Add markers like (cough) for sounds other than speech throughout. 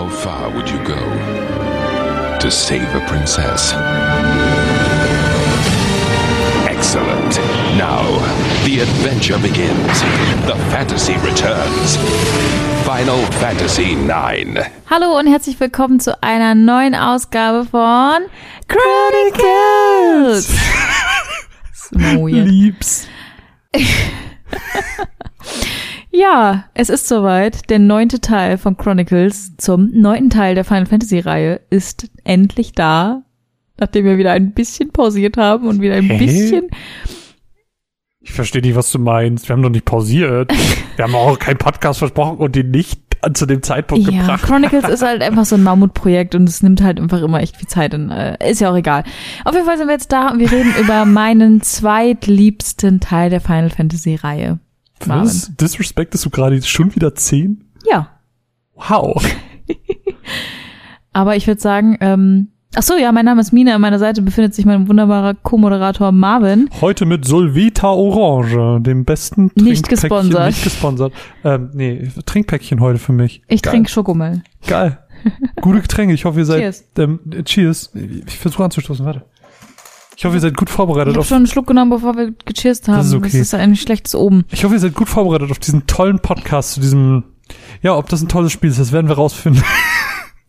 How far would you go to save a princess? Excellent. Now, the adventure begins. The fantasy returns. Final Fantasy IX. Hallo und herzlich willkommen zu einer neuen Ausgabe von Chronicles. (laughs) Liebs. (laughs) Ja, es ist soweit. Der neunte Teil von Chronicles zum neunten Teil der Final Fantasy Reihe ist endlich da. Nachdem wir wieder ein bisschen pausiert haben und wieder ein Hä? bisschen. Ich verstehe nicht, was du meinst. Wir haben doch nicht pausiert. (laughs) Wir haben auch keinen Podcast versprochen und den nicht zu dem Zeitpunkt Ja, gebracht. Chronicles (laughs) ist halt einfach so ein Mammutprojekt und es nimmt halt einfach immer echt viel Zeit. Und, äh, ist ja auch egal. Auf jeden Fall sind wir jetzt da und wir reden über meinen zweitliebsten Teil der Final Fantasy Reihe. Was? Disrespectest du gerade schon wieder zehn? Ja, Wow. (laughs) aber ich würde sagen, ähm, ach so, ja, mein Name ist Mina. An meiner Seite befindet sich mein wunderbarer Co-Moderator Marvin. Heute mit Solvita Orange, dem besten Nicht Trinkpäckchen. gesponsert. Nicht gesponsert. Ähm, nee, Trinkpäckchen heute für mich. Ich Geil. trinke Schokomel. Geil. Gute Getränke. Ich hoffe, ihr seid. Cheers. Ähm, cheers. Ich versuche anzustoßen. Warte. Ich hoffe, ihr seid gut vorbereitet Ich habe schon einen Schluck genommen, bevor wir gecheerst haben. Das ist okay. Das ist ein schlechtes Oben. Ich hoffe, ihr seid gut vorbereitet auf diesen tollen Podcast zu diesem. Ja, ob das ein tolles Spiel ist, das werden wir rausfinden. (laughs)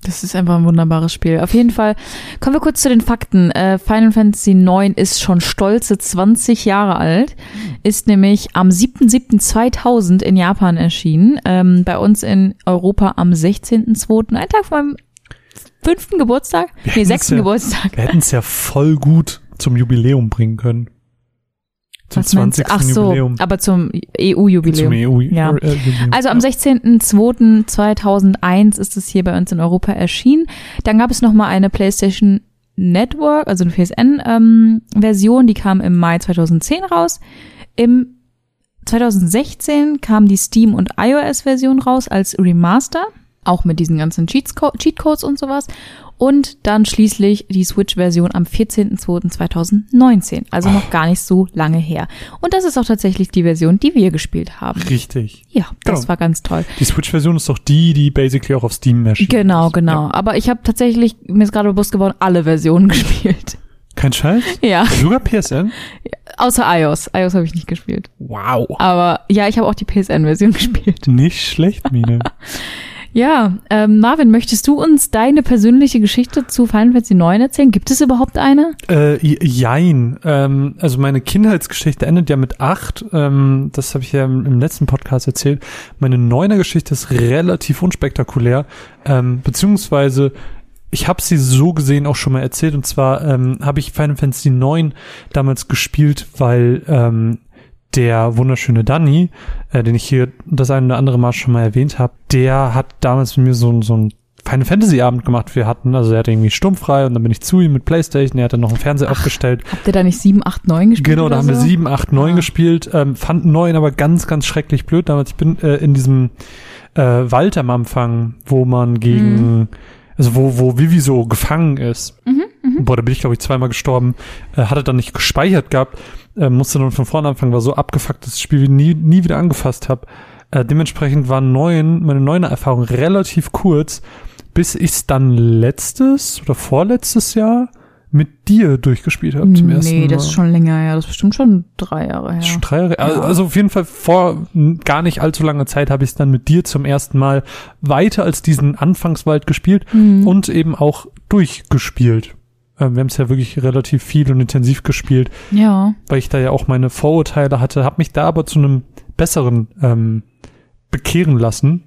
Das ist einfach ein wunderbares Spiel. Auf jeden Fall kommen wir kurz zu den Fakten. Äh, Final Fantasy IX ist schon stolze 20 Jahre alt, ist nämlich am 7.7.2000 in Japan erschienen, ähm, bei uns in Europa am 16.2., ein Tag vor meinem fünften Geburtstag, nee, hätten's sechsten ja- Geburtstag. Wir hätten es ja voll gut zum Jubiläum bringen können. Zum Was meinst du? 20. Ach so, Jubiläum. aber zum EU-Jubiläum. Zum EU Ja. äh. Also am 16.02.2001 ist es hier bei uns in Europa erschienen. Dann gab es nochmal eine PlayStation Network, also eine PSN-Version, die kam im Mai 2010 raus. Im 2016 kam die Steam- und iOS-Version raus als Remaster, auch mit diesen ganzen Cheatcodes und sowas. Und dann schließlich die Switch-Version am 14.02.2019, also noch gar nicht so lange her. Und das ist auch tatsächlich die Version, die wir gespielt haben. Richtig. Ja, das Genau. war ganz toll. Die Switch-Version ist doch die, die basically auch auf Steam erschien. Genau, genau. Aber ich habe tatsächlich, mir ist gerade bewusst geworden, alle Versionen (laughs) gespielt. Kein Scheiß? Ja, Sogar PSN? außer iOS. iOS habe ich nicht gespielt. Wow. Aber ja, ich habe auch die PSN-Version (laughs) gespielt. Nicht schlecht, Mine. (laughs) Ja, ähm, Marvin, möchtest du uns deine persönliche Geschichte zu Final Fantasy 9 erzählen? Gibt es überhaupt eine? äh, jein. Ähm, also meine Kindheitsgeschichte endet ja mit acht. Ähm, das habe ich ja im, im letzten Podcast erzählt. Meine neuner Geschichte ist relativ unspektakulär. Ähm, beziehungsweise ich habe sie so gesehen auch schon mal erzählt. Und zwar ähm, habe ich Final Fantasy 9 damals gespielt, weil ähm, der wunderschöne Danny, äh, den ich hier das eine oder andere Mal schon mal erwähnt habe, der hat damals mit mir so, so ein Final Fantasy Abend gemacht. Wir hatten, also er hatte irgendwie sturmfrei und dann bin ich zu ihm mit Playstation. Er hat dann noch einen Fernseher aufgestellt. Habt ihr da nicht 7, 8, 9 gespielt? Genau, da haben wir so? 7, 8, 9 Ah. gespielt. Ähm, fand 9 aber ganz, ganz schrecklich blöd damals. Ich bin äh, in diesem äh, Wald am Anfang, wo man gegen, also wo, wo Vivi so gefangen ist. Boah, da bin ich, glaube ich, zweimal gestorben. Äh, hatte dann nicht gespeichert gehabt. Äh, musste dann von vorne anfangen, war so abgefuckt, dass das Spiel nie, nie wieder angefasst habe. Äh, dementsprechend war neun, meine neune Erfahrung relativ kurz, bis ich es dann letztes oder vorletztes Jahr mit dir durchgespielt habe zum ersten Nee, Mal. das ist schon länger her. Das ist bestimmt schon drei Jahre her. Schon drei Jahre. Also, also auf jeden Fall vor gar nicht allzu langer Zeit habe ich es dann mit dir zum ersten Mal weiter als diesen Anfangswald gespielt Mhm. und eben auch durchgespielt. Ähm, wir haben es ja wirklich relativ viel und intensiv gespielt, Ja. weil ich da ja auch meine Vorurteile hatte, habe mich da aber zu einem besseren ähm, bekehren lassen.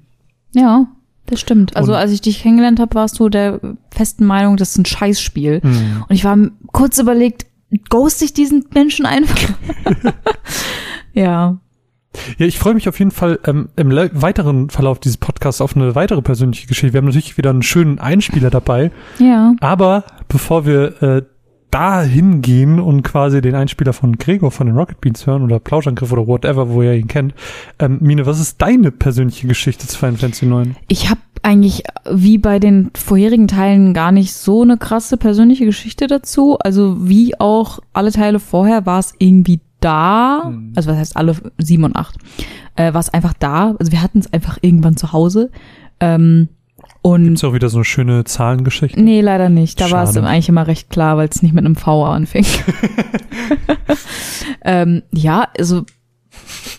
Ja, das stimmt. Also Und- als ich dich kennengelernt habe, warst du der festen Meinung, das ist ein Scheißspiel. Hm. Und ich war kurz überlegt, ghost ich diesen Menschen einfach? (laughs) ja. Ja, ich freue mich auf jeden Fall ähm, im weiteren Verlauf dieses Podcasts auf eine weitere persönliche Geschichte. Wir haben natürlich wieder einen schönen Einspieler dabei. Ja. Aber bevor wir äh, da hingehen und quasi den Einspieler von Gregor von den Rocket Beans hören oder Plauschangriff oder whatever, wo ihr ihn kennt, ähm, Mine, was ist deine persönliche Geschichte zu Final Fantasy 9? Ich habe eigentlich wie bei den vorherigen Teilen gar nicht so eine krasse persönliche Geschichte dazu. Also wie auch alle Teile vorher war es irgendwie da. Hm. Also was heißt alle sieben und acht? Äh, war es einfach da. Also wir hatten es einfach irgendwann zu Hause. Ähm, Und Ist auch wieder so eine schöne Zahlengeschichte. Nee, leider nicht. Da war es Schade. eigentlich immer recht klar, weil es nicht mit einem V anfing. (laughs) (laughs) ähm, ja, also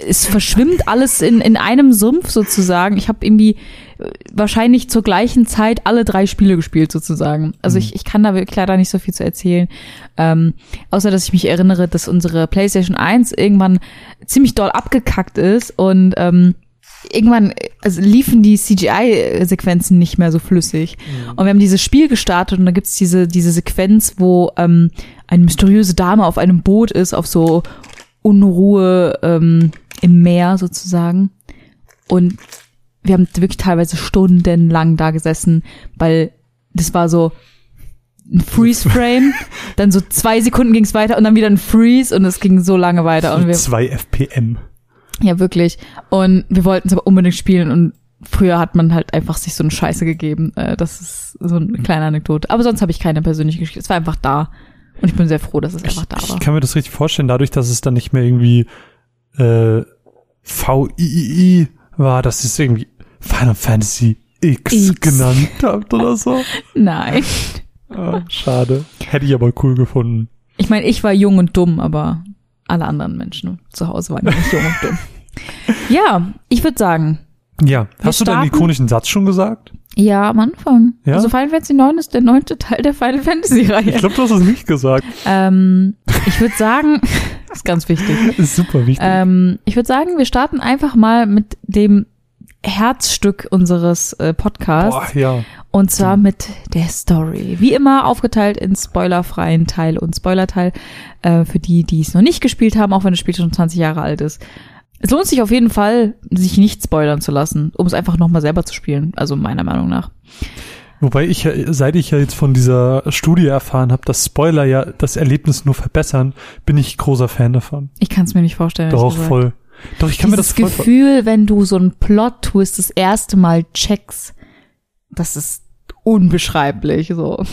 es verschwimmt alles in, in einem Sumpf sozusagen. Ich habe irgendwie äh, wahrscheinlich zur gleichen Zeit alle drei Spiele gespielt sozusagen. Also ich, ich kann da wirklich leider nicht so viel zu erzählen. Ähm, außer dass ich mich erinnere, dass unsere PlayStation 1 irgendwann ziemlich doll abgekackt ist und ähm, irgendwann also liefen die CGI-Sequenzen nicht mehr so flüssig. Und wir haben dieses Spiel gestartet und da gibt's diese, diese Sequenz, wo ähm, eine mysteriöse Dame auf einem Boot ist, auf so Unruhe ähm, im Meer sozusagen. Und wir haben wirklich teilweise stundenlang da gesessen, weil das war so ein Freeze-Frame, (laughs) dann so zwei Sekunden ging's weiter und dann wieder ein Freeze und es ging so lange weiter. Und wir, Zwei FPM. ja, wirklich. Und wir wollten es aber unbedingt spielen und früher hat man halt einfach sich so eine Scheiße gegeben. Äh, Das ist so eine kleine Anekdote. Aber sonst habe ich keine persönliche Geschichte. Es war einfach da. Und ich bin sehr froh, dass es einfach da Ich war. kann mir das richtig vorstellen, dadurch, dass es dann nicht mehr irgendwie äh, VII war, dass es irgendwie Final Fantasy X, X. genannt habt oder so. (laughs) Nein. Ah, schade. Hätte ich aber cool gefunden. Ich meine, ich war jung und dumm, aber alle anderen Menschen zu Hause waren nicht jung und dumm. (laughs) Ja, ich würde sagen, Ja, hast du deinen starten- ikonischen Satz schon gesagt? ja, am Anfang. Ja? Also Final Fantasy 9 ist der neunte Teil der Final Fantasy Ich Reihe. glaube, du hast es nicht gesagt. Ähm, ich würde sagen, (laughs) ist ganz wichtig. (laughs) ist super wichtig. Ähm, ich würde sagen, wir starten einfach mal mit dem Herzstück unseres äh, Podcasts. Boah, ja. Und zwar mit der Story. Wie immer aufgeteilt in spoilerfreien Teil und Spoilerteil. Äh, für die, die es noch nicht gespielt haben, auch wenn das Spiel schon 20 Jahre alt ist. Es lohnt sich auf jeden Fall, sich nicht spoilern zu lassen, um es einfach nochmal selber zu spielen. Also meiner Meinung nach. Wobei ich, ja, seit ich ja jetzt von dieser Studie erfahren habe, dass Spoiler ja das Erlebnis nur verbessern, bin ich großer Fan davon. Ich kann es mir nicht vorstellen. Doch, voll. Doch, ich kann mir das Dieses Gefühl, wenn du so einen Plot-Twist das erste Mal checkst, das ist unbeschreiblich, so.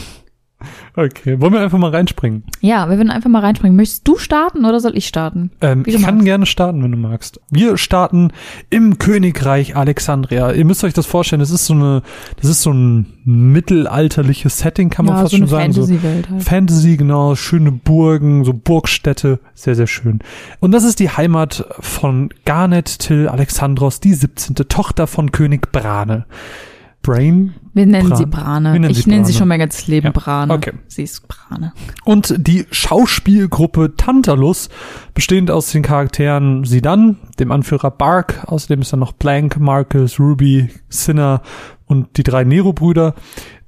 Okay, wollen wir einfach mal reinspringen? Ja, wir würden einfach mal reinspringen. Möchtest du starten oder soll ich starten? Ähm, ich kann magst. gerne starten, wenn du magst. Wir starten im Königreich Alexandria. Ihr müsst euch das vorstellen, das ist so eine, das ist so ein mittelalterliches Setting, kann man ja, fast so schon sagen. Fantasy-Welt halt. Fantasy, genau, schöne Burgen, so Burgstädte, sehr, sehr schön. Und das ist die Heimat von Garnet Till Alexandros, die 17. Tochter von König Brane. Brain Wir nennen Bran. sie Brane. Nennen ich nenne sie schon mein ganzes Leben Ja, Brane. okay. Sie ist Brane. Und die Schauspielgruppe Tantalus, bestehend aus den Charakteren Sidan, dem Anführer Bark, außerdem ist da noch Blank, Marcus, Ruby, Sinner und die drei Nero-Brüder.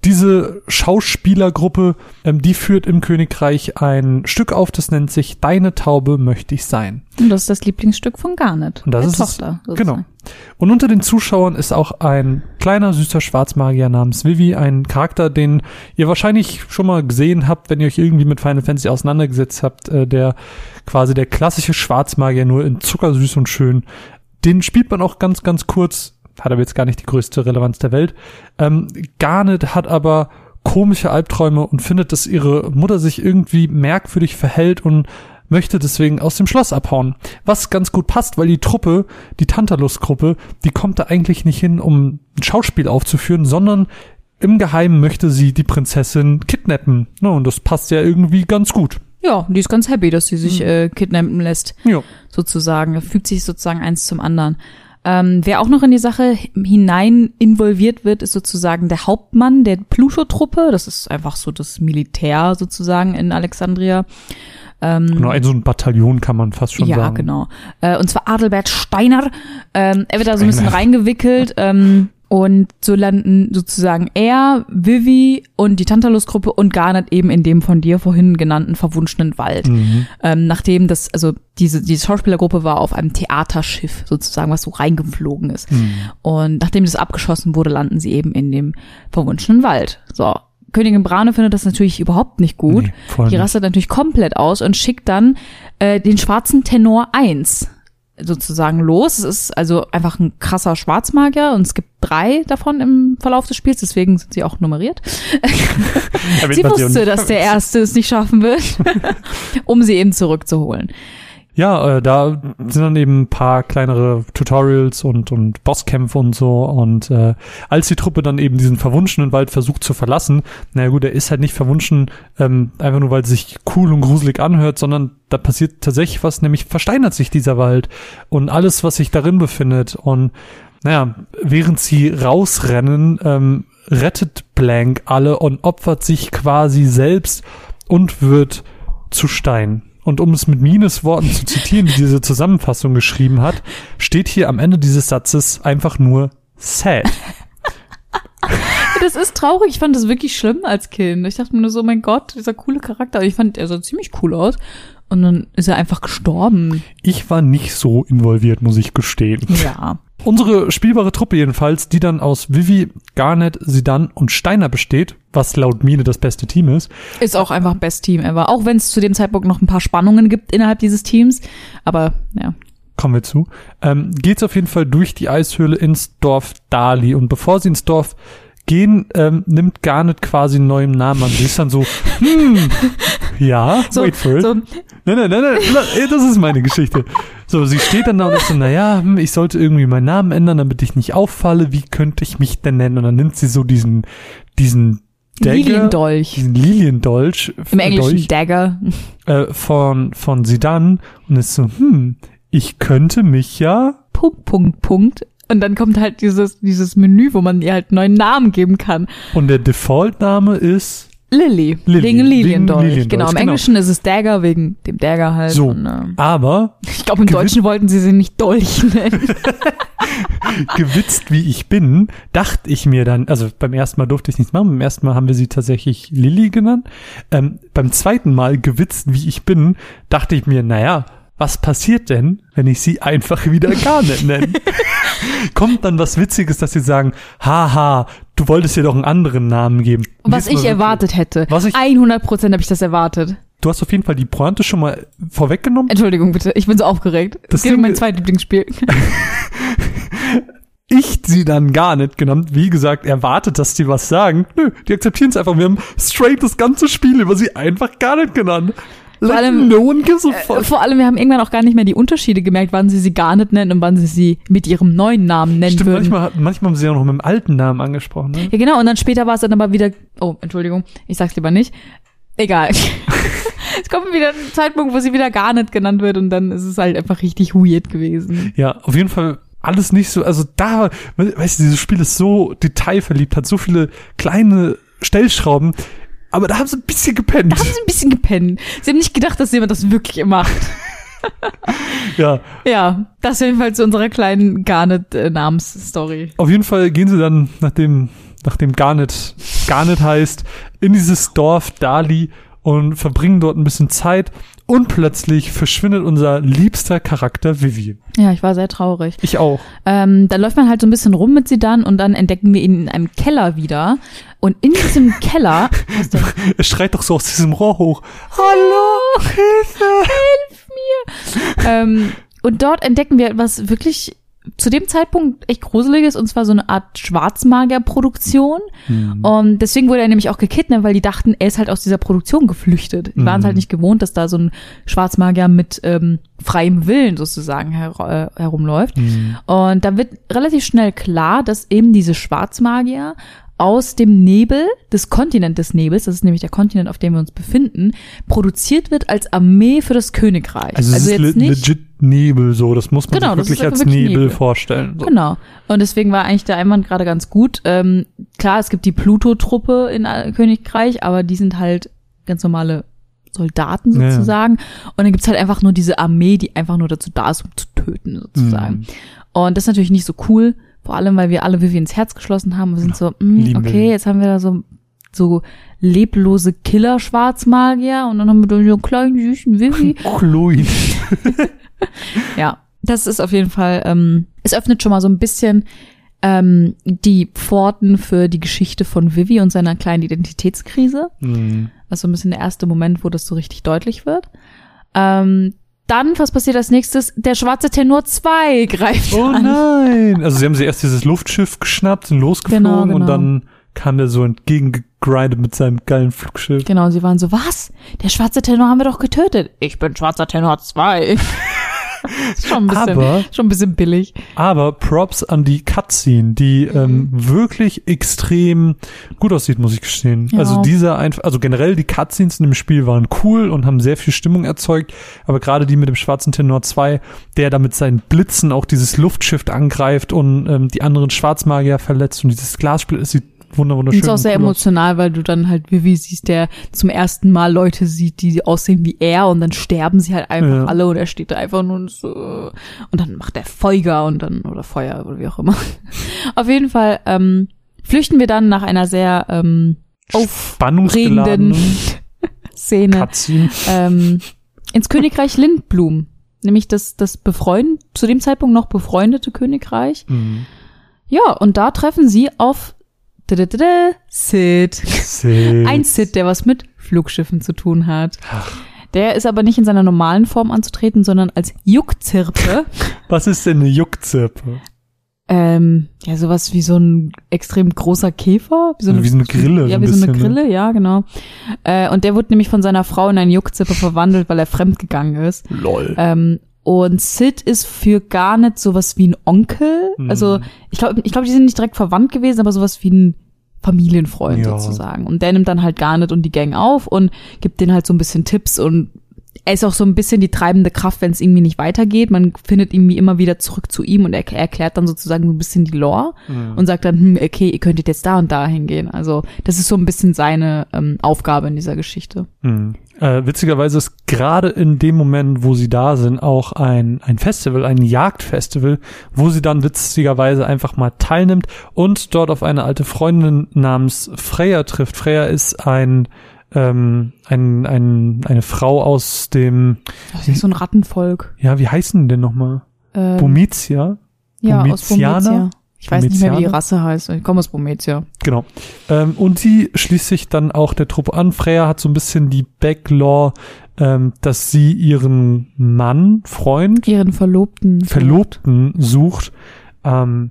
Diese Schauspielergruppe, ähm, die führt im Königreich ein Stück auf, das nennt sich Deine Taube möchte ich sein. Und das ist das Lieblingsstück von Garnet. Und das ist es- Tochter. Genau. sozusagen. Und unter den Zuschauern ist auch ein kleiner, süßer Schwarzmagier namens Vivi, ein Charakter, den ihr wahrscheinlich schon mal gesehen habt, wenn ihr euch irgendwie mit Final Fantasy auseinandergesetzt habt, äh, der quasi der klassische Schwarzmagier, nur in zuckersüß und schön. Den spielt man auch ganz, ganz kurz, hat aber jetzt gar nicht die größte Relevanz der Welt. Ähm, Garnet hat aber komische Albträume und findet, dass ihre Mutter sich irgendwie merkwürdig verhält und möchte deswegen aus dem Schloss abhauen. Was ganz gut passt, weil die Truppe, die Tantalus-Gruppe, die kommt da eigentlich nicht hin, um ein Schauspiel aufzuführen, sondern im Geheimen möchte sie die Prinzessin kidnappen. Na, und das passt ja irgendwie ganz gut. Ja, die ist ganz happy, dass sie sich äh, kidnappen lässt, Ja. sozusagen. Fügt sich sozusagen eins zum anderen. Ähm, wer auch noch in die Sache hinein involviert wird, ist sozusagen der Hauptmann der Pluto-Truppe. Das ist einfach so das Militär sozusagen in Alexandria. Ähm, Genau, ein so ein Bataillon kann man fast schon ja, sagen. genau. Äh, und zwar Adelbert Steiner. Ähm, er wird da so ein bisschen reingewickelt. Ähm, und so landen sozusagen er, Vivi und die Tantalus-Gruppe und Garnet eben in dem von dir vorhin genannten verwunschenen Wald. Mhm. Ähm, nachdem das, also diese, diese Schauspielergruppe war auf einem Theaterschiff sozusagen, was so reingeflogen ist. Mhm. Und nachdem das abgeschossen wurde, landen sie eben in dem verwunschenen Wald. So. Königin Brane findet das natürlich überhaupt nicht gut. Nee, Die rastet natürlich komplett aus und schickt dann äh, den schwarzen Tenor 1 sozusagen los. Es ist also einfach ein krasser Schwarzmagier und es gibt drei davon im Verlauf des Spiels, deswegen sind sie auch nummeriert. (laughs) Sie wusste, dass der. Erste es nicht schaffen wird, (laughs) um sie eben zurückzuholen. Ja, äh, da sind dann eben ein paar kleinere Tutorials und, und Bosskämpfe und so. Und äh, als die Truppe dann eben diesen verwunschenen Wald versucht zu verlassen, naja gut, er ist halt nicht verwunschen, ähm, einfach nur weil es sich cool und gruselig anhört, sondern da passiert tatsächlich was, nämlich versteinert sich dieser Wald und alles, was sich darin befindet. Und naja, während sie rausrennen, ähm, rettet Blank alle und opfert sich quasi selbst und wird zu Stein. Und um es mit Mines Worten zu zitieren, die diese Zusammenfassung geschrieben hat, steht hier am Ende dieses Satzes einfach nur sad. Das ist traurig. Ich fand das wirklich schlimm als Kind. Ich dachte mir nur so, mein Gott, dieser coole Charakter. Ich fand, er sah ziemlich cool aus. Und dann ist er einfach gestorben. Ich war nicht so involviert, muss ich gestehen. Ja. Unsere spielbare Truppe jedenfalls, die dann aus Vivi, Garnet, Sidan und Steiner besteht, was laut Mine das beste Team ist, Ist auch einfach Best Team ever. Auch wenn es zu dem Zeitpunkt noch ein paar Spannungen gibt innerhalb dieses Teams. Aber ja. kommen wir zu, ähm, geht's auf jeden Fall durch die Eishöhle ins Dorf Dali. Und bevor sie ins Dorf gehen, ähm, nimmt Garnet quasi einen neuen Namen an. Sie ist dann so, hm, ja, So, wait for it. so Nein, nein, nein, nein, ey, das ist meine Geschichte. So, sie steht dann da und ist so, naja, hm, ich sollte irgendwie meinen Namen ändern, damit ich nicht auffalle. Wie könnte ich mich denn nennen? Und dann nimmt sie so diesen, diesen Dagger, Liliendolch. diesen Liliendolch, Im Englischen Dolch, Dagger. äh, von, von Sidan und ist so, hm, ich könnte mich ja Punkt, Punkt, Punkt. Und dann kommt halt dieses, dieses Menü, wo man ihr halt einen neuen Namen geben kann. und der Default-Name ist Lily. Lily. Wegen Liliendolch. Genau, im genau. Englischen ist es Dagger wegen dem Dagger halt. so. Und, äh, Aber ich glaube, im Deutschen wollten sie sie nicht Dolch nennen. (laughs) gewitzt wie ich bin, dachte ich mir dann, also beim ersten Mal durfte ich nichts machen, beim ersten Mal haben wir sie tatsächlich Lilly genannt. Ähm, beim zweiten Mal, gewitzt wie ich bin, dachte ich mir, naja, was passiert denn, wenn ich sie einfach wieder Garnet nenne? (laughs) Kommt dann was Witziges, dass sie sagen, haha, du wolltest ihr doch einen anderen Namen geben. Was ich erwartet hätte. Was ich- 100 Prozent habe ich das erwartet. Du hast auf jeden Fall die Pointe schon mal vorweggenommen. Entschuldigung bitte, ich bin so aufgeregt. Das Ding- mein zweitlieblingsspiel. (laughs) ich sie dann gar nicht genannt. Wie gesagt, erwartet, dass die was sagen. Nö, die akzeptieren es einfach. Wir haben straight das ganze Spiel über sie einfach gar nicht genannt. Like, allem- no one gives a fuck. Vor allem, wir haben irgendwann auch gar nicht mehr die Unterschiede gemerkt, wann sie sie gar nicht nennen und wann sie sie mit ihrem neuen Namen nennen Stimmt, würden. manchmal, manchmal haben sie ja noch mit dem alten Namen angesprochen. Ne? Ja, genau, und dann später war es dann aber wieder, oh, Entschuldigung, ich sag's lieber nicht. Egal. (laughs) es kommt wieder ein Zeitpunkt, wo sie wieder gar nicht genannt wird und dann ist es halt einfach richtig weird gewesen. Ja, auf jeden Fall alles nicht so, also da, weißt du, dieses Spiel ist so detailverliebt, hat so viele kleine Stellschrauben, aber da haben sie ein bisschen gepennt. Da haben sie ein bisschen gepennt. Sie haben nicht gedacht, dass jemand das wirklich macht. (laughs) Ja, Ja, das auf jeden Fall zu unserer kleinen Garnet-Namensstory. auf jeden Fall gehen sie dann, nachdem, nachdem Garnet, Garnet heißt, in dieses Dorf Dali und verbringen dort ein bisschen Zeit und plötzlich verschwindet unser liebster Charakter Vivi. Ja, ich war sehr traurig. Ich auch. Ähm, dann läuft man halt so ein bisschen rum mit sie dann und dann entdecken wir ihn in einem Keller wieder. Und in diesem (laughs) Keller, was denn? (laughs) Er schreit doch so aus diesem Rohr hoch. Hallo, Hilfe! ähm, und dort entdecken wir etwas wirklich zu dem Zeitpunkt echt Gruseliges, und zwar so eine Art Schwarzmagier-Produktion. Und deswegen wurde er nämlich auch gekidnappt, weil die dachten, er ist halt aus dieser Produktion geflüchtet. Die waren es halt nicht gewohnt, dass da so ein Schwarzmagier mit ähm, freiem Willen sozusagen her äh, herumläuft. Und da wird relativ schnell klar, dass eben diese Schwarzmagier aus dem Nebel des Kontinent des Nebels, das ist nämlich der Kontinent, auf dem wir uns befinden, produziert wird als Armee für das Königreich. Also, es ist le legit Nebel so, das muss man Genau, sich wirklich als wirklich Nebel, Nebel. vorstellen. So. Genau. Und deswegen war eigentlich der Einwand gerade ganz gut. Ähm, klar, es gibt die Pluto-Truppe in äh, Königreich, aber die sind halt ganz normale Soldaten Ja. sozusagen. Und dann gibt's halt einfach nur diese Armee, die einfach nur dazu da ist, um zu töten sozusagen. Mhm. Und das ist natürlich nicht so cool, vor allem, weil wir alle Vivi ins Herz geschlossen haben. Wir sind so, mm, Lieben okay, jetzt haben wir da so so leblose Killer-Schwarzmagier und dann haben wir da so einen kleinen süßen Vivi. (laughs) Chloe. (laughs) Ja, das ist auf jeden Fall, ähm, es öffnet schon mal so ein bisschen ähm, die Pforten für die Geschichte von Vivi und seiner kleinen Identitätskrise. Hm. Also ein bisschen der erste Moment, wo das so richtig deutlich wird. Ähm, dann, was passiert als nächstes? Der schwarze Tenor 2 greift Oh an. nein! Also sie haben sie erst dieses Luftschiff geschnappt, sind losgeflogen Genau, genau. und dann kam der so gegrindet mit seinem geilen Flugschiff. Genau, sie waren so, was? Der schwarze Tenor haben wir doch getötet. Ich bin schwarzer Tenor 2. (laughs) (laughs) schon ein bisschen, Aber- schon ein bisschen billig. Aber Props an die Cutscene, die ähm, wirklich extrem gut aussieht, muss ich gestehen. Ja. Also dieser einfach, also generell die Cutscenes in dem Spiel waren cool und haben sehr viel Stimmung erzeugt. Aber gerade die mit dem schwarzen Tenor 2, der da mit seinen Blitzen auch dieses Luftschiff angreift und ähm, die anderen Schwarzmagier verletzt und dieses Glasspiel, es sieht wunder Und wunderschön ist auch sehr cool aus. emotional, weil du dann halt Vivi siehst, der zum ersten Mal Leute sieht, die aussehen wie er und dann sterben sie halt einfach Ja. alle und er steht da einfach nur und so und dann macht er Feuer und dann oder Feuer oder wie auch immer. (laughs) Auf jeden Fall ähm, flüchten wir dann nach einer sehr ähm, Spannungsgeladenen aufregenden (laughs) Szene ähm, ins Königreich Lindblum, nämlich das das befreund zu dem Zeitpunkt noch befreundete Königreich. Mhm. Ja, und da treffen sie auf didididi, Sid. Sehr- Ein Sid, der was mit Flugschiffen zu tun hat. Der ist aber nicht in seiner normalen Form anzutreten, sondern als Juckzirpe. (laughs) Was ist denn eine Juckzirpe? ähm, ja, sowas wie so ein extrem großer Käfer. Wie so, Also wie so eine Grille, Ja, so ein wie so eine ne? Grille, ja, genau. Äh, und der wurde nämlich von seiner Frau in einen Juckzirpe verwandelt, weil er fremdgegangen ist. Lol. Ähm, und Sid ist für Garnet sowas wie ein Onkel. Mhm. Also ich glaube, ich glaube, die sind nicht direkt verwandt gewesen, aber sowas wie ein Familienfreund Ja. sozusagen. Und der nimmt dann halt Garnet und die Gang auf und gibt denen halt so ein bisschen Tipps und er ist auch so ein bisschen die treibende Kraft, wenn es irgendwie nicht weitergeht. Man findet irgendwie immer wieder zurück zu ihm und er er erklärt dann sozusagen so ein bisschen die Lore Mhm. und sagt dann, hm, okay, ihr könntet jetzt da und da hingehen. Also das ist so ein bisschen seine ähm, Aufgabe in dieser Geschichte. Mhm. Äh, witzigerweise ist gerade in dem Moment, wo sie da sind, auch ein, ein Festival, ein Jagdfestival, wo sie dann witzigerweise einfach mal teilnimmt und dort auf eine alte Freundin namens Freya trifft. Freya ist ein, ähm, ein, ein, eine Frau aus dem, Das ist so ein Rattenvolk. ja, wie heißen die denn nochmal? Ähm, Bomizia? Ja, aus Bomizianer? Ich weiß nicht mehr, wie die? Rasse heißt. Ich komme aus Bometia. Genau. Ähm, und sie schließt sich dann auch der Truppe an. Freya hat so ein bisschen die Backlaw, ähm, dass sie ihren Mann, Freund, Ihren Verlobten. Verlobten sucht. Ähm,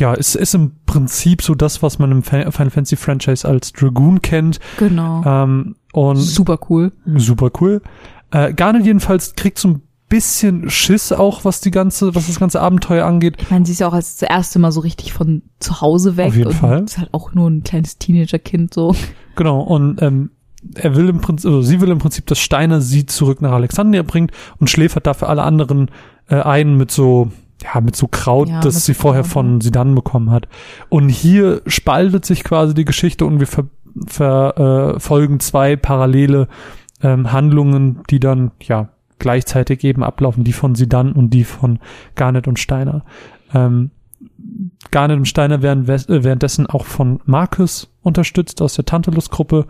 ja, es ist im Prinzip so das, was man im Final Fantasy Franchise als Dragoon kennt. Genau. Ähm, und Super cool. super cool. Äh, Garnet jedenfalls kriegt so ein bisschen Schiss auch, was die ganze, was das ganze Abenteuer angeht. Ich meine, sie ist ja auch als das erste Mal so richtig von zu Hause weg. Auf jeden und Fall. Ist halt auch nur ein kleines Teenagerkind so. Genau, und ähm, er will im Prinzip, also sie will im Prinzip, dass Steiner sie zurück nach Alexandria bringt und schläfert dafür alle anderen äh, ein mit so, ja, mit so Kraut, Ja, das sie vorher Kraut, von Sidan bekommen hat. Und hier spaltet sich quasi die Geschichte und wir ver, ver, äh, zwei parallele ähm, Handlungen, die dann, ja, gleichzeitig eben ablaufen, die von Sidan und die von Garnet und Steiner. Ähm, Garnet und Steiner werden äh, währenddessen auch von Marcus unterstützt aus der Tantalus-Gruppe.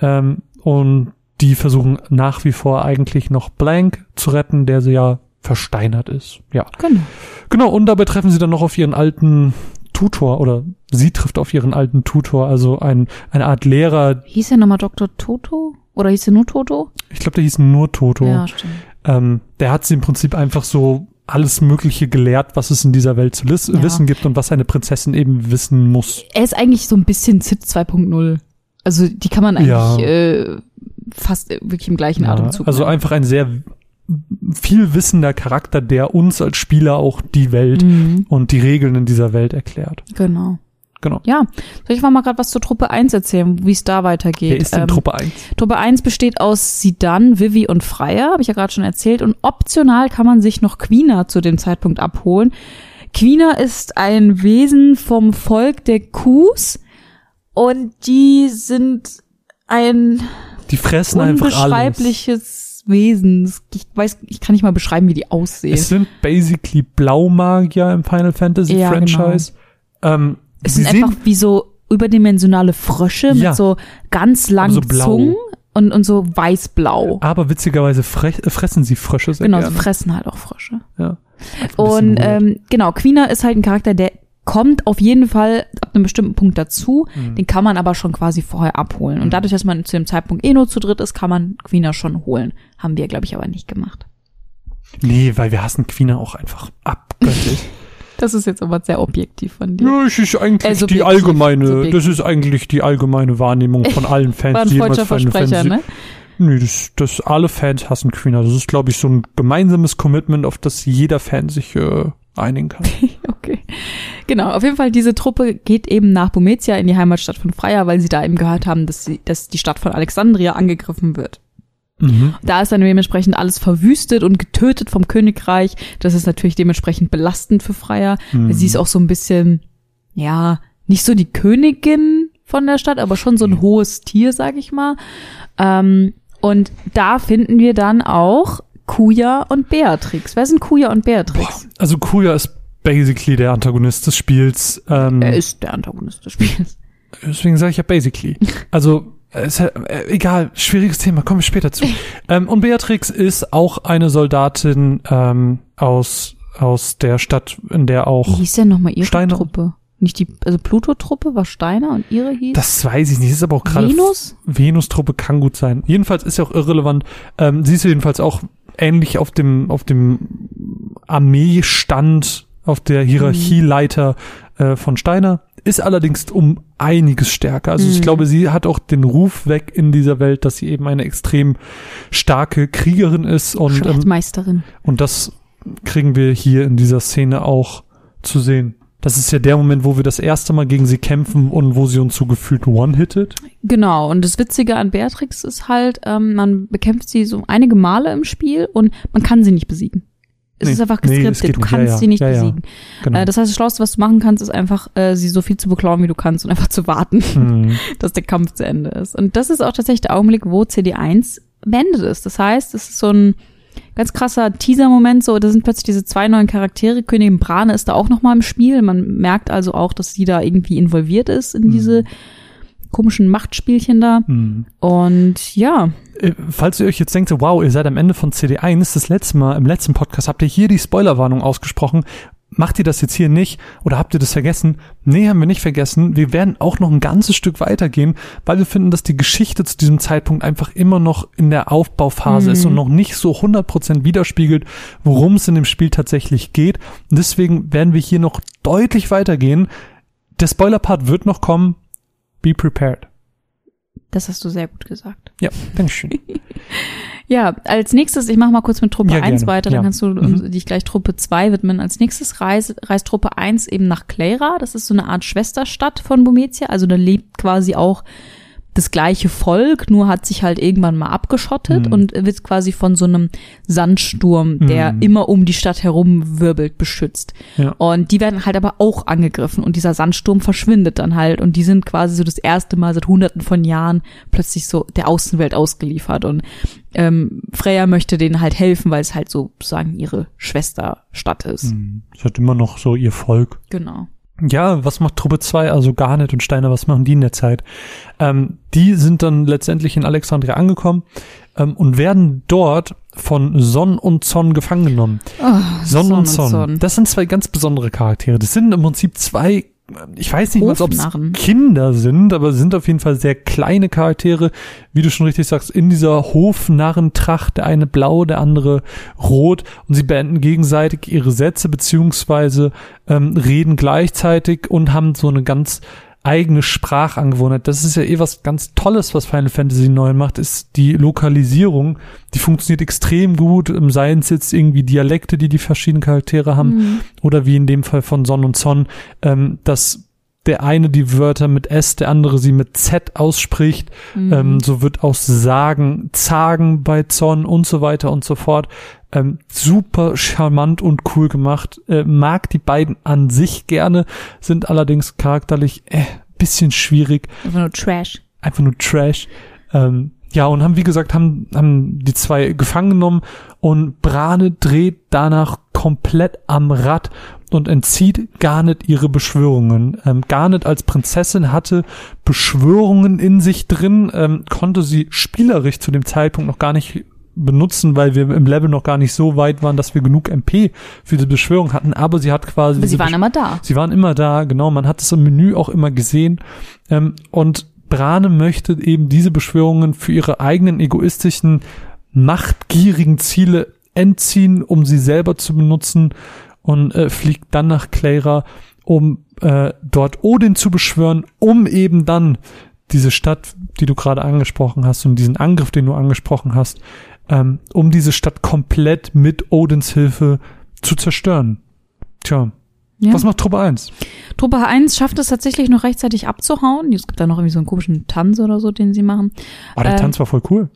Ähm, und die versuchen nach wie vor eigentlich noch Blank zu retten, der sie ja versteinert ist. Ja. Genau. Genau, und dabei treffen sie dann noch auf ihren alten Tutor oder sie trifft auf ihren alten Tutor, also ein, eine Art Lehrer, Hieß er nochmal Dr. Toto? Oder hieß er nur Toto? ich glaube, der hieß nur Toto. Ja, stimmt. Ähm, der hat sie im Prinzip einfach so alles Mögliche gelehrt, was es in dieser Welt zu Ja. wissen gibt und was eine Prinzessin eben wissen muss. Er ist eigentlich so ein bisschen Zit 2.0. Also die kann man eigentlich Ja. äh, fast wirklich im gleichen Ja, Atemzug. also nennen. einfach ein sehr viel wissender Charakter, der uns als Spieler auch die Welt Mhm, und die Regeln in dieser Welt erklärt. genau. Genau. Ja, soll ich mal gerade was zur Truppe 1 erzählen, wie es da weitergeht? Wer ist denn Ähm, Truppe 1? Truppe 1 besteht aus Sidan, Vivi und Freya, habe ich ja gerade schon erzählt. Und optional kann man sich noch Quina zu dem Zeitpunkt abholen. Quina ist ein Wesen vom Volk der Kus und die sind ein Die fressen unbeschreibliches Wesen. Ich weiß, ich kann nicht mal beschreiben, wie die aussehen. Es sind basically Blaumagier im Final Fantasy Ja, genau. Franchise. Ähm, Es sie sind einfach wie so überdimensionale Frösche Ja. mit so ganz langen so blau. Zungen und, und so weiß-blau. aber witzigerweise äh, fressen sie Frösche sehr Genau, sie gerne. fressen halt auch Frösche. ja. Und ähm, genau, Quina ist halt ein Charakter, der kommt auf jeden Fall ab einem bestimmten Punkt dazu. Mhm. Den kann man aber schon quasi vorher abholen. Und dadurch, dass man zu dem Zeitpunkt eh nur zu dritt ist, kann man Quina schon holen. Haben wir, glaube ich, aber nicht gemacht. Nee, weil wir hassen Quina auch einfach abgöttlich. (laughs) Das ist jetzt aber sehr objektiv von dir. Ja, es ist eigentlich Äh, subjektiv, die allgemeine, subjektiv. das ist eigentlich die allgemeine Wahrnehmung von (laughs) allen Fans, War ein die jemals Final Fantasy. ne? Nee, das, das alle Fans hassen Queen. Also das ist, glaube ich, so ein gemeinsames Commitment, auf das jeder Fan sich äh, einigen kann. (laughs) Okay. Genau, auf jeden Fall, diese Truppe geht eben nach Bometia in die Heimatstadt von Freya, weil sie da eben gehört haben, dass, sie, dass die Stadt von Alexandria angegriffen wird. Mhm. Da ist dann dementsprechend alles verwüstet und getötet vom Königreich. Das ist natürlich dementsprechend belastend für Freya. Mhm. Sie ist auch so ein bisschen, ja, nicht so die Königin von der Stadt, aber schon so ein hohes Tier, sag ich mal. Ähm, und da finden wir dann auch Kuya und Beatrix. Wer sind Kuya und Beatrix? Also Kuya ist basically der Antagonist des Spiels. Ähm, Er ist der Antagonist des Spiels. Deswegen sage ich ja basically. (laughs) Also, ist ja, äh, egal, schwieriges Thema, kommen wir später zu. (laughs) ähm, und Beatrix ist auch eine Soldatin ähm, aus, aus der Stadt, in der Wie auch. hieß denn nochmal ihre Steiner. Truppe? Nicht die, also Pluto-Truppe war Steiner und ihre hieß Das weiß ich nicht, ist aber auch gerade. Venus? Venus-Truppe kann gut sein. Jedenfalls ist ja auch irrelevant. Ähm, sie ist jedenfalls auch ähnlich auf dem, auf dem Armeestand, auf der Hierarchieleiter äh, von Steiner, ist allerdings um einiges stärker. Also ich Mhm. glaube, sie hat auch den Ruf weg in dieser Welt, dass sie eben eine extrem starke Kriegerin ist und, ähm, Schlachtmeisterin. und das kriegen wir hier in dieser Szene auch zu sehen. Das ist ja der Moment, wo wir das erste Mal gegen sie kämpfen und wo sie uns so gefühlt one-hittet. Genau, und das Witzige an Beatrix ist halt, ähm, man bekämpft sie so einige Male im Spiel und man kann sie nicht besiegen. Es Nee, ist einfach nee, es geskriptet, geht du nicht. kannst Ja, sie nicht Ja, ja. besiegen. Genau. Äh, das heißt, das Schlauste, was du machen kannst, ist einfach, äh, sie so viel zu beklauen, wie du kannst und einfach zu warten, Hm. (laughs) dass der Kampf zu Ende ist. Und das ist auch tatsächlich der Augenblick, wo CD1 beendet ist. Das heißt, es ist so ein ganz krasser Teaser-Moment, so, da sind plötzlich diese zwei neuen Charaktere. Königin Brane ist da auch nochmal im Spiel. Man merkt also auch, dass sie da irgendwie involviert ist in diese komischen Machtspielchen da. Hm. Und ja, Äh, Falls ihr euch jetzt denkt, wow, ihr seid am Ende von CD1, das letzte Mal, im letzten Podcast habt ihr hier die Spoilerwarnung ausgesprochen. Macht ihr das jetzt hier nicht oder habt ihr das vergessen? Nee, haben wir nicht vergessen. Wir werden auch noch ein ganzes Stück weitergehen, weil wir finden, dass die Geschichte zu diesem Zeitpunkt einfach immer noch in der Aufbauphase Mhm. ist und noch nicht so 100% widerspiegelt, worum es in dem Spiel tatsächlich geht. Und deswegen werden wir hier noch deutlich weitergehen. Der Spoiler-Part wird noch kommen. Be prepared. das hast du sehr gut gesagt. Ja, Dankeschön. (laughs) Ja, als nächstes, ich mache mal kurz mit Truppe Ja, 1 gerne. weiter, dann Ja. kannst du Mhm. dich gleich Truppe 2 widmen. Als nächstes reist, reist Truppe 1 eben nach Clara. Das ist so eine Art Schwesterstadt von Bometia. Also da lebt quasi auch das gleiche Volk, nur hat sich halt irgendwann mal abgeschottet Mhm. und wird quasi von so einem Sandsturm, der Mhm. immer um die Stadt herum wirbelt, beschützt. Ja. Und die werden halt aber auch angegriffen und dieser Sandsturm verschwindet dann halt und die sind quasi so das erste Mal seit hunderten von Jahren plötzlich so der Außenwelt ausgeliefert und ähm, Freya möchte denen halt helfen, weil es halt so sozusagen ihre Schwesterstadt ist. Hm, Es hat immer noch so ihr Volk. Genau. Ja, was macht Truppe 2, also Garnet und Steiner, was machen die in der Zeit? Ähm, die sind dann letztendlich in Alexandria angekommen ähm, und werden dort von Son und Zon gefangen genommen. Oh, Son, und Zon. Son. Das sind zwei ganz besondere Charaktere. Das sind im Prinzip zwei, ich weiß nicht mal, ob es. Kinder sind, aber sind auf jeden Fall sehr kleine Charaktere, wie du schon richtig sagst, in dieser Hofnarrentracht, der eine blau, der andere rot und sie beenden gegenseitig ihre Sätze beziehungsweise ähm, reden gleichzeitig und haben so eine ganz eigene Sprachangewohnheit. Das ist ja eh was ganz Tolles, was Final Fantasy 9 macht, ist die Lokalisierung. Die funktioniert extrem gut. Im Seien es jetzt irgendwie Dialekte, die die verschiedenen Charaktere haben Mhm. oder wie in dem Fall von Son und Son, ähm, dass der eine die Wörter mit S, der andere sie mit Z ausspricht. Mhm. Ähm, so wird aus Sagen, Zagen bei Zorn und so weiter und so fort. Ähm, super charmant und cool gemacht. Äh, mag die beiden an sich gerne, sind allerdings charakterlich äh, bisschen schwierig Einfach nur Trash. einfach nur Trash. Ähm, ja, und haben, wie gesagt, haben, haben die zwei gefangen genommen und Brane dreht danach komplett am Rad und entzieht Garnet ihre Beschwörungen. Ähm, Garnet als Prinzessin hatte Beschwörungen in sich drin, ähm, konnte sie spielerisch zu dem Zeitpunkt noch gar nicht benutzen, weil wir im Level noch gar nicht so weit waren, dass wir genug MP für die Beschwörung hatten, aber sie hat quasi Aber sie diese waren immer da. Sie waren immer da, genau. Man hat es im Menü auch immer gesehen. Ähm, und Brane möchte eben diese Beschwörungen für ihre eigenen egoistischen, machtgierigen Ziele entziehen, um sie selber zu benutzen. und äh, fliegt dann nach Clara, um äh, dort Odin zu beschwören, um eben dann diese Stadt, die du gerade angesprochen hast und diesen Angriff, den du angesprochen hast, ähm, um diese Stadt komplett mit Odins Hilfe zu zerstören. Tja, Ja. was macht Truppe 1? Truppe 1 schafft es tatsächlich noch rechtzeitig abzuhauen. Es gibt da noch irgendwie so einen komischen Tanz oder so, den sie machen. Oh, der Ähm, Tanz war voll cool.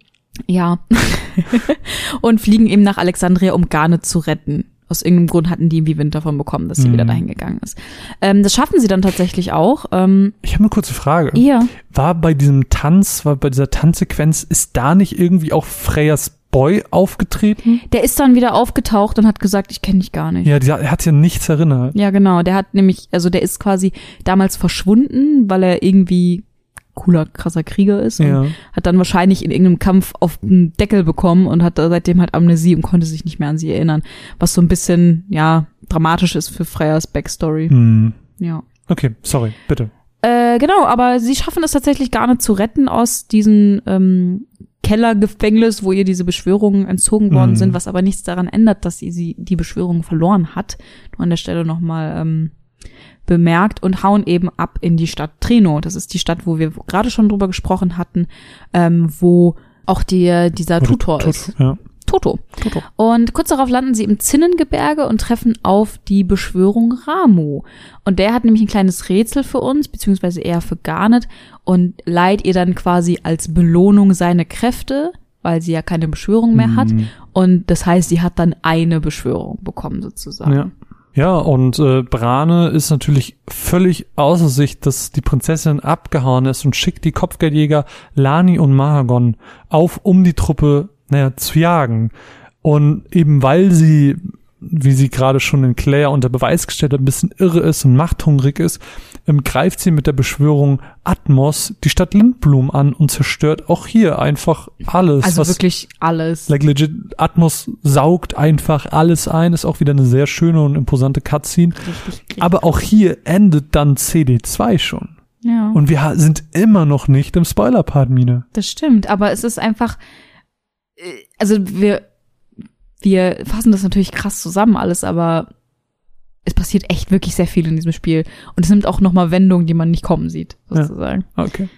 Ja. (laughs) und fliegen eben nach Alexandria, um Garnet zu retten. Aus irgendeinem Grund hatten die irgendwie Wind davon bekommen, dass sie Mhm. wieder dahin gegangen ist. Ähm, das schaffen sie dann tatsächlich auch. Ähm, Ich habe eine kurze Frage. ja. War bei diesem Tanz, war bei dieser Tanzsequenz, ist da nicht irgendwie auch Freyas Boy aufgetreten? Der ist dann wieder aufgetaucht und hat gesagt, ich kenne dich gar nicht. Ja, die, er hat ja nichts erinnert. Ja, genau. Der hat nämlich, also der ist quasi damals verschwunden, weil er irgendwie cooler, krasser Krieger ist und Ja. hat dann wahrscheinlich in irgendeinem Kampf auf den Deckel bekommen und hat seitdem halt Amnesie und konnte sich nicht mehr an sie erinnern. Was so ein bisschen, ja, dramatisch ist für Freyas Backstory. Hm. Ja. Okay, sorry, bitte. Äh, genau, aber sie schaffen es tatsächlich gar nicht zu retten aus diesem ähm, Kellergefängnis, wo ihr diese Beschwörungen entzogen worden Mhm. sind, was aber nichts daran ändert, dass sie, sie die Beschwörung verloren hat. Nur an der Stelle nochmal ähm, bemerkt und hauen eben ab in die Stadt Treno. Das ist die Stadt, wo wir gerade schon drüber gesprochen hatten, ähm, wo auch die, dieser Tutor Tut- ist. Ja. Toto. Toto. Und kurz darauf landen sie im Zinnengebirge und treffen auf die Beschwörung Ramu. Und der hat nämlich ein kleines Rätsel für uns, beziehungsweise eher für Garnet, und leiht ihr dann quasi als Belohnung seine Kräfte, weil sie ja keine Beschwörung mehr hat. Mhm. Und das heißt, sie hat dann eine Beschwörung bekommen, sozusagen. Ja. Ja, und äh, Brane ist natürlich völlig außer sich, dass die Prinzessin abgehauen ist und schickt die Kopfgeldjäger Lani und Mahagon auf, um die Truppe, naja, zu jagen. Und eben weil sie, wie sie gerade schon in Claire unter Beweis gestellt hat, ein bisschen irre ist und machthungrig ist, ähm, greift sie mit der Beschwörung Atmos die Stadt Lindblum an und zerstört auch hier einfach alles. Also wirklich alles. Like legit, Atmos saugt einfach alles ein, ist auch wieder eine sehr schöne und imposante Cutscene. Richtig, Aber auch hier endet dann CD2 schon. ja. Und wir sind immer noch nicht im Spoiler-Part, Mine. Das stimmt, aber es ist einfach, also wir, wir fassen das natürlich krass zusammen alles, aber es passiert echt wirklich sehr viel in diesem Spiel. Und es nimmt auch nochmal Wendungen, die man nicht kommen sieht, Ja. sozusagen. Okay.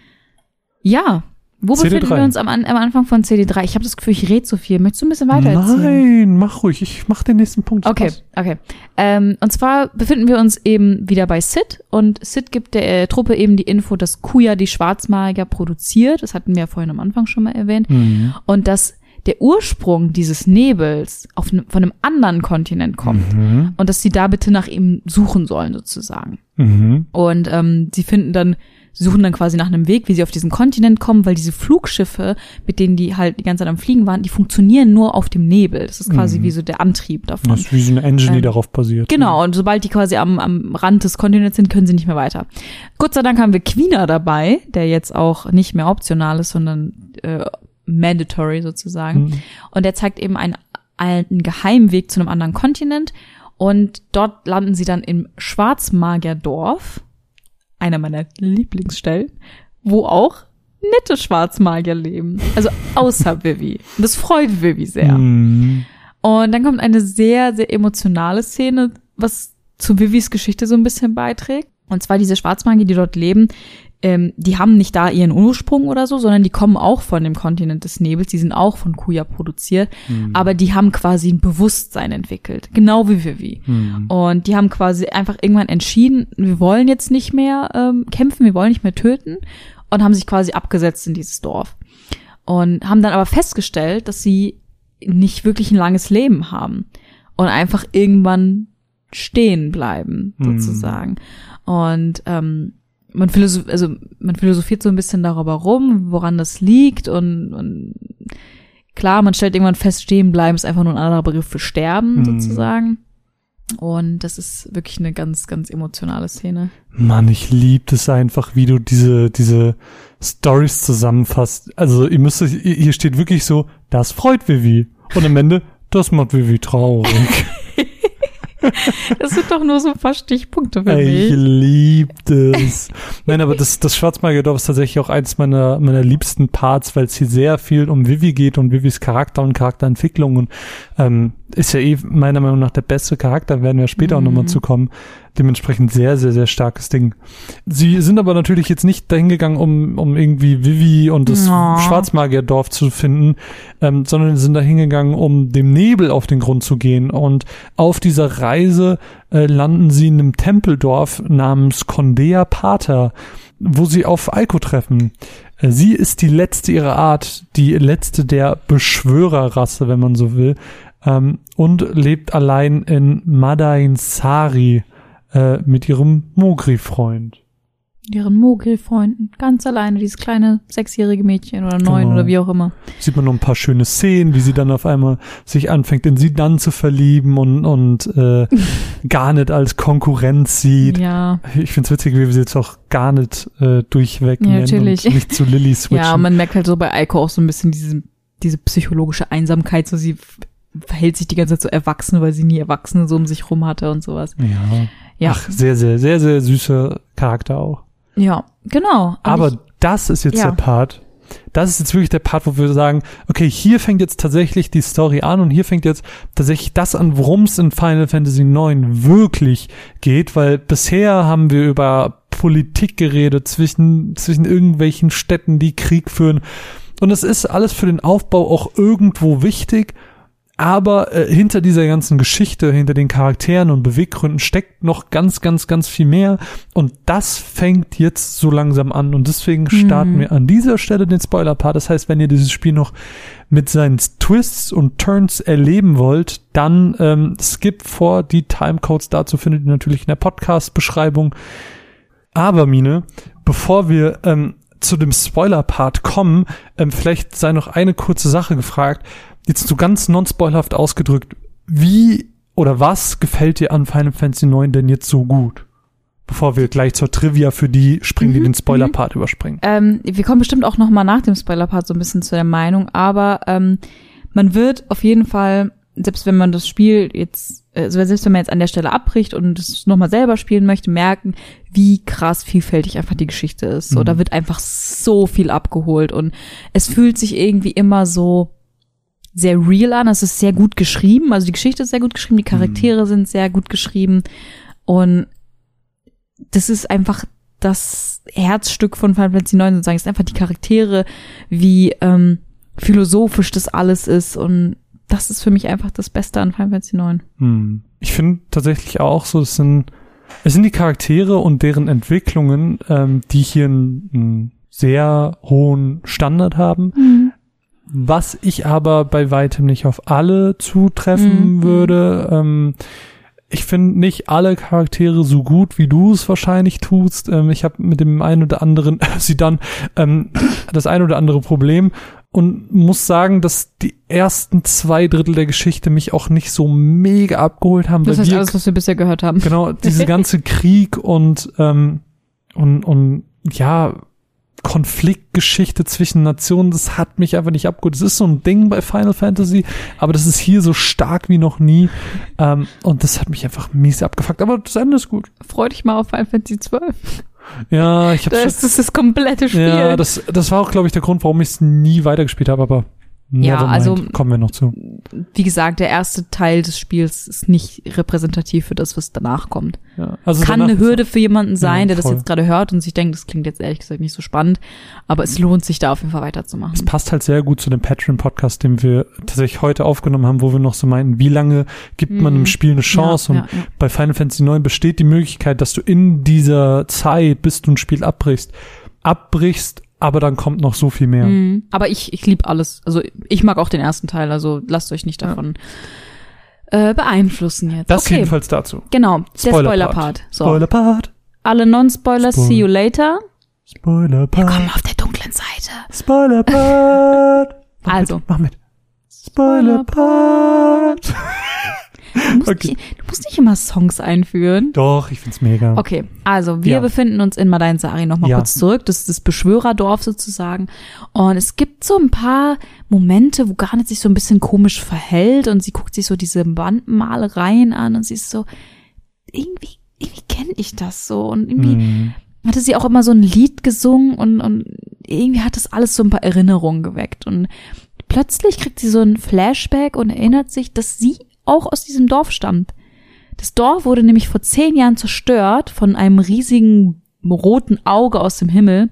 Ja. Wo CD3. befinden wir uns am, am Anfang von CD3? Ich habe das Gefühl, ich rede zu viel. Möchtest du ein bisschen weiter erzählen? Nein, mach ruhig. Ich mach den nächsten Punkt. Okay, Spaß. okay. Ähm, und zwar befinden wir uns eben wieder bei Sid und Sid gibt der äh, Truppe eben die Info, dass Kuya die Schwarzmagier produziert. Das hatten wir ja vorhin am Anfang schon mal erwähnt. Mhm. Und dass der Ursprung dieses Nebels auf ne, von einem anderen Kontinent kommt. Mhm. Und dass sie da bitte nach ihm suchen sollen, sozusagen. Mhm. Und ähm, sie finden dann, suchen dann quasi nach einem Weg, wie sie auf diesen Kontinent kommen, weil diese Flugschiffe, mit denen die halt die ganze Zeit am Fliegen waren, die funktionieren nur auf dem Nebel. Das ist quasi Mhm. wie so der Antrieb davon. Das ist wie so eine Engine, die Ähm, darauf basiert. Genau, und sobald die quasi am, am Rand des Kontinents sind, können sie nicht mehr weiter. Gott sei Dank haben wir Quina dabei, der jetzt auch nicht mehr optional ist, sondern äh, mandatory sozusagen. Mhm. Und der zeigt eben einen, einen Geheimweg zu einem anderen Kontinent. Und dort landen sie dann im Schwarzmagierdorf, einer meiner Lieblingsstellen, wo auch nette Schwarzmagier leben. Also außer (laughs) Vivi. Und das freut Vivi sehr. Mhm. Und dann kommt eine sehr, sehr emotionale Szene, was zu Vivis Geschichte so ein bisschen beiträgt. Und zwar diese Schwarzmagier, die dort leben, ähm, die haben nicht da ihren Ursprung oder so, sondern die kommen auch von dem Kontinent des Nebels, die sind auch von Kuya produziert, aber die haben quasi ein Bewusstsein entwickelt, genau wie Vivi. Mhm. Und die haben quasi einfach irgendwann entschieden, wir wollen jetzt nicht mehr ähm, kämpfen, wir wollen nicht mehr töten und haben sich quasi abgesetzt in dieses Dorf. Und haben dann aber festgestellt, dass sie nicht wirklich ein langes Leben haben und einfach irgendwann stehen bleiben, Mhm. sozusagen. Und ähm, man, philosoph also man philosophiert so ein bisschen darüber rum, woran das liegt und, und klar, man stellt irgendwann fest, stehen bleiben ist einfach nur ein anderer Begriff für sterben, Mhm. sozusagen. Und das ist wirklich eine ganz, ganz emotionale Szene. Mann, ich lieb es einfach, wie du diese, diese Stories zusammenfasst. Also, ihr müsst, hier steht wirklich so, das freut Vivi. Und am Ende, das macht Vivi traurig. (laughs) (laughs) Das sind doch nur so ein paar Stichpunkte für ich mich. lieb das. (laughs) Nein, aber das, das Schwarzmagierdorf ist tatsächlich auch eins meiner, meiner liebsten Parts, weil es hier sehr viel um Vivi geht und Vivis Charakter und Charakterentwicklung und ähm, ist ja eh meiner Meinung nach der beste Charakter, werden wir später auch Mhm. nochmal zu kommen. Dementsprechend sehr, sehr, sehr starkes Ding. Sie sind aber natürlich jetzt nicht dahin gegangen, um, um irgendwie Vivi und das Oh. Schwarzmagierdorf zu finden, ähm, sondern sind dahin gegangen, um dem Nebel auf den Grund zu gehen. Und auf dieser Reise äh, landen sie in einem Tempeldorf namens Condea Pater, wo sie auf Aiko treffen. Äh, Sie ist die letzte ihrer Art, die letzte der Beschwörerrasse, wenn man so will, ähm, und lebt allein in Madainsari äh, mit ihrem Mogri-Freund. Ihren Mogel-Freunden. Ganz alleine, dieses kleine sechsjährige Mädchen oder neun Genau. oder wie auch immer. Sieht man noch ein paar schöne Szenen, wie sie dann auf einmal sich anfängt, in sie dann zu verlieben und, und äh, (laughs) Garnet als Konkurrenz sieht. Ja. Ich find's witzig, wie wir sie jetzt auch Garnet äh, durchweg Ja, natürlich. und nicht zu Lilly (laughs) switchen. Ja, man merkt halt so bei Eiko auch so ein bisschen diese, diese psychologische Einsamkeit, so sie verhält sich die ganze Zeit so erwachsen, weil sie nie Erwachsene so um sich rum hatte und sowas. ja. Ja. Ach, sehr, sehr, sehr, sehr süßer Charakter auch. Ja, genau. Aber ich, das ist jetzt Ja. der Part. Das ist jetzt wirklich der Part, wo wir sagen, okay, hier fängt jetzt tatsächlich die Story an und hier fängt jetzt tatsächlich das an, worum es in Final Fantasy IX wirklich geht, weil bisher haben wir über Politik geredet zwischen, zwischen irgendwelchen Städten, die Krieg führen. Und es ist alles für den Aufbau auch irgendwo wichtig. Aber äh, hinter dieser ganzen Geschichte, hinter den Charakteren und Beweggründen steckt noch ganz, ganz, ganz viel mehr. Und das fängt jetzt so langsam an. Und deswegen starten Mhm. wir an dieser Stelle den Spoiler-Part. Das heißt, wenn ihr dieses Spiel noch mit seinen Twists und Turns erleben wollt, dann ähm, skip vor. Die Timecodes dazu findet ihr natürlich in der Podcast-Beschreibung. Aber Mine, bevor wir ähm, zu dem Spoiler-Part kommen, ähm, vielleicht sei noch eine kurze Sache gefragt. Jetzt so ganz non-spoilerhaft ausgedrückt, wie oder was gefällt dir an Final Fantasy 9 denn jetzt so gut? Bevor wir gleich zur Trivia für die springen, die Mhm, den Spoiler-Part überspringen. ähm, wir kommen bestimmt auch noch mal nach dem Spoiler-Part so ein bisschen zu der Meinung, aber ähm, man wird auf jeden Fall, selbst wenn man das Spiel jetzt, also selbst wenn man jetzt an der Stelle abbricht und es nochmal selber spielen möchte, merken, wie krass vielfältig einfach die Geschichte ist. So, Mhm. da wird einfach so viel abgeholt und es fühlt sich irgendwie immer so sehr real an. Es ist sehr gut geschrieben. Also die Geschichte ist sehr gut geschrieben, die Charaktere sind sehr gut geschrieben. Und das ist einfach das Herzstück von Final Fantasy 9 sozusagen. Es sind einfach die Charaktere, wie ähm, philosophisch das alles ist. Und das ist für mich einfach das Beste an Final Fantasy 9. Hm. Ich finde tatsächlich auch so, es sind, es sind die Charaktere und deren Entwicklungen, ähm, die hier einen, einen sehr hohen Standard haben. Was ich aber bei weitem nicht auf alle zutreffen Mhm. würde. Ähm, ich finde nicht alle Charaktere so gut, wie du es wahrscheinlich tust. Ähm, ich habe mit dem einen oder anderen, (laughs) sie dann, ähm, das ein oder andere Problem und muss sagen, dass die ersten zwei Drittel der Geschichte mich auch nicht so mega abgeholt haben. Das heißt wir, alles, was wir bisher gehört haben. genau, diese ganze (laughs) Krieg und, ähm, und, und ja, Konfliktgeschichte zwischen Nationen, das hat mich einfach nicht abgeholt. Das ist so ein Ding bei Final Fantasy, aber das ist hier so stark wie noch nie. Ähm, und das hat mich einfach mies abgefuckt. Aber das Ende ist gut. Freu dich mal auf Final Fantasy 12. Ja, ich habe Das ist das komplette Spiel. ja, das, das war auch, glaube ich, der Grund, warum ich es nie weitergespielt habe, aber Ja, also- kommen wir noch zu. Wie gesagt, der erste Teil des Spiels ist nicht repräsentativ für das, was danach kommt. Ja, also Kann eine Hürde für jemanden sein, Ja, der das jetzt gerade hört und sich denkt, das klingt jetzt ehrlich gesagt nicht so spannend, aber es lohnt sich da auf jeden Fall weiterzumachen. Es passt halt sehr gut zu dem Patreon-Podcast, den wir tatsächlich heute aufgenommen haben, wo wir noch so meinten, wie lange gibt man Mhm. einem Spiel eine Chance? Ja, und bei Final Fantasy 9 besteht die Möglichkeit, dass du in dieser Zeit, bis du ein Spiel abbrichst, abbrichst, aber dann kommt noch so viel mehr. Mhm. Aber ich, ich liebe alles. Also ich mag auch den ersten Teil, also lasst euch nicht Ja. davon äh, beeinflussen jetzt. Das okay, jedenfalls dazu. genau, der Spoiler-Part. Spoiler-Part. So, Spoiler-Part. alle Non-Spoilers, Spoil- see you later. Spoiler-Part. Komm auf der dunklen Seite. Spoiler-Part. (laughs) Also. Mit, mach mit. Spoiler-Part. (laughs) Du musst, Okay. nicht, du musst nicht immer Songs einführen. Doch, ich find's mega. Okay, also wir Ja. befinden uns in Madain Sari nochmal Ja. kurz zurück. Das ist das Beschwörerdorf sozusagen. Und es gibt so ein paar Momente, wo Garnet sich so ein bisschen komisch verhält und sie guckt sich so diese Wandmalereien an und sie ist so, irgendwie, irgendwie kenne ich das so. Und irgendwie Hm. hatte sie auch immer so ein Lied gesungen und, und irgendwie hat das alles so ein paar Erinnerungen geweckt. Und plötzlich kriegt sie so ein Flashback und erinnert sich, dass sie auch aus diesem Dorf stammt. Das Dorf wurde nämlich vor zehn Jahren zerstört von einem riesigen roten Auge aus dem Himmel.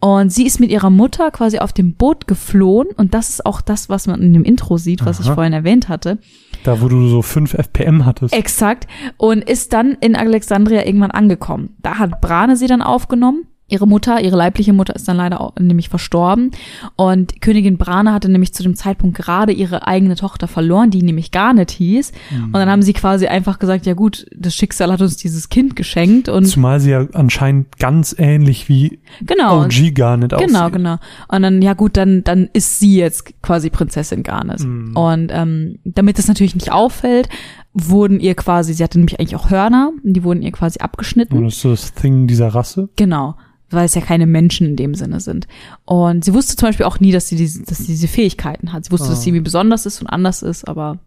Und sie ist mit ihrer Mutter quasi auf dem Boot geflohen. Und das ist auch das, was man in dem Intro sieht, was ich Aha. vorhin erwähnt hatte. Da, wo du so 5 FPM hattest. Exakt. Und ist dann in Alexandria irgendwann angekommen. Da hat Brane sie dann aufgenommen. Ihre Mutter, ihre leibliche Mutter ist dann leider auch, nämlich verstorben. Und Königin Brane hatte nämlich zu dem Zeitpunkt gerade ihre eigene Tochter verloren, die nämlich Garnet hieß. Und dann haben sie quasi einfach gesagt, ja gut, das Schicksal hat uns dieses Kind geschenkt. Und Zumal sie ja anscheinend ganz ähnlich wie genau. OG Garnet aussieht. Genau, genau. Und dann, ja gut, dann, dann ist sie jetzt quasi Prinzessin Garnet. Mhm. Und ähm, damit es natürlich nicht auffällt, wurden ihr quasi, sie hatte nämlich eigentlich auch Hörner, die wurden ihr quasi abgeschnitten. Und das ist so das Thing dieser Rasse. Genau. Weil es ja keine Menschen in dem Sinne sind. Und sie wusste zum Beispiel auch nie, dass sie diese, dass sie diese Fähigkeiten hat. Sie wusste, dass Ah. sie irgendwie besonders ist und anders ist, aber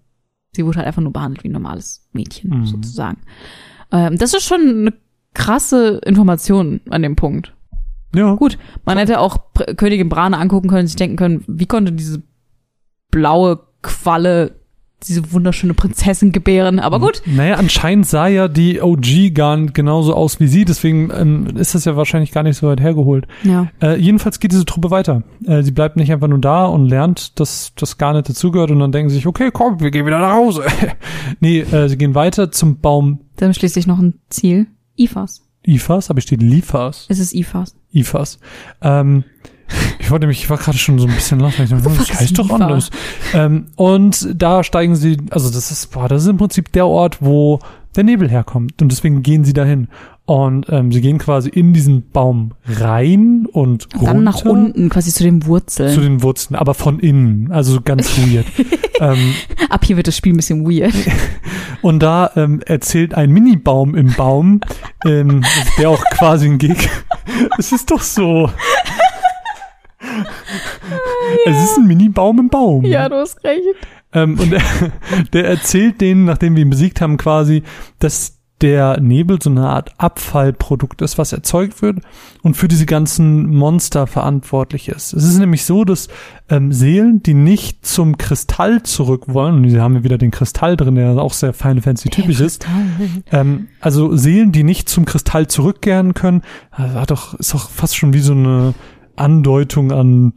sie wurde halt einfach nur behandelt wie ein normales Mädchen, Mhm. sozusagen. Ähm, das ist schon eine krasse Information an dem Punkt. Ja. Gut, man hätte auch Königin Brane angucken können, sich denken können, wie konnte diese blaue Qualle diese wunderschöne Prinzessin gebären, aber gut. Naja, anscheinend sah ja die OG Garnet genauso aus wie sie, deswegen ähm, ist das ja wahrscheinlich gar nicht so weit hergeholt. Ja. Äh, jedenfalls geht diese Truppe weiter. Äh, sie bleibt nicht einfach nur da und lernt, dass das Garnet dazugehört und dann denken sie sich, okay, komm, wir gehen wieder nach Hause. (laughs) nee, äh, sie gehen weiter zum Baum Dann schließlich noch ein Ziel. IFAS. Ifas, aber steht Lifas. Es ist IFAS. IFAS. Ähm, ich wollte mich, ich war gerade schon so ein bisschen lachen. Ich dachte, (laughs) das ist heißt doch anders. Ähm, und da steigen sie, also das ist, boah, das ist im Prinzip der Ort, wo der Nebel herkommt. Und deswegen gehen sie dahin. Und ähm, sie gehen quasi in diesen Baum rein und Und dann nach runter unten, quasi zu den Wurzeln. zu den Wurzeln, aber von innen. Also ganz (laughs) weird. ähm, Ab hier wird das Spiel ein bisschen weird. (laughs) und da ähm, erzählt ein Mini-Baum im Baum, ähm, der auch quasi ein Geg. es ist doch so. (laughs) Es ist ein Mini-Baum im Baum. du hast recht. Ähm, und der, (laughs) der erzählt denen, nachdem wir ihn besiegt haben, quasi, dass der Nebel so eine Art Abfallprodukt ist, was erzeugt wird und für diese ganzen Monster verantwortlich ist. Es ist nämlich so, dass ähm, Seelen, die nicht zum Kristall zurück wollen, und hier haben wir wieder den Kristall drin, der auch sehr Final Fantasy typisch ist, ähm, also Seelen, die nicht zum Kristall zurückkehren können, äh, hat doch, ist doch fast schon wie so eine Andeutung an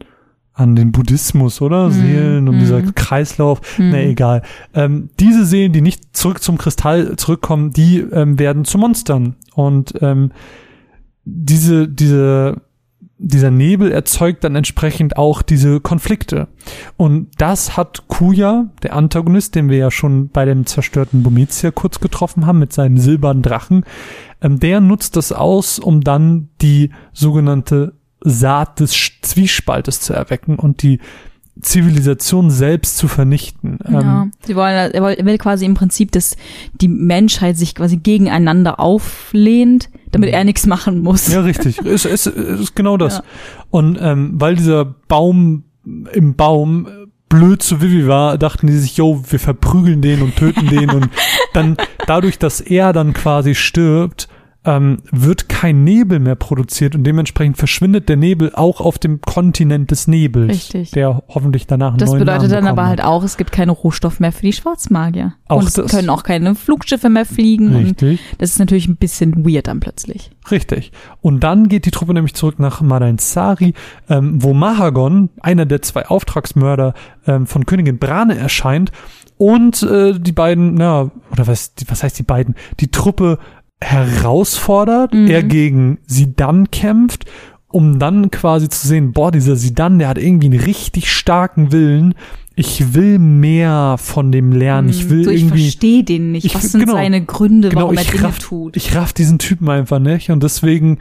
an den Buddhismus, oder? Seelen und dieser Kreislauf. Na, egal. Ähm, diese Seelen, die nicht zurück zum Kristall zurückkommen, die ähm, werden zu Monstern. Und ähm, diese, diese, dieser Nebel erzeugt dann entsprechend auch diese Konflikte. Und das hat Kuya, der Antagonist, den wir ja schon bei dem zerstörten Bomezia kurz getroffen haben, mit seinen silbernen Drachen, ähm, der nutzt das aus, um dann die sogenannte Saat des Zwiespaltes zu erwecken und die Zivilisation selbst zu vernichten. Ja, Ähm, sie wollen, er will- quasi im Prinzip, dass die Menschheit sich quasi gegeneinander auflehnt, damit er nichts machen muss. Ja, richtig. (laughs) ist, ist, ist genau das. Ja. Und ähm, weil dieser Baum im Baum blöd zu Vivi war, dachten die sich, yo, wir verprügeln den und töten den (laughs) und dann dadurch, dass er dann quasi stirbt, ähm, wird kein Nebel mehr produziert und dementsprechend verschwindet der Nebel auch auf dem Kontinent des Nebels, Richtig. der hoffentlich danach einen Das neuen bedeutet Namen dann aber halt auch, es gibt keine Rohstoff mehr für die Schwarzmagier. Auch und es das. können auch keine Flugschiffe mehr fliegen. Und Richtig. das ist natürlich ein bisschen weird dann plötzlich. Richtig. Und dann geht die Truppe nämlich zurück nach Madansari, ähm, wo Mahagon, einer der zwei Auftragsmörder ähm, von Königin Brane, erscheint und äh, die beiden, na, oder was, die, was heißt die beiden? Die Truppe herausfordert, Mhm. er gegen Sidan kämpft, um dann quasi zu sehen, boah, dieser Sidan, der hat irgendwie einen richtig starken Willen. Ich will mehr von dem lernen. Ich will so, ich irgendwie verstehe den nicht. Ich- Was sind genau. seine Gründe, warum er ich Dinge raff, tut? Ich raff diesen Typen einfach nicht und deswegen,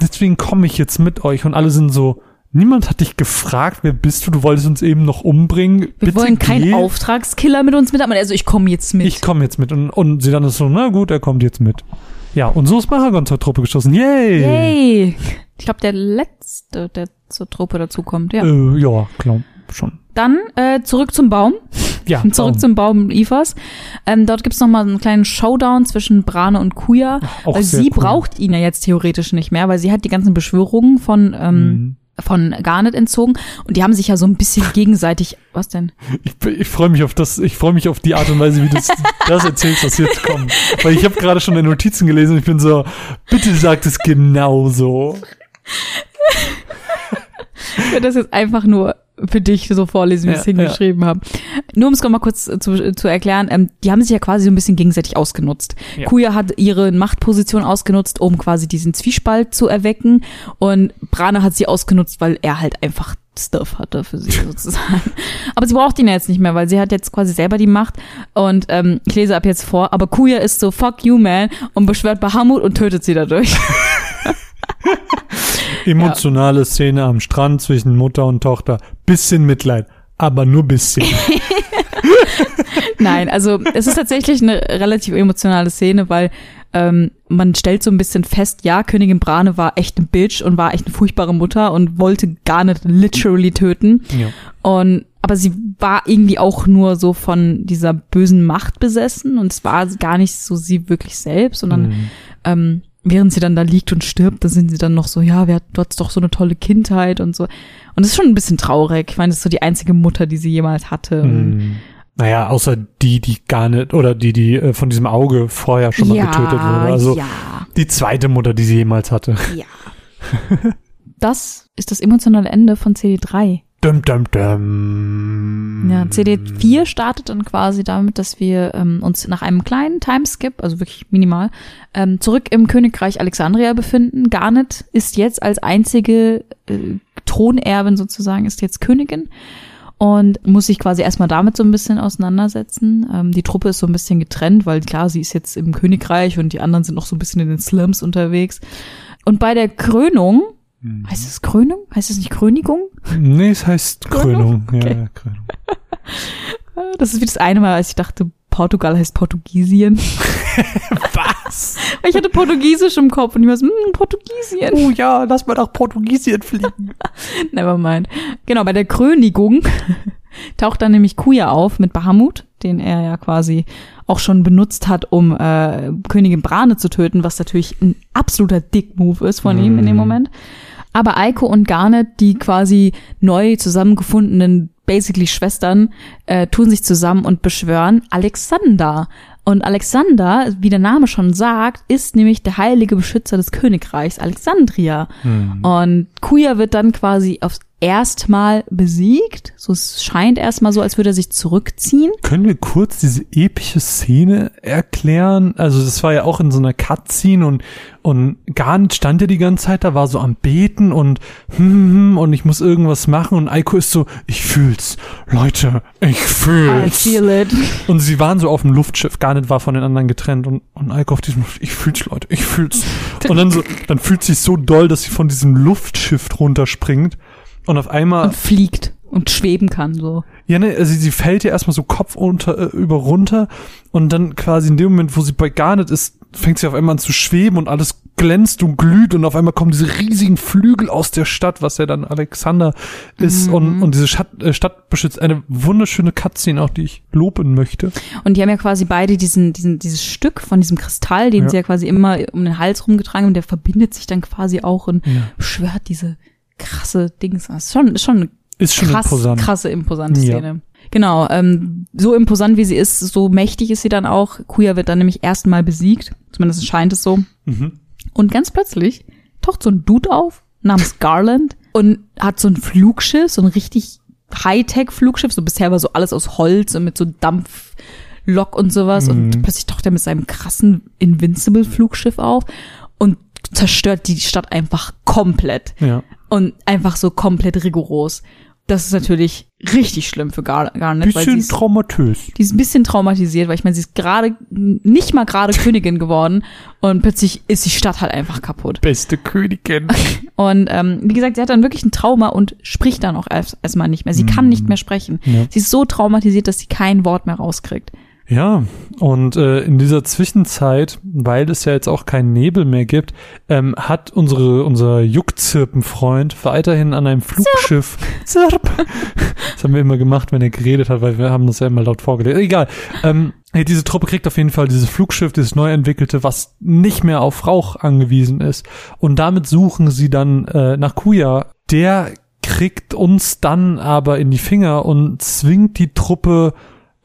deswegen komme ich jetzt mit euch und alle sind so, niemand hat dich gefragt, wer bist du, du wolltest uns eben noch umbringen. Wir Bitte wollen keinen geh. Auftragskiller mit uns mit, aber also ich komme jetzt mit. Ich komme jetzt mit und, und sie dann ist so, na gut, er kommt jetzt mit. Ja, und so ist Maragon zur Truppe geschossen. Yay! Yay! Ich glaube, der letzte, der zur Truppe dazukommt, ja. Äh, ja, klar, schon. Dann äh, zurück zum Baum. Ja, (laughs) Zurück Baum. zum Baum Ifas. Ähm, dort gibt's noch mal einen kleinen Showdown zwischen Brane und Kuya. auch weil sie cool. braucht ihn ja jetzt theoretisch nicht mehr, weil sie hat die ganzen Beschwörungen von ähm, Mhm. Von Garnet entzogen und die haben sich ja so ein bisschen (laughs) gegenseitig, was denn? Ich, ich freue mich auf das, ich freue mich auf die Art und Weise, wie du (laughs) das, erzählst, was jetzt kommt. Weil ich habe gerade schon deine Notizen gelesen und ich bin so, bitte sag es genauso. (laughs) Ich werde das jetzt einfach nur für dich so vorlesen, wie ich es Ja, hingeschrieben habe. Nur um es mal kurz zu, zu erklären, ähm, die haben sich ja quasi so ein bisschen gegenseitig ausgenutzt. Ja. Kuya hat ihre Machtposition ausgenutzt, um quasi diesen Zwiespalt zu erwecken und Brane hat sie ausgenutzt, weil er halt einfach Stuff hatte für sie (laughs) sozusagen. Aber sie braucht ihn ja jetzt nicht mehr, weil sie hat jetzt quasi selber die Macht und ähm, ich lese ab jetzt vor, aber Kuya ist so fuck you man und beschwört Bahamut und tötet sie dadurch. (laughs) (laughs) Emotionale Szene am Strand zwischen Mutter und Tochter. Bisschen Mitleid, aber nur bisschen. Nein, also es ist tatsächlich eine relativ emotionale Szene, weil ähm, man stellt so ein bisschen fest, ja, Königin Brane war echt eine Bitch und war echt eine furchtbare Mutter und wollte gar nicht literally töten. ja. Und aber sie war irgendwie auch nur so von dieser bösen Macht besessen und es war gar nicht so sie wirklich selbst, sondern Mhm. ähm, während sie dann da liegt und stirbt, da sind sie dann noch so, ja, wir hatten dort doch so eine tolle Kindheit und so. Und das ist schon ein bisschen traurig. Ich meine, das ist so die einzige Mutter, die sie jemals hatte. Und Mhm. Naja, außer die, die gar nicht, oder die, die äh, von diesem Auge vorher schon mal getötet wurde. Also ja, die zweite Mutter, die sie jemals hatte. ja. (laughs) das ist das emotionale Ende von CD3. Dum, dum, dum. Ja, CD4 startet dann quasi damit, dass wir ähm, uns nach einem kleinen Timeskip, also wirklich minimal, ähm, zurück im Königreich Alexandria befinden. Garnet ist jetzt als einzige äh, Thronerbin sozusagen, ist jetzt Königin und muss sich quasi erstmal damit so ein bisschen auseinandersetzen. Ähm, die Truppe ist so ein bisschen getrennt, weil klar, sie ist jetzt im Königreich und die anderen sind noch so ein bisschen in den Slums unterwegs. Und bei der Krönung, heißt es Krönung? Heißt es nicht Krönigung? Nee, es heißt Krönung? Krönung. Ja, Okay. ja, Krönung. (laughs) Das ist wie das eine Mal, als ich dachte, Portugal heißt Portugiesien. (laughs) Was? Ich hatte Portugiesisch im Kopf und ich war so, hm, Portugiesien. Oh ja, lass mal nach Portugiesien fliegen. (laughs) Never mind. Genau, bei der Krönigung (laughs) taucht dann nämlich Kuya auf mit Bahamut, den er ja quasi auch schon benutzt hat, um äh, Königin Brane zu töten, was natürlich ein absoluter Dick-Move ist von ihm in dem Mhm. Moment. Aber Eiko und Garnet, die quasi neu zusammengefundenen basically Schwestern, äh, tun sich zusammen und beschwören Alexander. Und Alexander, wie der Name schon sagt, ist nämlich der heilige Beschützer des Königreichs Alexandria. Hm. Und Kuya wird dann quasi aufs erstmal besiegt. So es scheint erstmal so, als würde er sich zurückziehen. Können wir kurz diese epische Szene erklären? Also das war ja auch in so einer Cutscene und und Garnet stand ja die ganze Zeit da, war so am Beten und hm, hm, hm, und ich muss irgendwas machen und Eiko ist so, ich fühl's, Leute, ich I fühl's. feel it. Und sie waren so auf dem Luftschiff, Garnet war von den anderen getrennt und, und Eiko auf diesem, ich fühl's, Leute, ich fühl's. Und dann so, dann fühlt sie sich so doll, dass sie von diesem Luftschiff runterspringt und auf einmal Und fliegt und schweben kann so. ja, ne, also sie fällt ja erstmal so Kopf unter, äh, über runter und dann quasi in dem Moment, wo sie bei Garnet ist, fängt sie auf einmal an zu schweben und alles glänzt und glüht und auf einmal kommen diese riesigen Flügel aus der Stadt, was ja dann Alexander ist Mhm. und, und diese Stadt, äh, Stadt beschützt eine wunderschöne Cutscene auch, die ich loben möchte. Und die haben ja quasi beide diesen, diesen, dieses Stück von diesem Kristall, den Ja. sie ja quasi immer um den Hals rumgetragen und der verbindet sich dann quasi auch und Ja. beschwört diese krasse Dings. Das ist schon, ist schon Ist schon krass, imposant. krasse, imposante Ja. Szene. Genau, ähm, so imposant wie sie ist, so mächtig ist sie dann auch. Kuya wird dann nämlich erstmal besiegt, zumindest scheint es so. Mhm. Und ganz plötzlich taucht so ein Dude auf, namens Garland, und hat so ein Flugschiff, so ein richtig Hightech-Flugschiff. So bisher war so alles aus Holz und mit so Dampflok und sowas. Und Mhm. plötzlich taucht er mit seinem krassen Invincible-Flugschiff auf und zerstört die Stadt einfach komplett. Ja. Und einfach so komplett rigoros. Das ist natürlich richtig schlimm für Gar Garnet, weil sie Bisschen ist, traumatös. die ist ein bisschen traumatisiert, weil ich meine, sie ist gerade nicht mal gerade (laughs) Königin geworden und plötzlich ist die Stadt halt einfach kaputt. Beste Königin. (laughs) Und ähm, wie gesagt, sie hat dann wirklich ein Trauma und spricht dann auch erst- erstmal nicht mehr. Sie kann nicht mehr sprechen. Ja. Sie ist so traumatisiert, dass sie kein Wort mehr rauskriegt. Ja, und äh, in dieser Zwischenzeit, weil es ja jetzt auch keinen Nebel mehr gibt, ähm, hat unsere unser Juckzirpenfreund weiterhin an einem Flugschiff. (laughs) Zirp. Das haben wir immer gemacht, wenn er geredet hat, weil wir haben das ja immer laut vorgelesen. Egal. Ähm, ja, diese Truppe kriegt auf jeden Fall dieses Flugschiff, dieses neu entwickelte, was nicht mehr auf Rauch angewiesen ist. Und damit suchen sie dann äh, nach Kuya der kriegt uns dann aber in die Finger und zwingt die Truppe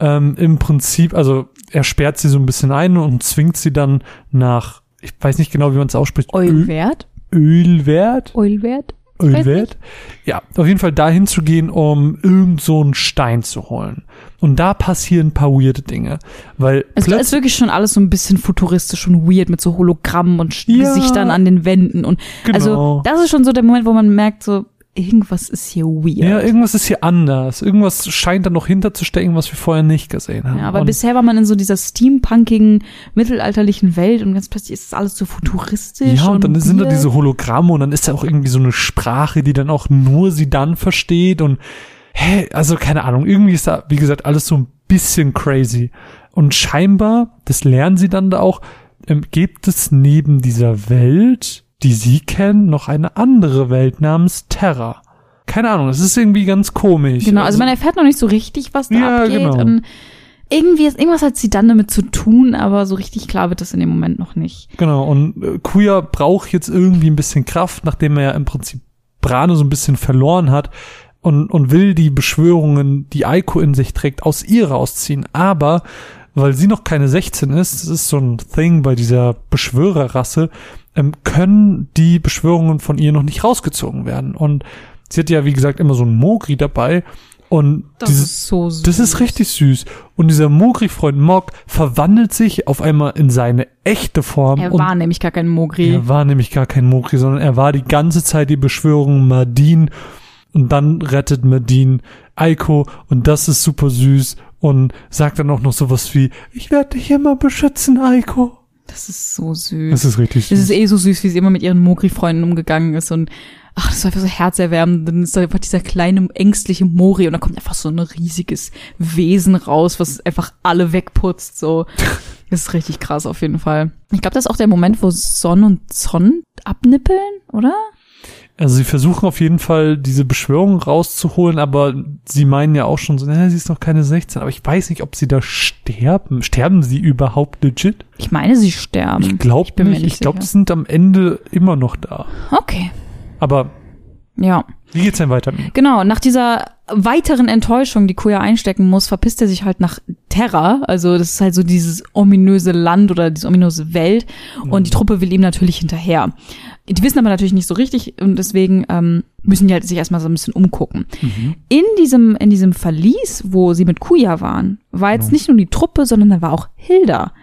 ähm, im Prinzip, also er sperrt sie so ein bisschen ein und zwingt sie dann nach, ich weiß nicht genau, wie man es ausspricht? Ölwert? Eulwert? Ich weiß Ölwert? Ja, auf jeden Fall dahin zu gehen, um irgend so einen Stein zu holen. Und da passieren ein paar weirde Dinge. Weil Es plötzlich- ist wirklich schon alles so ein bisschen futuristisch und weird mit so Hologrammen und Ja. Gesichtern an den Wänden und Genau. also das ist schon so der Moment, wo man merkt so irgendwas ist hier weird. Ja, irgendwas ist hier anders. Irgendwas scheint da noch hinterzustecken, was wir vorher nicht gesehen haben. Ja, aber Und bisher war man in so dieser steampunkigen, mittelalterlichen Welt und ganz plötzlich ist es alles so futuristisch. ja, und dann sind da diese Hologramme und dann ist da auch irgendwie so eine Sprache, die dann auch nur sie dann versteht und hä, also keine Ahnung, irgendwie ist da, wie gesagt, alles so ein bisschen crazy. Und scheinbar, das lernen sie dann da auch, ähm, gibt es neben dieser Welt, die sie kennen, noch eine andere Welt namens Terra. Keine Ahnung, das ist irgendwie ganz komisch. Genau, also man erfährt noch nicht so richtig, was da Ja, abgeht. genau. Und irgendwie ist, irgendwas hat sie dann damit zu tun, aber so richtig klar wird das in dem Moment noch nicht. Genau, und äh, Kuya braucht jetzt irgendwie ein bisschen Kraft, nachdem er ja im Prinzip Brane so ein bisschen verloren hat und, und will die Beschwörungen, die Aiko in sich trägt, aus ihr rausziehen. Aber weil sie noch keine 16 ist, das ist so ein Thing bei dieser Beschwörerrasse, ähm, können die Beschwörungen von ihr noch nicht rausgezogen werden. Und sie hat ja, wie gesagt, immer so einen Mogri dabei. Und dieses, so süß. das ist richtig süß. Und dieser Mogri-Freund Mog verwandelt sich auf einmal in seine echte Form. Er war nämlich gar kein Mogri. er war nämlich gar kein Mogri, sondern er war die ganze Zeit die Beschwörung Madin. Und dann rettet Madin Aiko. Und das ist super süß. Und sagt dann auch noch sowas wie, ich werde dich immer beschützen, Aiko. Das ist so süß. Das ist richtig Es süß. ist eh so süß, wie sie immer mit ihren Mogri-Freunden umgegangen ist und ach, das war einfach so herzerwärmend. Dann ist da einfach dieser kleine, ängstliche Mori und da kommt einfach so ein riesiges Wesen raus, was einfach alle wegputzt, so. (laughs) Das ist richtig krass auf jeden Fall. Ich glaube, das ist auch der Moment, wo Son und Zon abnippeln, oder? Also sie versuchen auf jeden Fall diese Beschwörung rauszuholen, aber sie meinen ja auch schon so, naja, sie ist noch keine 16. Aber ich weiß nicht, ob sie da sterben. Sterben sie überhaupt legit? Ich meine, sie sterben. Ich glaube nicht. nicht Ich glaube, sie sind am Ende immer noch da. Okay. Aber Ja. wie geht's denn weiter? Genau, nach dieser weiteren Enttäuschung, die Kuya einstecken muss, verpisst er sich halt nach Terra. Also das ist halt so dieses ominöse Land oder diese ominöse Welt. Und die Truppe will ihm natürlich hinterher. Die wissen aber natürlich nicht so richtig und deswegen ähm, müssen die halt sich erstmal so ein bisschen umgucken. In diesem, in diesem Verlies, wo sie mit Kuya waren, war jetzt nicht nur die Truppe, sondern da war auch Hilda.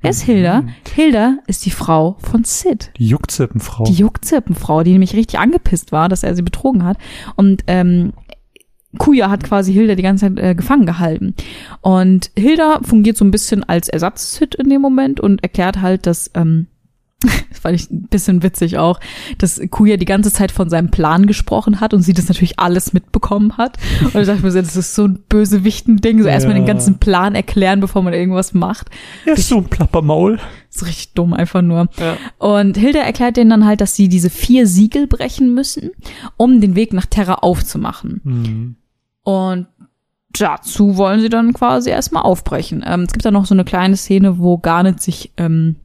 Wer ist Hilda? Hilda ist die Frau von Sid. Die Juckzippenfrau. Die Juckzippenfrau, die nämlich richtig angepisst war, dass er sie betrogen hat. Und ähm, Kuya hat quasi Hilda die ganze Zeit äh, gefangen gehalten. Und Hilda fungiert so ein bisschen als Ersatz-Sid in dem Moment und erklärt halt, dass, ähm, (laughs) das fand ich ein bisschen witzig auch, dass Kuya die ganze Zeit von seinem Plan gesprochen hat und sie das natürlich alles mitbekommen hat. Und ich dachte mir so, das ist so ein Bösewichten-Ding, so erstmal Ja. den ganzen Plan erklären, bevor man irgendwas macht. er ist so ein Plappermaul. So richtig dumm einfach nur. Ja. Und Hilda erklärt denen dann halt, dass sie diese vier Siegel brechen müssen, um den Weg nach Terra aufzumachen. Hm. Und dazu wollen sie dann quasi erstmal aufbrechen. Ähm, es gibt da noch so eine kleine Szene, wo Garnet sich ähm,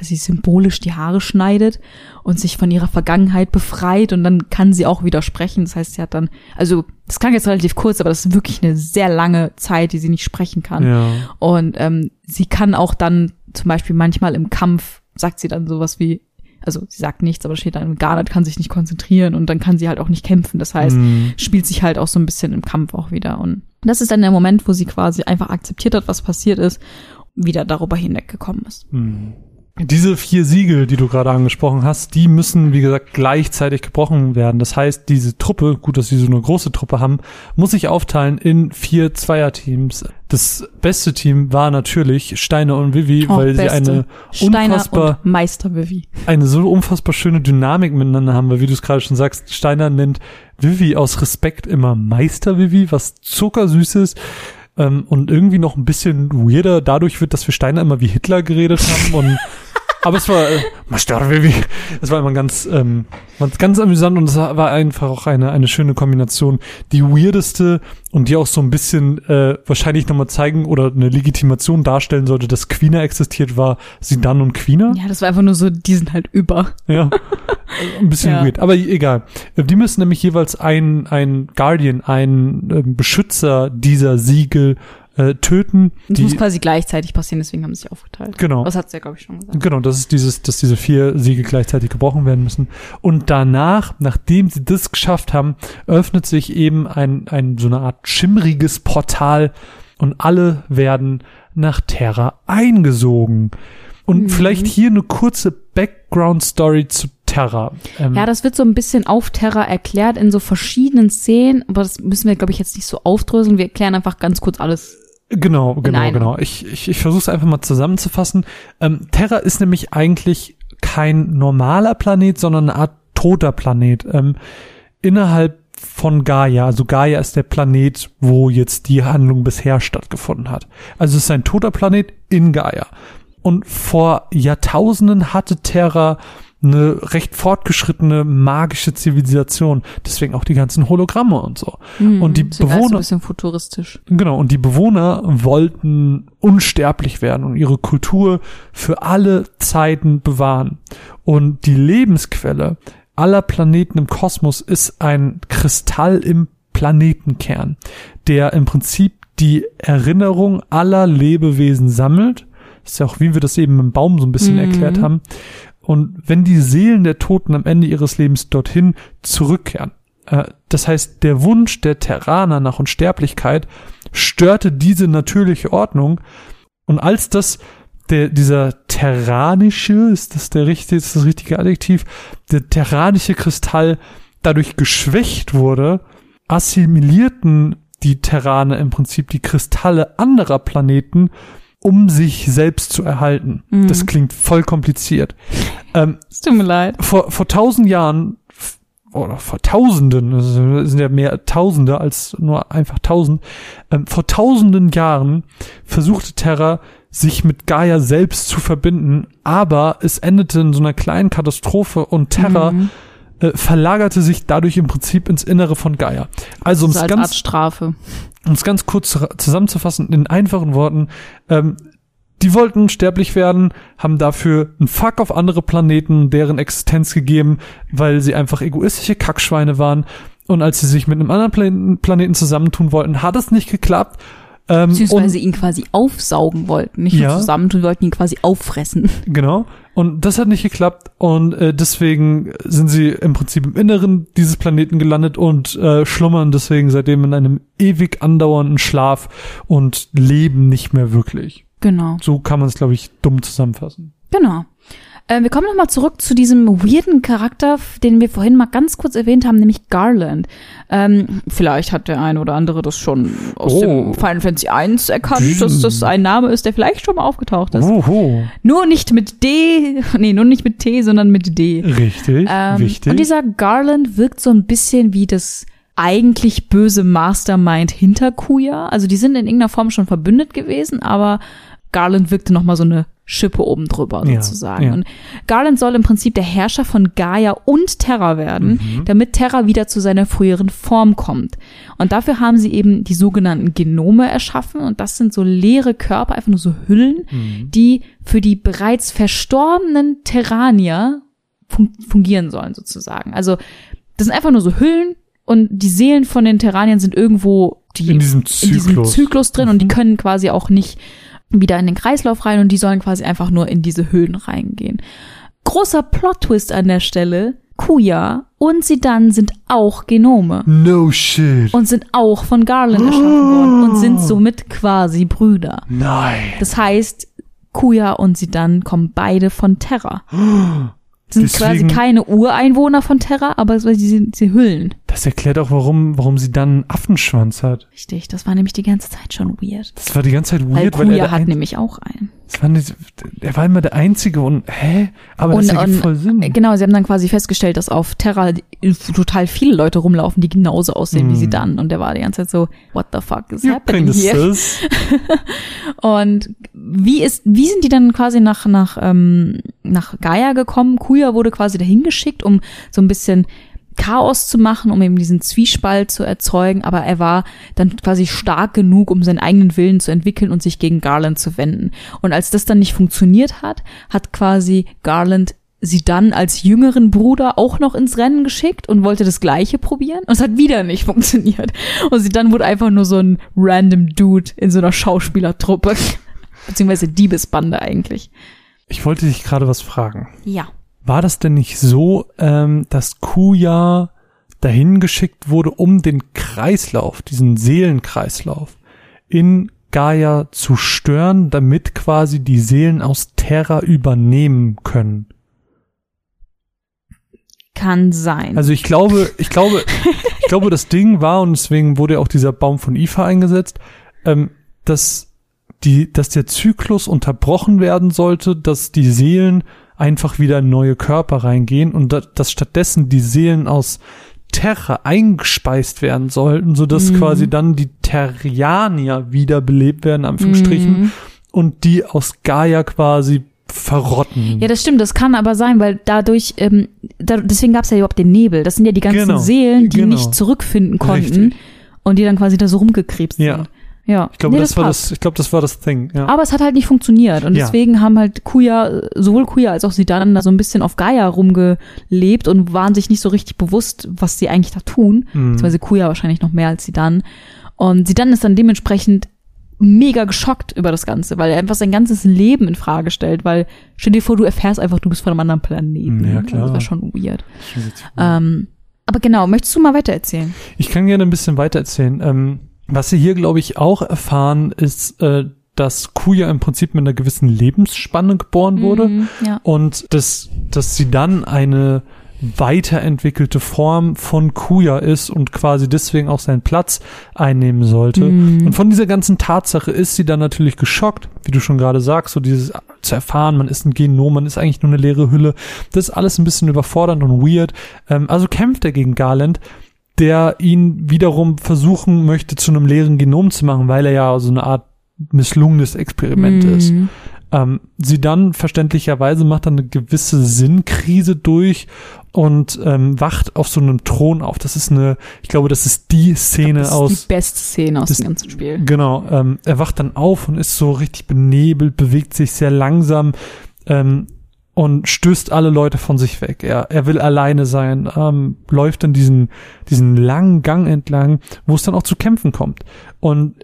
quasi symbolisch die Haare schneidet und sich von ihrer Vergangenheit befreit und dann kann sie auch wieder sprechen. Das heißt, sie hat dann, also das klang jetzt relativ kurz, aber das ist wirklich eine sehr lange Zeit, die sie nicht sprechen kann. Ja. Und ähm, sie kann auch dann zum Beispiel manchmal im Kampf, sagt sie dann sowas wie, also sie sagt nichts, aber steht dann, Garnet kann sich nicht konzentrieren und dann kann sie halt auch nicht kämpfen. Das heißt, Hm. spielt sich halt auch so ein bisschen im Kampf auch wieder. Und das ist dann der Moment, wo sie quasi einfach akzeptiert hat, was passiert ist, wieder darüber hinweggekommen ist. Hm. Diese vier Siegel, die du gerade angesprochen hast, die müssen, wie gesagt, gleichzeitig gebrochen werden. Das heißt, diese Truppe, gut, dass sie so eine große Truppe haben, muss sich aufteilen in vier Zweierteams. Das beste Team war natürlich Steiner und Vivi, Oh, weil sie beste. eine Steiner unfassbar Meister Vivi. eine so unfassbar schöne Dynamik miteinander haben, weil wie du es gerade schon sagst, Steiner nennt Vivi aus Respekt immer Meister Vivi, was zuckersüß ist. Ähm, und irgendwie noch ein bisschen weirder dadurch wird, dass wir Steiner immer wie Hitler geredet haben und (laughs) Aber es war, äh, Baby. Es war immer ganz, ähm, ganz amüsant und es war einfach auch eine, eine schöne Kombination. Die weirdeste und die auch so ein bisschen äh, wahrscheinlich nochmal zeigen oder eine Legitimation darstellen sollte, dass Queener existiert, war Sidan und Queener. Ja, das war einfach nur so, die sind halt über. Ja. Ein bisschen (laughs) Ja. weird. Aber egal. Die müssen nämlich jeweils ein, ein Guardian, ein äh, Beschützer dieser Siegel äh, töten. Das Die, muss quasi gleichzeitig passieren, deswegen haben sie sich aufgeteilt. genau. Das hat's ja, glaube ich, schon gesagt. Genau, das ist dieses, dass diese vier Siegel gleichzeitig gebrochen werden müssen. Und danach, nachdem sie das geschafft haben, öffnet sich eben ein, ein so eine Art schimmriges Portal und alle werden nach Terra eingesogen. Und Mhm. vielleicht hier eine kurze Background-Story zu Terra. Ähm, Ja, das wird so ein bisschen auf Terra erklärt in so verschiedenen Szenen, aber das müssen wir, glaube ich, jetzt nicht so aufdröseln. Wir erklären einfach ganz kurz alles. Genau, genau, genau. Ich, ich, ich versuche es einfach mal zusammenzufassen. Ähm, Terra ist nämlich eigentlich kein normaler Planet, sondern eine Art toter Planet. Ähm, innerhalb von Gaia, also Gaia ist der Planet, wo jetzt die Handlung bisher stattgefunden hat. Also es ist ein toter Planet in Gaia. Und vor Jahrtausenden hatte Terra eine recht fortgeschrittene magische Zivilisation. Deswegen auch die ganzen Hologramme und so. und die Bewohner, ein bisschen futuristisch. Genau, und die Bewohner wollten unsterblich werden und ihre Kultur für alle Zeiten bewahren. Und die Lebensquelle aller Planeten im Kosmos ist ein Kristall im Planetenkern, der im Prinzip die Erinnerung aller Lebewesen sammelt. Das ist ja auch, wie wir das eben im Baum so ein bisschen Mhm. erklärt haben. Und wenn die Seelen der Toten am Ende ihres Lebens dorthin zurückkehren, äh, das heißt, der Wunsch der Terraner nach Unsterblichkeit störte diese natürliche Ordnung. Und als das der, dieser terranische, ist das der richtige, ist das richtige Adjektiv, der terranische Kristall dadurch geschwächt wurde, assimilierten die Terraner im Prinzip die Kristalle anderer Planeten, um sich selbst zu erhalten. Mhm. Das klingt voll kompliziert. Ähm, Es tut mir leid. vor, vor tausend Jahren oder vor Tausenden, es sind ja mehr Tausende als nur einfach tausend, ähm, vor tausenden Jahren versuchte Terra sich mit Gaia selbst zu verbinden, aber es endete in so einer kleinen Katastrophe und Terra Mhm. Äh, verlagerte sich dadurch im Prinzip ins Innere von Gaia. Also um es als ganz, Strafe. um es ganz kurz zu- zusammenzufassen, in einfachen Worten, ähm, die wollten sterblich werden, haben dafür einen Fuck auf andere Planeten, deren Existenz gegeben, weil sie einfach egoistische Kackschweine waren. Und als sie sich mit einem anderen Planeten, Planeten zusammentun wollten, hat es nicht geklappt. Ähm, Beziehungsweise ihn quasi aufsaugen wollten. Nicht Ja. zusammentun, wollten ihn quasi auffressen. (laughs) Genau. Und das hat nicht geklappt und äh, deswegen sind sie im Prinzip im Inneren dieses Planeten gelandet und äh, schlummern deswegen seitdem in einem ewig andauernden Schlaf und leben nicht mehr wirklich. Genau. So kann man es, glaube ich, dumm zusammenfassen. Genau. Äh, wir kommen nochmal zurück zu diesem weirden Charakter, den wir vorhin mal ganz kurz erwähnt haben, nämlich Garland. Ähm, vielleicht hat der eine oder andere das schon aus Oh. dem Final Fantasy 1 erkannt, Hm. dass das ein Name ist, der vielleicht schon mal aufgetaucht ist. Oho. Nur nicht mit D, (laughs) nee, nur nicht mit T, sondern mit D. Richtig, Ähm, wichtig. Und dieser Garland wirkt so ein bisschen wie das eigentlich böse Mastermind hinter Kuya. Also die sind in irgendeiner Form schon verbündet gewesen, aber Garland wirkte noch mal so eine Schippe oben drüber Ja, sozusagen. ja. Und Garland soll im Prinzip der Herrscher von Gaia und Terra werden, Mhm. damit Terra wieder zu seiner früheren Form kommt. Und dafür haben sie eben die sogenannten Genome erschaffen und das sind so leere Körper, einfach nur so Hüllen, Mhm. die für die bereits verstorbenen Terranier fun fungieren sollen sozusagen. Also das sind einfach nur so Hüllen und die Seelen von den Terraniern sind irgendwo die in diesem in diesem Zyklus. Zyklus drin und die Mhm. können quasi auch nicht wieder in den Kreislauf rein und die sollen quasi einfach nur in diese Höhlen reingehen. Großer Plot-Twist an der Stelle. Kuya und Sidan sind auch Genome No shit. und sind auch von Garland erschaffen worden und sind somit quasi Brüder. Nein. Das heißt, Kuya und Sidan kommen beide von Terra. (gasps) Sind Deswegen- quasi keine Ureinwohner von Terra, aber sie sind sie Hüllen. Das erklärt auch, warum, warum sie dann einen Affenschwanz hat. Richtig, das war nämlich die ganze Zeit schon weird. Das war die ganze Zeit Weil weird, weil, Kuya er, hat nämlich auch einen. das war nicht, er war immer der Einzige und, hä? Aber das Und- ergibt und- voll Sinn. Genau, sie haben dann quasi festgestellt, dass auf Terra total viele Leute rumlaufen, die genauso aussehen wie sie Hm. dann. Und der war die ganze Zeit so, what the fuck is You happening here? (laughs) Und wie ist, wie sind die dann quasi nach, nach, ähm, nach Gaia gekommen? Kuya wurde quasi dahin geschickt, um so ein bisschen Chaos zu machen, um eben diesen Zwiespalt zu erzeugen, aber er war dann quasi stark genug, um seinen eigenen Willen zu entwickeln und sich gegen Garland zu wenden. Und als das dann nicht funktioniert hat, hat quasi Garland sie dann als jüngeren Bruder auch noch ins Rennen geschickt und wollte das gleiche probieren und es hat wieder nicht funktioniert. Und sie dann wurde einfach nur so ein random Dude in so einer Schauspielertruppe. (laughs) Beziehungsweise Diebesbande eigentlich. Ich wollte dich gerade was fragen. Ja. War das denn nicht so, ähm, dass Kuya dahin geschickt wurde, um den Kreislauf, diesen Seelenkreislauf in Gaia zu stören, damit quasi die Seelen aus Terra übernehmen können? Kann sein. Also ich glaube, ich glaube, ich glaube, das Ding war und deswegen wurde auch dieser Baum von Ifa eingesetzt, ähm, dass die, dass der Zyklus unterbrochen werden sollte, dass die Seelen einfach wieder in neue Körper reingehen und da, dass stattdessen die Seelen aus Terra eingespeist werden sollten, so dass Mhm. quasi dann die Terrianier wiederbelebt werden, Anführungsstrichen, Mhm. und die aus Gaia quasi verrotten. Ja, das stimmt, das kann aber sein, weil dadurch, ähm, da, deswegen gab es ja überhaupt den Nebel. Das sind ja die ganzen Genau, Seelen, die genau. nicht zurückfinden konnten Richtig. und die dann quasi da so rumgekrebst Ja. sind. Ja, ich glaube, Nee, das, war passt. das, ich glaube, das war das Thing, ja. Aber es hat halt nicht funktioniert und Ja. deswegen haben halt Kuya, sowohl Kuya als auch Sidan da so ein bisschen auf Gaia rumgelebt und waren sich nicht so richtig bewusst, was sie eigentlich da tun. Mhm. Beziehungsweise Kuya wahrscheinlich noch mehr als Sidan. Und Sidan ist dann dementsprechend mega geschockt über das Ganze, weil er einfach sein ganzes Leben in Frage stellt, weil stell dir vor, du erfährst einfach, du bist von einem anderen Planeten. Ja, klar. Also das war schon weird. Ähm, aber genau, möchtest du mal weiter erzählen? Ich kann gerne ein bisschen weiter erzählen. Ähm, was Sie hier, glaube ich, auch erfahren, ist, äh, dass Kuya im Prinzip mit einer gewissen Lebensspanne geboren wurde Mhm, ja. und dass, dass sie dann eine weiterentwickelte Form von Kuya ist und quasi deswegen auch seinen Platz einnehmen sollte. Mhm. Und von dieser ganzen Tatsache ist sie dann natürlich geschockt, wie du schon gerade sagst, so dieses zu erfahren, man ist ein Genom, man ist eigentlich nur eine leere Hülle. Das ist alles ein bisschen überfordernd und weird. Ähm, also kämpft er gegen Garland, der ihn wiederum versuchen möchte, zu einem leeren Genom zu machen, weil er ja so eine Art misslungenes Experiment ist. Mhm. Ähm, sie dann verständlicherweise macht dann eine gewisse Sinnkrise durch und ähm, wacht auf so einem Thron auf. Das ist eine, ich glaube, das ist die Szene Das ist aus die beste Szene aus das- dem ganzen Spiel. Genau, ähm, er wacht dann auf und ist so richtig benebelt, bewegt sich sehr langsam ähm, und stößt alle Leute von sich weg. Er, er will alleine sein, ähm, läuft dann diesen, diesen langen Gang entlang, wo es dann auch zu Kämpfen kommt. Und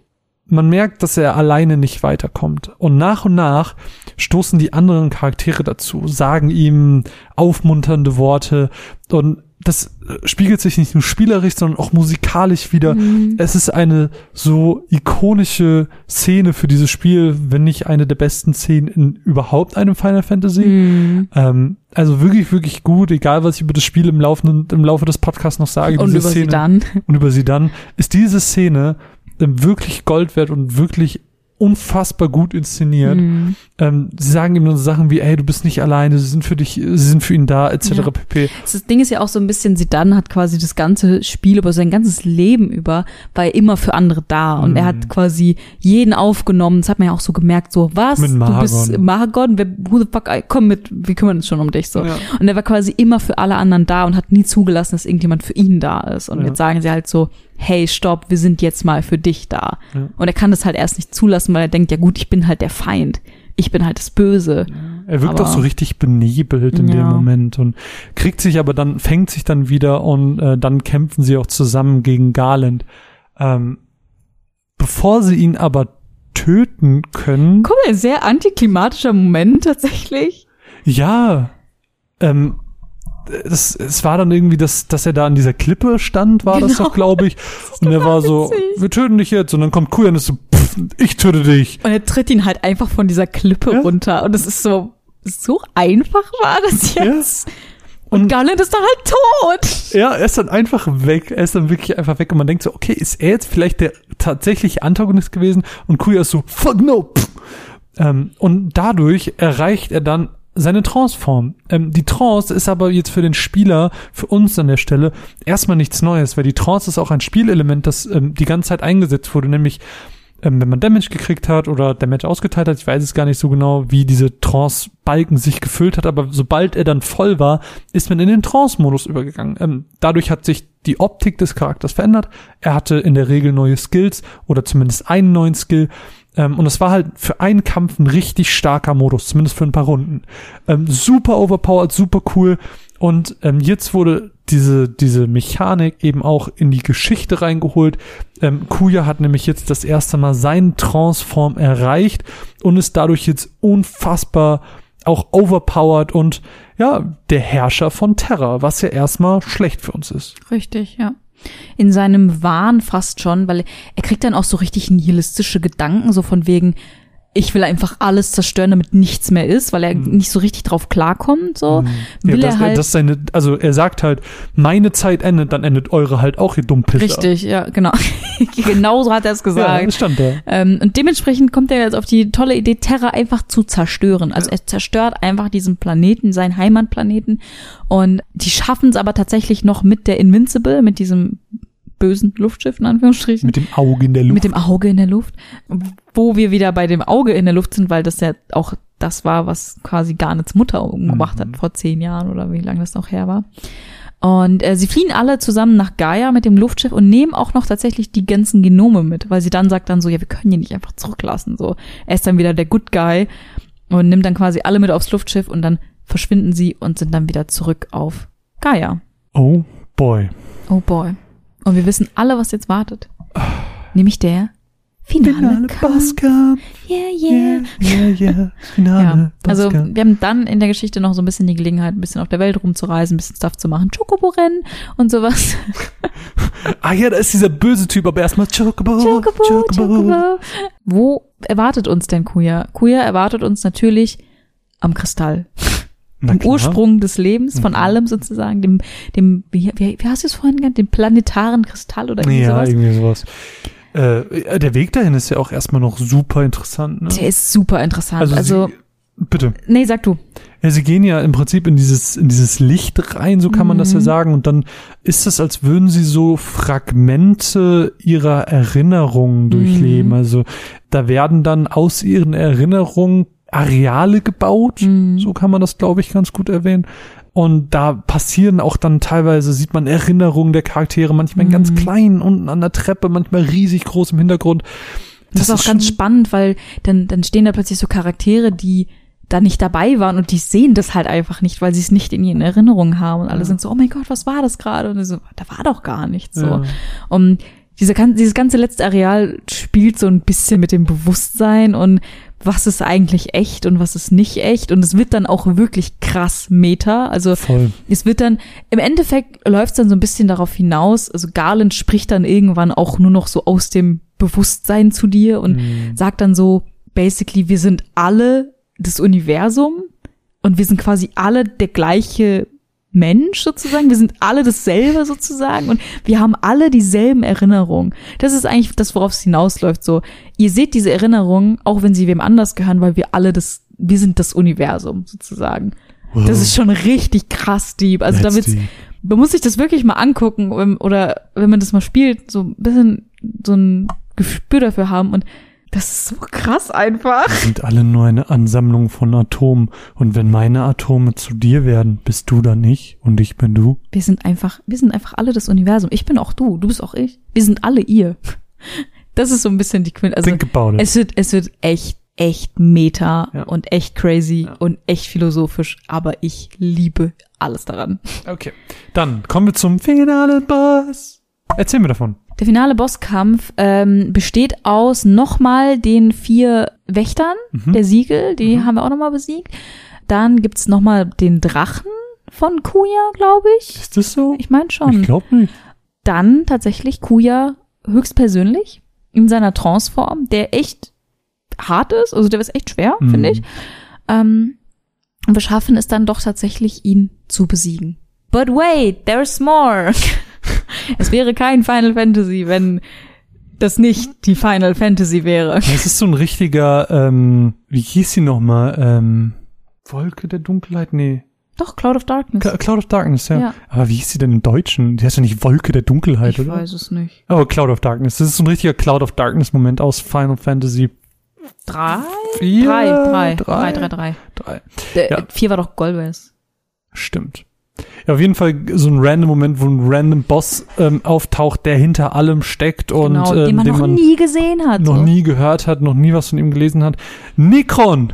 man merkt, dass er alleine nicht weiterkommt. Und nach und nach stoßen die anderen Charaktere dazu, sagen ihm aufmunternde Worte und das äh, spiegelt sich nicht nur spielerisch, sondern auch musikalisch wieder. Mhm. Es ist eine so ikonische Szene für dieses Spiel, wenn nicht eine der besten Szenen in überhaupt einem Final Fantasy. Mhm. Ähm, also wirklich, wirklich gut, egal was ich über das Spiel im, Laufe, im Laufe des Podcasts noch sage. Und diese über Szene, sie dann. Und über sie dann, ist diese Szene ähm, wirklich Gold wert und wirklich unfassbar gut inszeniert. Mhm. Ähm, sie sagen ihm nur so Sachen wie, ey, du bist nicht alleine, sie sind für dich, sie sind für ihn da, etc. Ja. pp. Das Ding ist ja auch so ein bisschen, Sidan hat quasi das ganze Spiel über sein ganzes Leben über, war er immer für andere da. Und er Mhm. hat quasi jeden aufgenommen. Das hat man ja auch so gemerkt, so, was? Du bist Margon? Wer, who the fuck, komm mit, wir kümmern uns schon um dich, so. Ja. Und er war quasi immer für alle anderen da und hat nie zugelassen, dass irgendjemand für ihn da ist. Und Ja. jetzt sagen sie halt so, hey, stopp, wir sind jetzt mal für dich da. Ja. Und er kann das halt erst nicht zulassen, weil er denkt, ja gut, ich bin halt der Feind. Ich bin halt das Böse. Er wirkt Aber- auch so richtig benebelt in dem Ja. Moment und kriegt sich aber dann, fängt sich dann wieder und äh, dann kämpfen sie auch zusammen gegen Garland. Ähm, bevor sie ihn aber töten können, Guck mal, sehr antiklimatischer Moment tatsächlich. ja, ähm, das, es war dann irgendwie, dass, dass er da an dieser Klippe stand, war das Genau. doch, glaube ich. (laughs) Und er war so, witzig. wir töten dich jetzt. Und dann kommt Kuyan und ist so, pff, ich töte dich. Und er tritt ihn halt einfach von dieser Klippe Ja. runter. Und es ist so, so einfach war das jetzt. Und Garland ist dann halt tot. Ja, er ist dann einfach weg. Er ist dann wirklich einfach weg. Und man denkt so, okay, ist er jetzt vielleicht der tatsächliche Antagonist gewesen? Und Kuya ist so, fuck no. Ähm, und dadurch erreicht er dann seine Transform. Ähm, die Trance ist aber jetzt für den Spieler, für uns an der Stelle, erstmal nichts Neues, weil die Trance ist auch ein Spielelement, das ähm, die ganze Zeit eingesetzt wurde, nämlich ähm, wenn man Damage gekriegt hat oder Damage ausgeteilt hat, ich weiß es gar nicht so genau, wie diese Trance-Balken sich gefüllt hat, aber sobald er dann voll war, ist man in den Trance-Modus übergegangen. Ähm, dadurch hat sich die Optik des Charakters verändert. Er hatte in der Regel neue Skills oder zumindest einen neuen Skill. Ähm, und es war halt für einen Kampf ein richtig starker Modus, zumindest für ein paar Runden. Ähm, super overpowered, super cool. Und ähm, jetzt wurde diese, diese Mechanik eben auch in die Geschichte reingeholt. Ähm, Kuya hat nämlich jetzt das erste Mal seinen Transform erreicht und ist dadurch jetzt unfassbar auch overpowered und ja, der Herrscher von Terra, was ja erstmal schlecht für uns ist. Richtig, ja. In seinem Wahn fast schon, weil er kriegt dann auch so richtig nihilistische Gedanken, so von wegen, ich will einfach alles zerstören, damit nichts mehr ist, weil er Mhm. nicht so richtig drauf klarkommt, so. Ja, Will das, er halt. das seine, also er sagt halt, meine Zeit endet, dann endet eure halt auch, ihr Dummpisser. richtig, ja, genau. (laughs) genau so hat er es Ja, gesagt. das stand da. Ähm, und dementsprechend kommt er jetzt auf die tolle Idee, Terra einfach zu zerstören. Also er zerstört einfach diesen Planeten, seinen Heimatplaneten. Und die schaffen es aber tatsächlich noch mit der Invincible, mit diesem bösen Luftschiff, in Anführungsstrichen. Mit dem Auge in der Luft. Mit dem Auge in der Luft. Wo wir wieder bei dem Auge in der Luft sind, weil das ja auch das war, was quasi Garnets Mutter umgebracht Mhm. hat vor zehn Jahren oder wie lange das noch her war. Und äh, sie fliehen alle zusammen nach Gaia mit dem Luftschiff und nehmen auch noch tatsächlich die ganzen Genome mit, weil sie dann sagt dann so, ja, wir können die nicht einfach zurücklassen. So, er ist dann wieder der Good Guy und nimmt dann quasi alle mit aufs Luftschiff und dann verschwinden sie und sind dann wieder zurück auf Gaia. oh boy. Oh boy. Und wir wissen alle, was jetzt wartet. Nämlich der Finale, Kampf. Bosskampf. Yeah, yeah. Yeah, yeah, yeah. Finale Ja, also wir haben dann in der Geschichte noch so ein bisschen die Gelegenheit, ein bisschen auf der Welt rumzureisen, ein bisschen Stuff zu machen, Chocobo-Rennen und sowas. (laughs) Ah ja, da ist dieser böse Typ, aber erstmal Chocobo. Chocobo, Chocobo. Wo erwartet uns denn Kuya? Kuya erwartet uns natürlich am Kristall. Klar. Ursprung des Lebens, von Mhm. allem sozusagen, dem, dem, wie, wie, wie hast du es vorhin genannt? Dem planetaren Kristall oder irgendwie Ja, sowas? irgendwie sowas. Äh, der Weg dahin ist ja auch erstmal noch super interessant. Ne? Der ist super interessant. Also, Also, sie, bitte. nee, sag du. Ja, sie gehen ja im Prinzip in dieses, in dieses Licht rein, so kann man das ja Mhm. sagen. Und dann ist es, als würden sie so Fragmente ihrer Erinnerungen durchleben. Mhm. Also da werden dann aus ihren Erinnerungen Areale gebaut. Mhm. So kann man das, glaube ich, ganz gut erwähnen. Und da passieren auch dann teilweise, sieht man Erinnerungen der Charaktere, manchmal in ganz Mhm. klein unten an der Treppe, manchmal riesig groß im Hintergrund. Das, ist auch ganz schon- spannend, weil dann, dann stehen da plötzlich so Charaktere, die da nicht dabei waren und die sehen das halt einfach nicht, weil sie es nicht in ihren Erinnerungen haben und alle Ja. sind so, oh mein Gott, was war das gerade? Und so, da war doch gar nichts so. Ja. Und diese, dieses ganze letzte Areal spielt so ein bisschen mit dem Bewusstsein und was ist eigentlich echt und was ist nicht echt und es wird dann auch wirklich krass Meta, also Voll. es wird dann, im Endeffekt läuft es dann so ein bisschen darauf hinaus, also Garland spricht dann irgendwann auch nur noch so aus dem Bewusstsein zu dir und Mhm. sagt dann so, basically, wir sind alle das Universum und wir sind quasi alle der gleiche Mensch sozusagen, wir sind alle dasselbe sozusagen und wir haben alle dieselben Erinnerungen. Das ist eigentlich das, worauf es hinausläuft. So, ihr seht diese Erinnerungen, auch wenn sie wem anders gehören, weil wir alle das, wir sind das Universum sozusagen. Das ist schon richtig krass deep. Also That's damit deep. man muss sich das wirklich mal angucken oder wenn man das mal spielt, so ein bisschen so ein Gespür dafür haben und das ist so krass einfach. Wir sind alle nur eine Ansammlung von Atomen. Und wenn meine Atome zu dir werden, bist du dann ich und ich bin du. Wir sind einfach, wir sind einfach alle das Universum. Ich bin auch du, du bist auch ich. Wir sind alle ihr. Das ist so ein bisschen die Quint. Also Think about it. es wird, es wird echt, echt meta Ja. und echt crazy Ja. und echt philosophisch, aber ich liebe alles daran. Okay. Dann kommen wir zum finalen Boss. Erzähl mir davon. Der finale Bosskampf ähm, besteht aus nochmal den vier Wächtern Mhm. der Siegel, die Mhm. haben wir auch nochmal besiegt. Dann gibt's noch nochmal den Drachen von Kuya, glaube ich. Ist das so? Ich meine schon. Ich glaube nicht. Dann tatsächlich Kuya höchstpersönlich in seiner Transform, der echt hart ist, also der ist echt schwer, Mhm. finde ich. Ähm, Und wir schaffen es dann doch tatsächlich, ihn zu besiegen. But wait, there's more. (laughs) (laughs) es wäre kein Final Fantasy, wenn das nicht die Final Fantasy wäre. Es ist so ein richtiger, ähm, wie hieß sie nochmal? Ähm, Wolke der Dunkelheit? Nee. Doch, Cloud of Darkness. Cl- Cloud of Darkness, ja. Ja. Aber wie hieß sie denn im Deutschen? Die heißt ja nicht Wolke der Dunkelheit, ich oder? weiß es nicht. Oh, Cloud of Darkness. Das ist so ein richtiger Cloud of Darkness-Moment aus Final Fantasy Drei? 4. Drei, drei, drei, drei, drei, drei. drei. Der, Ja. Vier war doch Golbez. Stimmt. Ja, auf jeden Fall so ein random Moment, wo ein random Boss ähm, auftaucht, der hinter allem steckt und Genau, ähm, den man noch nie gesehen hat. noch so. nie gehört hat, noch nie was von ihm gelesen hat. Nikon!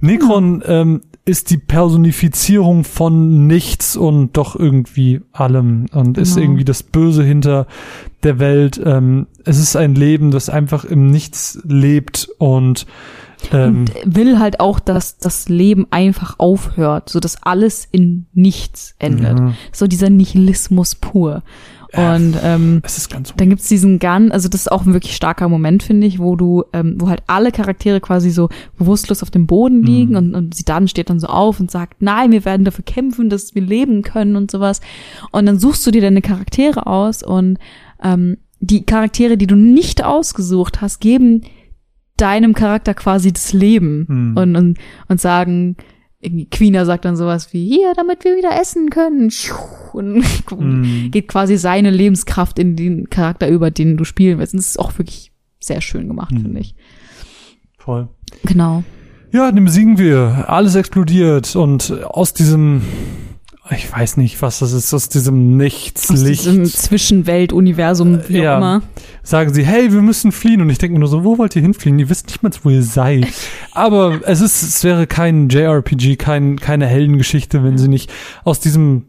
Nikon ähm, ist die Personifizierung von nichts und doch irgendwie allem und ist Genau. irgendwie das Böse hinter der Welt. Ähm, es ist ein Leben, das einfach im Nichts lebt und ähm, und will halt auch, dass das Leben einfach aufhört, so dass alles in nichts endet. ja, So dieser Nihilismus pur. Und ähm, dann gibt's diesen Gun, also das ist auch ein wirklich starker Moment, finde ich, wo du, ähm, wo halt alle Charaktere quasi so bewusstlos auf dem Boden liegen Mhm. und, und sie dann steht dann so auf und sagt, nein, wir werden dafür kämpfen, dass wir leben können und sowas. Und dann suchst du dir deine Charaktere aus und ähm, die Charaktere, die du nicht ausgesucht hast, geben deinem Charakter quasi das Leben Mhm. und, und, und sagen, Queener sagt dann sowas wie, hier, damit wir wieder essen können. Und Mhm. (laughs) geht quasi seine Lebenskraft in den Charakter über, den du spielen willst. Und das ist auch wirklich sehr schön gemacht, Mhm. finde ich. voll. Genau. Ja, den besiegen wir. Alles explodiert und aus diesem, ich weiß nicht, was das ist, aus diesem Nichts, Aus Licht, diesem Zwischenwelt-Universum, wie Ja. auch immer. sagen sie, hey, wir müssen fliehen. Und ich denke mir nur so, wo wollt ihr hinfliehen? Ihr wisst nicht mal, wo ihr seid. (laughs) Aber es ist, es wäre kein JRPG, kein, keine Heldengeschichte, wenn sie nicht aus diesem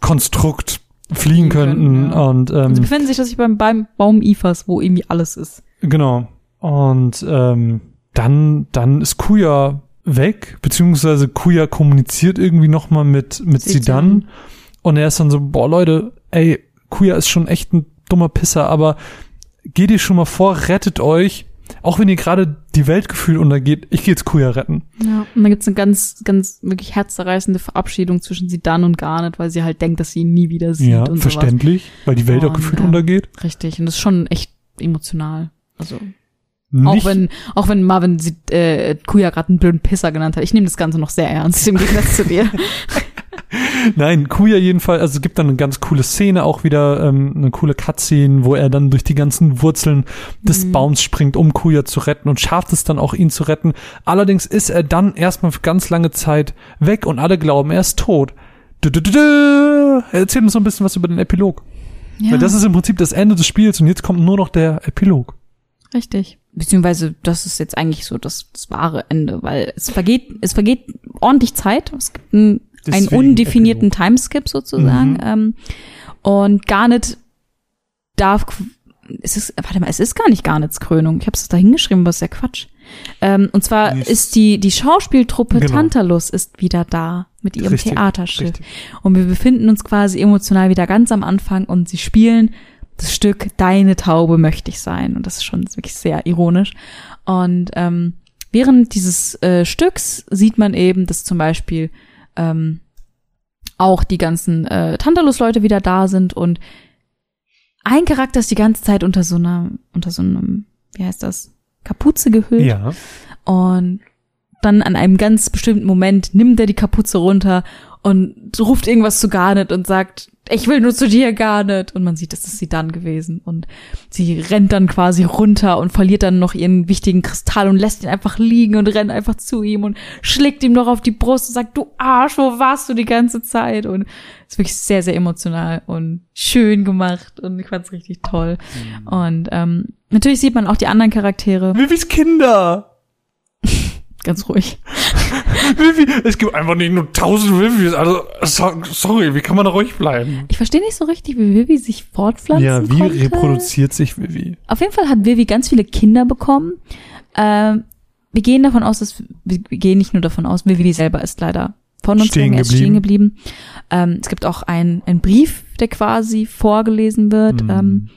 Konstrukt fliehen könnten, könnten. ja. Und ähm, Sie befinden sich tatsächlich beim, beim Baum Ifas, wo irgendwie alles ist. Genau. Und ähm, dann, dann ist Kuya weg, beziehungsweise Kuya kommuniziert irgendwie nochmal mit, mit. Sidan. Und er ist dann so, boah Leute, ey, Kuya ist schon echt ein dummer Pisser, aber geht ihr schon mal vor, rettet euch, auch wenn ihr gerade die Welt gefühlt untergeht, ich gehe jetzt Kuya retten. Ja. Und dann gibt's eine ganz, ganz wirklich herzzerreißende Verabschiedung zwischen Sidan und Garnet, weil sie halt denkt, dass sie ihn nie wieder sieht ja, und sowas. verständlich, weil die Welt auch Und, gefühlt ähm, untergeht. Richtig. Und das ist schon echt emotional. Also Nicht, Auch wenn, auch wenn Marvin sie, äh, Kuya gerade einen blöden Pisser genannt hat. Ich nehme das Ganze noch sehr ernst im Gegensatz zu dir. (laughs) Nein, Kuya jedenfalls, also es gibt dann eine ganz coole Szene auch wieder, ähm, eine coole Cutscene, wo er dann durch die ganzen Wurzeln des Mhm. Baums springt, um Kuya zu retten und schafft es dann auch, ihn zu retten. Allerdings ist er dann erstmal für ganz lange Zeit weg und alle glauben, er ist tot. Du, du, du, du. Erzähl uns so ein bisschen was über den Epilog. Ja, Weil das ist im Prinzip das Ende des Spiels und jetzt kommt nur noch der Epilog. richtig. Beziehungsweise, das ist jetzt eigentlich so das, das wahre Ende, weil es vergeht, es vergeht ordentlich Zeit. Es gibt einen, einen undefinierten Timeskip sozusagen. Mhm. Ähm, und Garnet darf, es ist, warte mal, es ist gar nicht Garnets Krönung. Ich habe es da hingeschrieben, was ist ja Quatsch. Ähm, und zwar Nicht. ist die, die Schauspieltruppe Genau. Tantalus ist wieder da mit ihrem Richtig, Theaterstück. richtig. Und wir befinden uns quasi emotional wieder ganz am Anfang und sie spielen das Stück Deine Taube möchte ich sein. Und das ist schon wirklich sehr ironisch. Und ähm, während dieses äh, Stücks sieht man eben, dass zum Beispiel ähm, auch die ganzen äh, Tantalus-Leute wieder da sind und ein Charakter ist die ganze Zeit unter so einer, unter so einem, wie heißt das, Kapuze gehüllt. Ja. Und dann an einem ganz bestimmten Moment nimmt er die Kapuze runter und ruft irgendwas zu Garnet und sagt, ich will nur zu dir, Garnet. Und man sieht, das ist sie dann gewesen. Und sie rennt dann quasi runter und verliert dann noch ihren wichtigen Kristall und lässt ihn einfach liegen und rennt einfach zu ihm und schlägt ihm noch auf die Brust und sagt, du Arsch, wo warst du die ganze Zeit? Und es ist wirklich sehr, sehr emotional und schön gemacht und ich fand's richtig toll. Und ähm, natürlich sieht man auch die anderen Charaktere. Vivis Kinder! Ganz ruhig. (laughs) Vivi, es gibt einfach nicht nur tausend Vivis, also so, sorry, wie kann man da ruhig bleiben? Ich verstehe nicht so richtig, wie Vivi sich fortpflanzen Ja, wie konnte. reproduziert sich Vivi? Auf jeden Fall hat Vivi ganz viele Kinder bekommen. Ähm, wir gehen davon aus, dass wir gehen nicht nur davon aus, Vivi selber ist leider von uns Stehen geblieben. stehen geblieben. Ähm, es gibt auch ein, ein Brief, der quasi vorgelesen wird, Hm. ähm,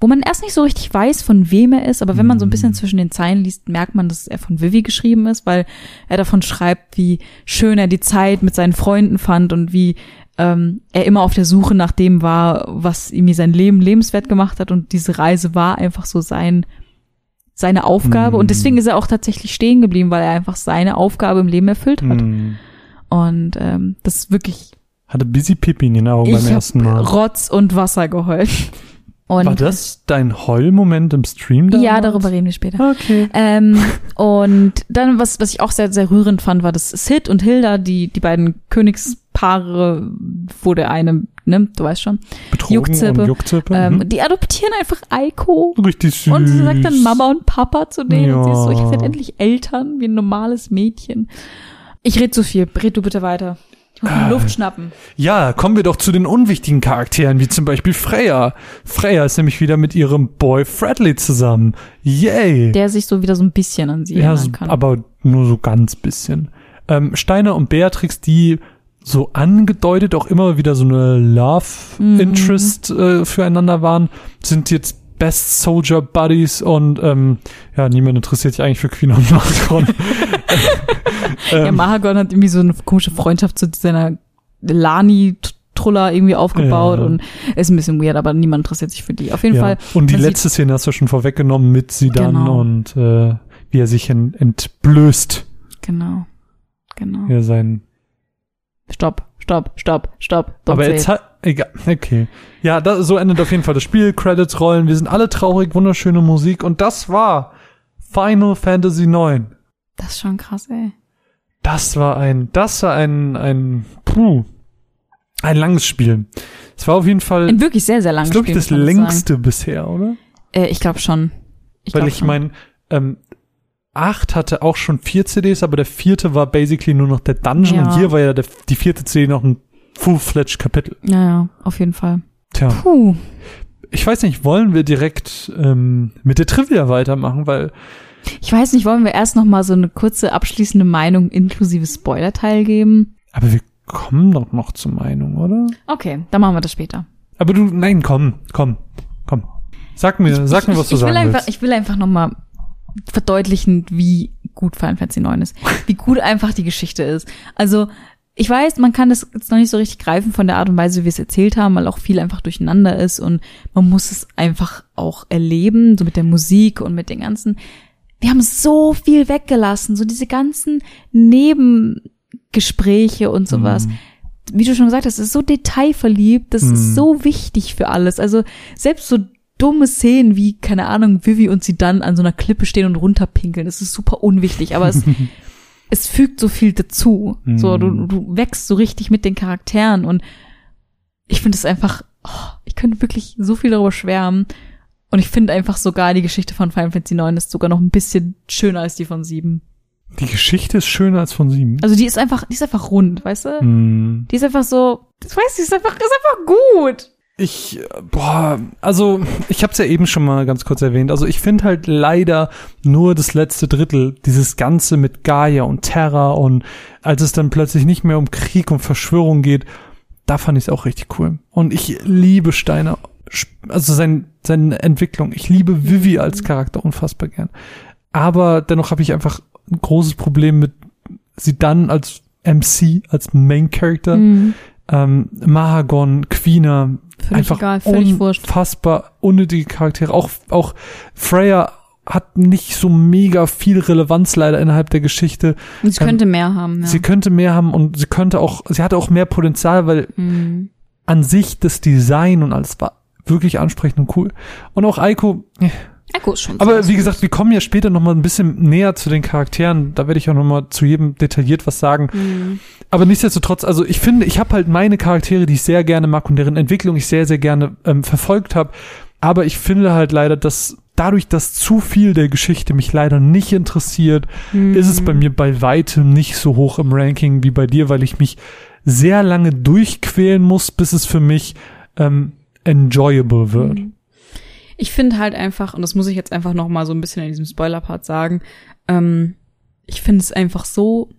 wo man erst nicht so richtig weiß, von wem er ist, aber wenn man so ein bisschen zwischen den Zeilen liest, merkt man, dass er von Vivi geschrieben ist, weil er davon schreibt, wie schön er die Zeit mit seinen Freunden fand und wie ähm, er immer auf der Suche nach dem war, was ihm sein Leben lebenswert gemacht hat und diese Reise war einfach so sein seine Aufgabe Mhm. und deswegen ist er auch tatsächlich stehen geblieben, weil er einfach seine Aufgabe im Leben erfüllt hat. Hm. Und ähm, das ist wirklich Hatte busy Pipi in den Augen beim ersten Mal. Rotz und Wasser geheult. Und War das dein Heulmoment im Stream damals? ja, darüber reden wir später. Okay. Ähm, (laughs) und dann, was, was ich auch sehr, sehr rührend fand, war, dass Sid und Hilda, die, die beiden Königspaare, wo der eine, ne, du weißt schon, Betrogen Juckzippe. und Juckzippe. ähm, mhm. die adoptieren einfach Eiko. Richtig süß. Und sie sagt dann Mama und Papa zu denen. Und sie ist so, ich Ja. werde endlich Eltern, wie ein normales Mädchen. Ich red zu viel. Red du bitte weiter. Ich muss mir Ah. Luft schnappen. Ja, kommen wir doch zu den unwichtigen Charakteren, wie zum Beispiel Freya. Freya ist nämlich wieder mit ihrem Boy Fredley zusammen. Yay! Der sich so wieder so ein bisschen an sie ja, erinnern kann. aber nur so ganz bisschen. Ähm, Steiner und Beatrix, die so angedeutet auch immer wieder so eine Love Mhm. Interest Interest äh, füreinander waren, sind jetzt Best Soldier Buddies und ähm, ja, niemand interessiert sich eigentlich für Queen und (laughs) (laughs) ja, ähm, Mahagon hat irgendwie so eine komische Freundschaft zu seiner Lani-Truller irgendwie aufgebaut Ja. und ist ein bisschen weird, aber niemand interessiert sich für die. Auf jeden ja. Fall. Und die letzte Szene hast du schon vorweggenommen mit sie dann Genau. und äh, wie er sich en entblößt. Genau. Genau. Ja, sein. Stopp, stopp, stopp, stopp. Don't Aber jetzt hat. Egal. Okay. Ja, da, so endet auf jeden Fall das Spiel. Credits rollen. Wir sind alle traurig, wunderschöne Musik. Und das war Final Fantasy IX. Das ist schon krass, ey. Das war ein, das war ein, ein, puh, ein langes Spiel. Es war auf jeden Fall, Ein wirklich sehr, sehr langes ist, glaube ich, Spiel, das man sagen. längste bisher, oder? Äh, ich glaube schon. Ich Weil glaub ich meine, ähm, 8 hatte auch schon vier CDs, aber der vierte war basically nur noch der Dungeon Ja. und hier war ja der, die vierte CD noch ein full-fledged Kapitel. Ja, ja, auf jeden Fall. Tja, Puh. ich weiß nicht, wollen wir direkt ähm, mit der Trivia weitermachen, weil Ich weiß nicht, wollen wir erst noch mal so eine kurze abschließende Meinung inklusive Spoilerteil geben? aber wir kommen doch noch zur Meinung, oder? Okay, dann machen wir das später. Aber du, nein, komm, komm, komm. Sag mir, sag mir, was du ich, ich will sagen einfach, willst. Ich will einfach noch mal verdeutlichen, wie gut Final Fantasy 9 ist. Wie gut einfach die Geschichte ist. Also, ich weiß, man kann das jetzt noch nicht so richtig greifen von der Art und Weise, wie wir es erzählt haben, weil auch viel einfach durcheinander ist und man muss es einfach auch erleben, so mit der Musik und mit den ganzen. Wir haben so viel weggelassen, so diese ganzen Nebengespräche und sowas. Mhm. Wie du schon gesagt hast, es ist so detailverliebt, das Mhm. ist so wichtig für alles. Also selbst so dumme Szenen wie, keine Ahnung, Vivi und sie dann an so einer Klippe stehen und runterpinkeln, das ist super unwichtig, aber es, (laughs) es fügt so viel dazu. So, du, Mhm. du wächst so richtig mit den Charakteren und ich finde es einfach, oh, ich könnte wirklich so viel darüber schwärmen. Und ich finde einfach sogar die Geschichte von Final Fantasy 9 ist sogar noch ein bisschen schöner als die von 7. Die Geschichte ist schöner als von sieben. Also die ist einfach, die ist einfach rund, weißt du? Hm. Die ist einfach so, das weiß ich, die ist einfach, ist einfach gut. Ich, boah, also ich habe es ja eben schon mal ganz kurz erwähnt. Also ich finde halt leider nur das letzte Drittel, dieses Ganze mit Gaia und Terra und als es dann plötzlich nicht mehr um Krieg und Verschwörung geht, da fand ich es auch richtig cool. Und ich liebe Steiner, also sein, seine Entwicklung. Ich liebe Vivi als Charakter unfassbar gern. Aber dennoch habe ich einfach ein großes Problem mit sie dann als MC, als Main Character Mhm. ähm, Mahagon, Quina, Völlig einfach egal, völlig wurscht. unfassbar unnötige Charaktere. Auch, auch Freya hat nicht so mega viel Relevanz leider innerhalb der Geschichte. Und sie Ähm, könnte mehr haben, ja. Sie könnte mehr haben und sie könnte auch, sie hatte auch mehr Potenzial, weil Mhm. an sich das Design und alles war wirklich ansprechend und cool. Und auch Aiko, Ist schon aber wie gesagt, wir kommen ja später noch mal ein bisschen näher zu den Charakteren. Da werde ich auch noch mal zu jedem detailliert was sagen. Mhm. Aber nichtsdestotrotz, also ich finde, ich habe halt meine Charaktere, die ich sehr gerne mag und deren Entwicklung ich sehr, sehr gerne ähm, verfolgt habe. Aber ich finde halt leider, dass dadurch, dass zu viel der Geschichte mich leider nicht interessiert, Mhm. ist es bei mir bei weitem nicht so hoch im Ranking wie bei dir, weil ich mich sehr lange durchquälen muss, bis es für mich ähm, enjoyable wird. Mhm. Ich finde halt einfach, und das muss ich jetzt einfach noch mal so ein bisschen in diesem Spoiler-Part sagen, ähm, ich finde es einfach so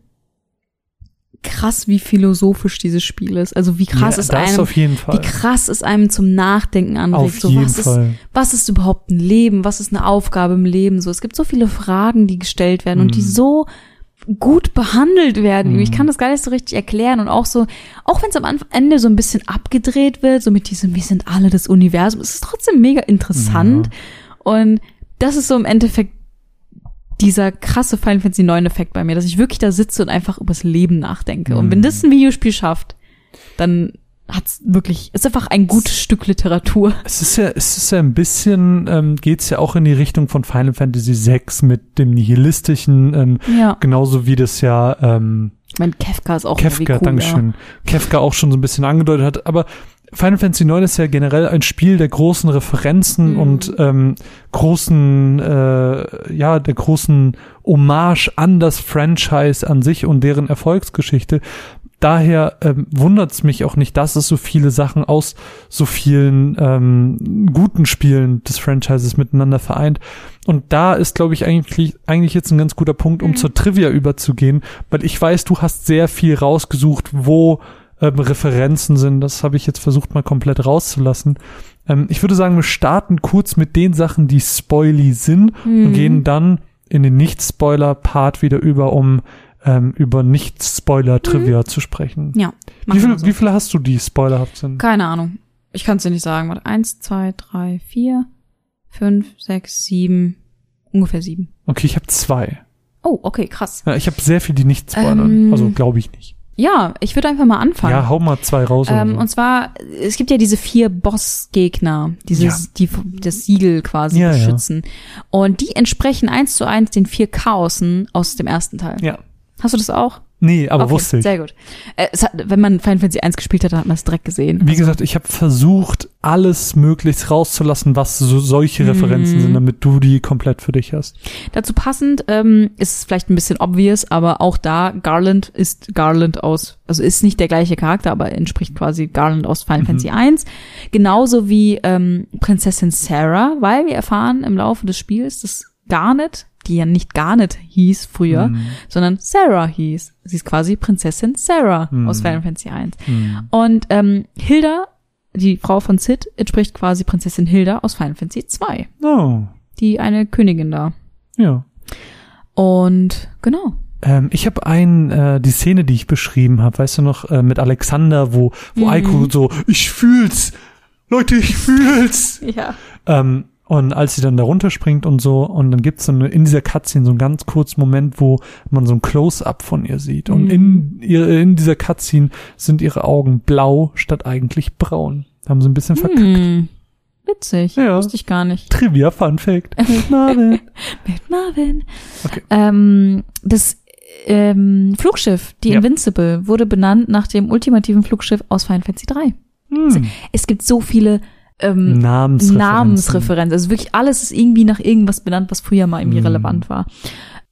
krass, wie philosophisch dieses Spiel ist. Also wie krass ja, es das einem, wie krass es einem zum Nachdenken anregt. Auf so, jeden was ist, Fall. was ist überhaupt ein Leben? Was ist eine Aufgabe im Leben? So, es gibt so viele Fragen, die gestellt werden und die Mhm. so gut behandelt werden. Mhm. Ich kann das gar nicht so richtig erklären und auch so, auch wenn es am Ende so ein bisschen abgedreht wird, so mit diesem, wir sind alle das Universum, es ist trotzdem mega interessant und das ist so im Endeffekt dieser krasse Final Fantasy 9 Effekt bei mir, dass ich wirklich da sitze und einfach übers Leben nachdenke. Und wenn Mhm. das ein Videospiel schafft, dann hat's wirklich, ist einfach ein gutes Stück Literatur. Es ist ja, es ist ja ein bisschen, ähm, geht's ja auch in die Richtung von Final Fantasy VI mit dem nihilistischen, ähm, Ja. genauso wie das ja ähm, Ich meine, Kefka ist auch Kefka, cool, Dankeschön, Kefka auch schon so ein bisschen angedeutet hat. Aber Final Fantasy IX ist ja generell ein Spiel der großen Referenzen Mhm. und ähm, großen, äh, ja, der großen Hommage an das Franchise an sich und deren Erfolgsgeschichte. Daher ähm, wundert es mich auch nicht, dass es so viele Sachen aus so vielen ähm, guten Spielen des Franchises miteinander vereint. Und da ist, glaube ich, eigentlich, eigentlich jetzt ein ganz guter Punkt, um Mhm. zur Trivia überzugehen, weil ich weiß, du hast sehr viel rausgesucht, wo ähm, Referenzen sind. Das habe ich jetzt versucht, mal komplett rauszulassen. Ähm, ich würde sagen, wir starten kurz mit den Sachen, die spoily sind und Mhm. gehen dann in den Nicht-Spoiler-Part wieder über, um ähm, über Nicht-Spoiler-Trivia zu sprechen. Ja. Wie, viel, so. wie viele hast du, die spoilerhaft sind? Keine Ahnung. Ich kann es dir nicht sagen. Warte, eins, zwei, drei, vier, fünf, sechs, sieben, ungefähr sieben. Okay, ich habe zwei. Oh, okay, krass. Ja, ich habe sehr viel, die nicht spoilern. Ähm, also glaube ich nicht. Ja, ich würde einfach mal anfangen. Ja, hau mal zwei raus. Ähm, so. und zwar, es gibt ja diese vier Bossgegner, dieses, die das Siegel quasi Ja, ja. beschützen. Und die entsprechen eins zu eins den vier Chaosen aus dem ersten Teil. ja. Hast du das auch? Nee, aber okay, wusste ich. Sehr gut. Äh, hat, wenn man Final Fantasy 1 gespielt hat, dann hat man es direkt gesehen. Wie gesagt, ich habe versucht, alles möglichst rauszulassen, was so solche Referenzen Mhm. sind, damit du die komplett für dich hast. Dazu passend ähm, ist es vielleicht ein bisschen obvious, aber auch da Garland ist Garland aus, also ist nicht der gleiche Charakter, aber entspricht quasi Garland aus Final Mhm. Fantasy 1. Genauso wie ähm, Prinzessin Sarah, weil wir erfahren im Laufe des Spiels, dass Garnet, die ja nicht Garnet hieß früher, Mhm. sondern Sarah hieß. Sie ist quasi Prinzessin Sarah Mhm. aus Final Fantasy 1. Mhm. Und ähm, Hilda, die Frau von Sid, entspricht quasi Prinzessin Hilda aus Final Fantasy 2, Oh, die eine Königin da. ja. Und genau. Ähm, ich habe ein, äh, die Szene, die ich beschrieben habe, weißt du noch, äh, mit Alexander, wo, wo Mhm. Aiko so, ich fühl's, Leute, ich fühl's. Ja. Ähm, und als sie dann da runterspringt und so, und dann gibt's so eine, in dieser Cutscene so einen ganz kurzen Moment, wo man so ein Close-up von ihr sieht. Und Mhm. in, ihr, in dieser Cutscene sind ihre Augen blau statt eigentlich braun. Haben sie ein bisschen verkackt. Hm. Witzig. Ja. Wusste ich gar nicht. Trivia Fun Fact. (laughs) Marvin. Mit Marvin. Okay. Ähm, das ähm, Flugschiff, die Ja. Invincible, wurde benannt nach dem ultimativen Flugschiff aus Final Fantasy 3. Hm. Es gibt so viele ähm, Namensreferenzen. Namensreferenzen. Also wirklich alles ist irgendwie nach irgendwas benannt, was früher mal irgendwie Mhm. relevant war.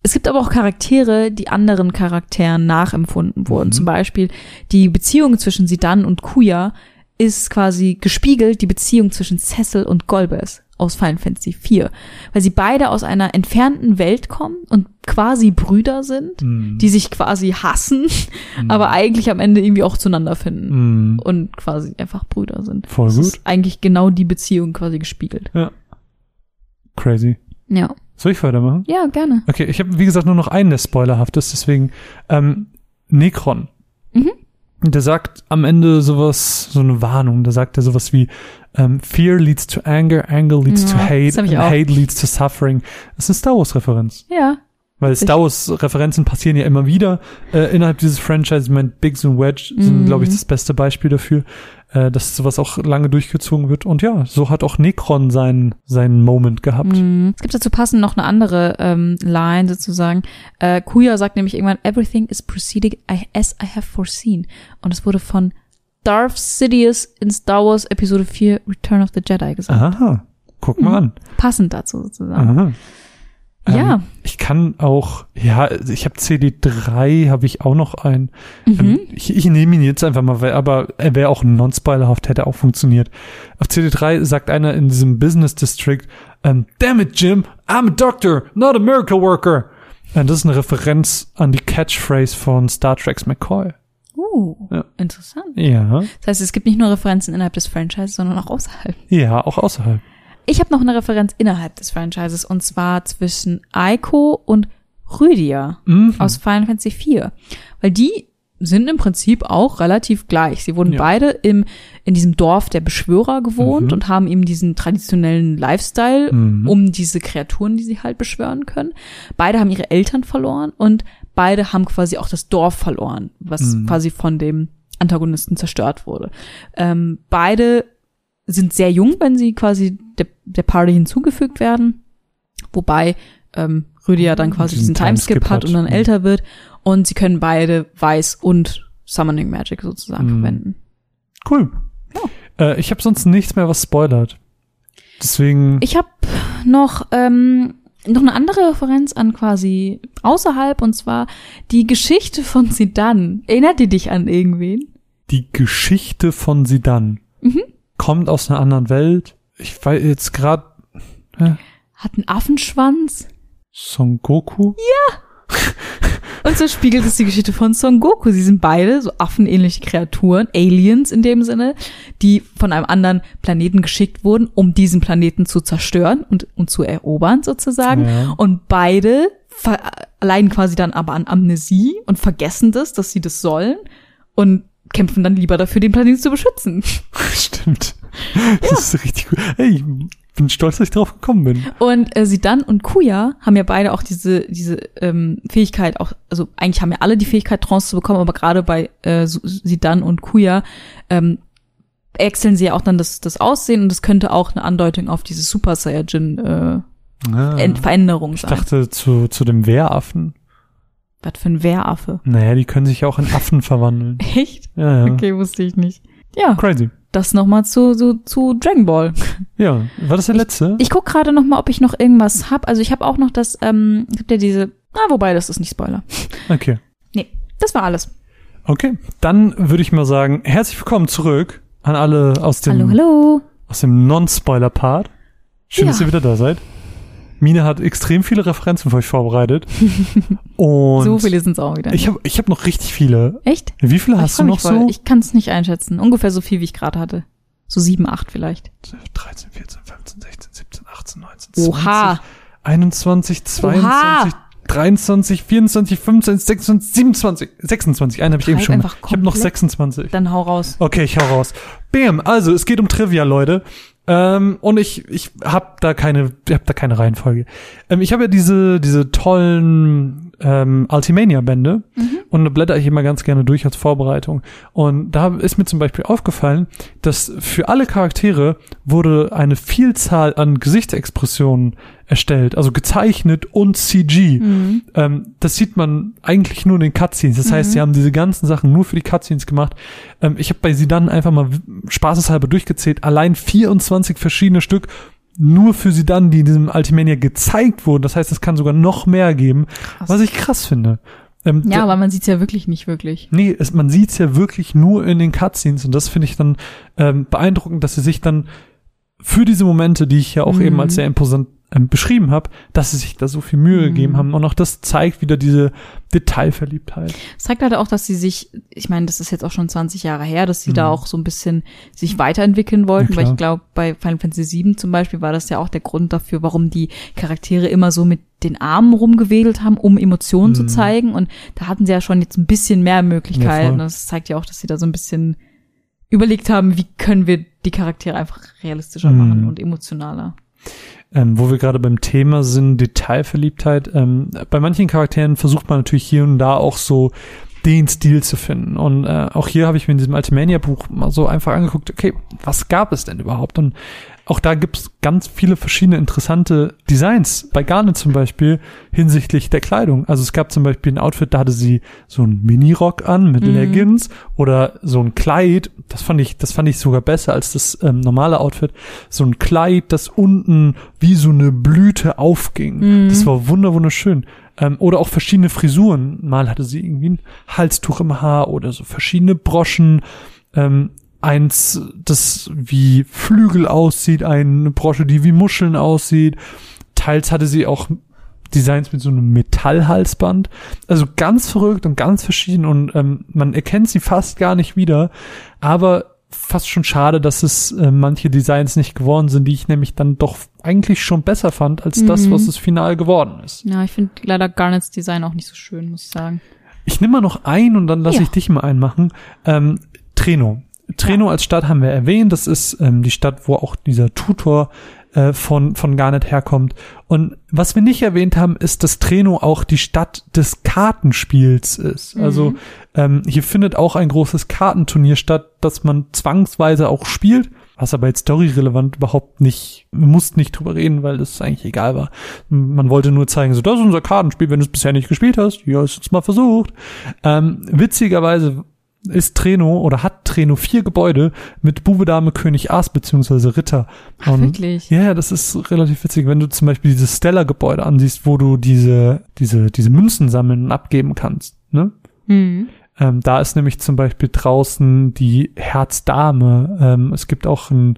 Es gibt aber auch Charaktere, die anderen Charakteren nachempfunden wurden. Mhm. Zum Beispiel die Beziehung zwischen Sidan und Kuya ist quasi gespiegelt die Beziehung zwischen Cecil und Golbez aus Final Fantasy IV, weil sie beide aus einer entfernten Welt kommen und quasi Brüder sind, Hm. die sich quasi hassen, Mhm. aber eigentlich am Ende irgendwie auch zueinander finden Hm. und quasi einfach Brüder sind. Voll das gut. ist eigentlich genau die Beziehung quasi gespiegelt. Crazy. Ja. Soll ich weitermachen? Ja, gerne. Okay, ich habe wie gesagt nur noch einen, der spoilerhaft ist, deswegen ähm, Necron. Mhm. Und Der sagt am Ende sowas, so eine Warnung, da sagt er sowas wie ähm, Fear leads to anger, anger leads to Ja, das hate, and auch. hate leads to suffering. Das ist eine Star Wars-Referenz. Ja. Weil. Star Wars-Referenzen passieren ja immer wieder äh, innerhalb dieses Franchise. Ich meine, Biggs und Wedge sind, Mhm. glaube ich, das beste Beispiel dafür, äh, dass sowas auch lange durchgezogen wird. Und ja, so hat auch Necron seinen, seinen Moment gehabt. Mhm. Es gibt dazu passend noch eine andere ähm, Line sozusagen. Äh, Kuya sagt nämlich irgendwann, everything is proceeding as I have foreseen. Und es wurde von Darth Sidious in Star Wars Episode 4 Return of the Jedi gesagt. Aha, guck mal Mhm. an. Passend dazu sozusagen. Aha. Ja. Ähm, ich kann auch, ja, ich habe CD3, habe ich auch noch einen. Mhm. Ähm, ich, ich nehme ihn jetzt einfach mal, weil- aber er wäre auch non-spoilerhaft, hätte auch funktioniert. Auf CD3 sagt einer in diesem Business District, ähm, Damn it, Jim, I'm a doctor, not a miracle worker. Äh, das ist eine Referenz an die Catchphrase von Star Trek's McCoy. Uh, Ja. interessant. Ja. Das heißt, es gibt nicht nur Referenzen innerhalb des Franchises, sondern auch außerhalb. Ja, auch außerhalb. Ich habe noch eine Referenz innerhalb des Franchises und zwar zwischen Aiko und Rhydia Mhm. aus Final Fantasy IV. Weil die sind im Prinzip auch relativ gleich. Sie wurden Ja. beide im, in diesem Dorf der Beschwörer gewohnt Mhm. und haben eben diesen traditionellen Lifestyle Mhm. um diese Kreaturen, die sie halt beschwören können. Beide haben ihre Eltern verloren und beide haben quasi auch das Dorf verloren, was Mhm. quasi von dem Antagonisten zerstört wurde. Ähm, beide sind sehr jung, wenn sie quasi der, der Party hinzugefügt werden. Wobei ähm, Rüdiger dann quasi Diesen diesen Timeskip hat hat, und dann mhm. älter wird. Und sie können beide Weiß und Summoning Magic sozusagen Mhm. verwenden. Cool. Äh, ich habe sonst nichts mehr, was spoilert. Deswegen. Ich habe noch ähm, noch eine andere Referenz an quasi außerhalb und zwar die Geschichte von Sidan. Erinnert die dich an irgendwen? die Geschichte von Sidan Mhm. kommt aus einer anderen Welt. Ich weiß jetzt gerade Hat einen Affenschwanz. Son Goku. (laughs) Und so spiegelt es die Geschichte von Son Goku. Sie sind beide so affenähnliche Kreaturen, Aliens in dem Sinne, die von einem anderen Planeten geschickt wurden, um diesen Planeten zu zerstören und, und zu erobern sozusagen. Ja. Und beide leiden quasi dann aber an Amnesie und vergessen das, dass sie das sollen und kämpfen dann lieber dafür, den Planeten zu beschützen. (laughs) Stimmt. Das ist richtig cool. Hey, bin stolz, dass ich drauf gekommen bin. Und äh, Sidan und Kuya haben ja beide auch diese diese ähm, Fähigkeit auch also eigentlich haben ja alle die Fähigkeit Trance zu bekommen, aber gerade bei äh, Sidan und Kuya ähm, wechseln sie ja auch dann das das Aussehen und das könnte auch eine Andeutung auf diese Super Saiyajin äh, Ah, Veränderung ich sein. dachte zu, zu dem Wehraffen. Was für ein Wehraffe. Naja, die können sich auch in Affen verwandeln. (laughs) Echt? Ja, ja. Okay, wusste ich nicht. Ja, Crazy. Das nochmal zu, zu, zu Dragon Ball. Ja, war das der letzte? Ich guck gerade noch mal, ob ich noch irgendwas hab. Also ich habe auch noch das, ähm, gibt ja diese, na, wobei, das ist nicht Spoiler. okay. Nee, das war alles. Okay, dann würde ich mal sagen, herzlich willkommen zurück an alle aus dem, Hallo, hallo. Aus dem Non-Spoiler-Part. Schön, dass Ja. ihr wieder da seid. Mine hat extrem viele Referenzen für euch vorbereitet. (laughs) Und so viele sind es auch wieder. ich habe ich hab noch richtig viele. Echt? Wie viele ich hast du noch voll. so? Ich kann es nicht einschätzen. Ungefähr so viel, wie ich gerade hatte. So sieben, acht vielleicht. 13, 14, 15, 16, 17, 18, 19, 20, Oha. 21, 22, 23, 24, 25, 26, 27, 26. Einen habe ich eben Treib schon. Ich habe noch komplett. 26. Dann hau raus. Okay, ich hau raus. Bam, also es geht um Trivia, Leute. Ähm, und ich ich hab da keine ich hab da keine Reihenfolge. Ähm, ich habe ja diese diese tollen ähm, Ultimania Bände und da blätter ich immer ganz gerne durch als Vorbereitung. Und da ist mir zum Beispiel aufgefallen, dass für alle Charaktere wurde eine Vielzahl an Gesichtsexpressionen erstellt, also gezeichnet und CG. Mhm. Ähm, das sieht man eigentlich nur in den Cutscenes. Das heißt, sie haben diese ganzen Sachen nur für die Cutscenes gemacht. Ähm, ich habe bei sie dann einfach mal spaßeshalber durchgezählt. Allein 24 verschiedene Stück nur für sie dann, die in diesem Ultimania gezeigt wurden. Das heißt, es kann sogar noch mehr geben, Krass. was ich krass finde. Ähm, Ja, aber man sieht's ja wirklich nicht wirklich. Nee, es, man sieht's ja wirklich nur in den Cutscenes und das finde ich dann ähm, beeindruckend, dass sie sich dann für diese Momente, die ich ja auch Mhm. eben als sehr imposant ähm, beschrieben habe, dass sie sich da so viel Mühe Mhm. gegeben haben und auch das zeigt wieder diese Detailverliebtheit. Es zeigt halt auch, dass sie sich, ich meine, das ist jetzt auch schon 20 Jahre her, dass sie da Mhm. auch so ein bisschen sich weiterentwickeln wollten, Ja, weil ich glaube, bei Final Fantasy VII zum Beispiel war das ja auch der Grund dafür, warum die Charaktere immer so mit den Armen rumgewedelt haben, um Emotionen zu Mhm. zeigen. Und da hatten sie ja schon jetzt ein bisschen mehr Ja, Möglichkeiten. voll. das zeigt ja auch, dass sie da so ein bisschen überlegt haben, wie können wir die Charaktere einfach realistischer Mhm. machen und emotionaler. Ähm, wo wir gerade beim Thema sind, Detailverliebtheit. Ähm, bei manchen Charakteren versucht man natürlich hier und da auch so den Stil zu finden. Und äh, auch hier habe ich mir in diesem Ultimania-Buch mal so einfach angeguckt, okay, was gab es denn überhaupt? Und auch da gibt es ganz viele verschiedene interessante Designs. Bei Garnet zum Beispiel hinsichtlich der Kleidung. Also es gab zum Beispiel ein Outfit, da hatte sie so einen Minirock an mit Mhm. Leggings oder so ein Kleid. Das fand ich, das fand ich sogar besser als das ähm, normale Outfit. So ein Kleid, das unten wie so eine Blüte aufging. Mhm. Das war wunder wunderschön. Ähm, oder auch verschiedene Frisuren. Mal hatte sie irgendwie ein Halstuch im Haar oder so verschiedene Broschen. Ähm, eins, das wie Flügel aussieht, eine Brosche, die wie Muscheln aussieht. Teils hatte sie auch Designs mit so einem Metallhalsband. Also ganz verrückt und ganz verschieden und ähm, man erkennt sie fast gar nicht wieder. Aber fast schon schade, dass es äh, manche Designs nicht geworden sind, die ich nämlich dann doch eigentlich schon besser fand als das, Mhm. was es final geworden ist. Ja, ich finde leider Garnets Design auch nicht so schön, muss ich sagen. Ich nehme mal noch ein und dann lasse Ja. ich dich mal einmachen. Ähm, Treno. Treno als Stadt haben wir erwähnt. Das ist ähm, die Stadt, wo auch dieser Tutor äh, von, von Garnet herkommt. Und was wir nicht erwähnt haben, ist, dass Treno auch die Stadt des Kartenspiels ist. Also ähm, hier findet auch ein großes Kartenturnier statt, das man zwangsweise auch spielt. Was aber jetzt storyrelevant überhaupt nicht, muss nicht drüber reden, weil das eigentlich egal war. Man wollte nur zeigen, so, das ist unser Kartenspiel, wenn du es bisher nicht gespielt hast, ja, ist jetzt mal versucht. Ähm, witzigerweise ist Treno oder hat Treno vier Gebäude mit Bube, Dame, König, Aas beziehungsweise Ritter. Ach, Und wirklich? ja, das ist relativ witzig, wenn du zum Beispiel dieses Stella-Gebäude ansiehst, wo du diese, diese, diese Münzen sammeln und abgeben kannst. Ne? Mhm. Ähm, da ist nämlich zum Beispiel draußen die Herzdame. Ähm, es gibt auch ein,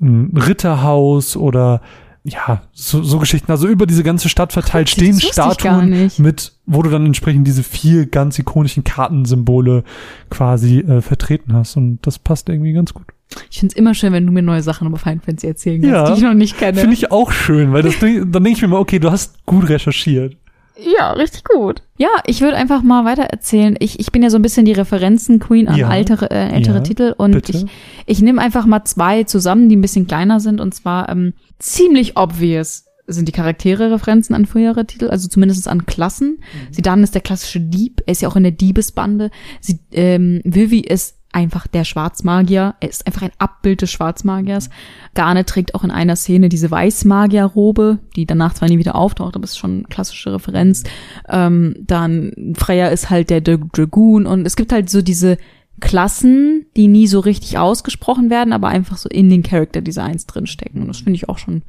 ein Ritterhaus oder ja, so, so Geschichten. Also über diese ganze Stadt verteilt Ach, stehen Statuen mit, wo du dann entsprechend diese vier ganz ikonischen Kartensymbole quasi äh, vertreten hast. Und das passt irgendwie ganz gut. Ich find's immer schön, wenn du mir neue Sachen über Final Fantasy erzählen kannst, Ja. die ich noch nicht kenne. Finde ich auch schön, weil das, dann denke ich mir mal, okay, du hast gut recherchiert. Ja, richtig gut. Ja, ich würde einfach mal weiter erzählen. Ich, ich bin ja so ein bisschen die Referenzen-Queen an Ja. ältere, äh, ältere Ja, Titel und bitte. ich, ich nehme einfach mal zwei zusammen, die ein bisschen kleiner sind und zwar ähm, ziemlich obvious sind die Charaktere Referenzen an frühere Titel, also zumindest an Klassen. Sidan ist der klassische Dieb, er ist ja auch in der Diebesbande. Sie, ähm, Vivi ist einfach der Schwarzmagier, er ist einfach ein Abbild des Schwarzmagiers. Garnet trägt auch in einer Szene diese Weißmagierrobe, die danach zwar nie wieder auftaucht, aber ist schon eine klassische Referenz. Ähm, dann Freya ist halt der Dra- Dragoon und es gibt halt so diese Klassen, die nie so richtig ausgesprochen werden, aber einfach so in den Character Designs drinstecken. Und das finde ich auch schon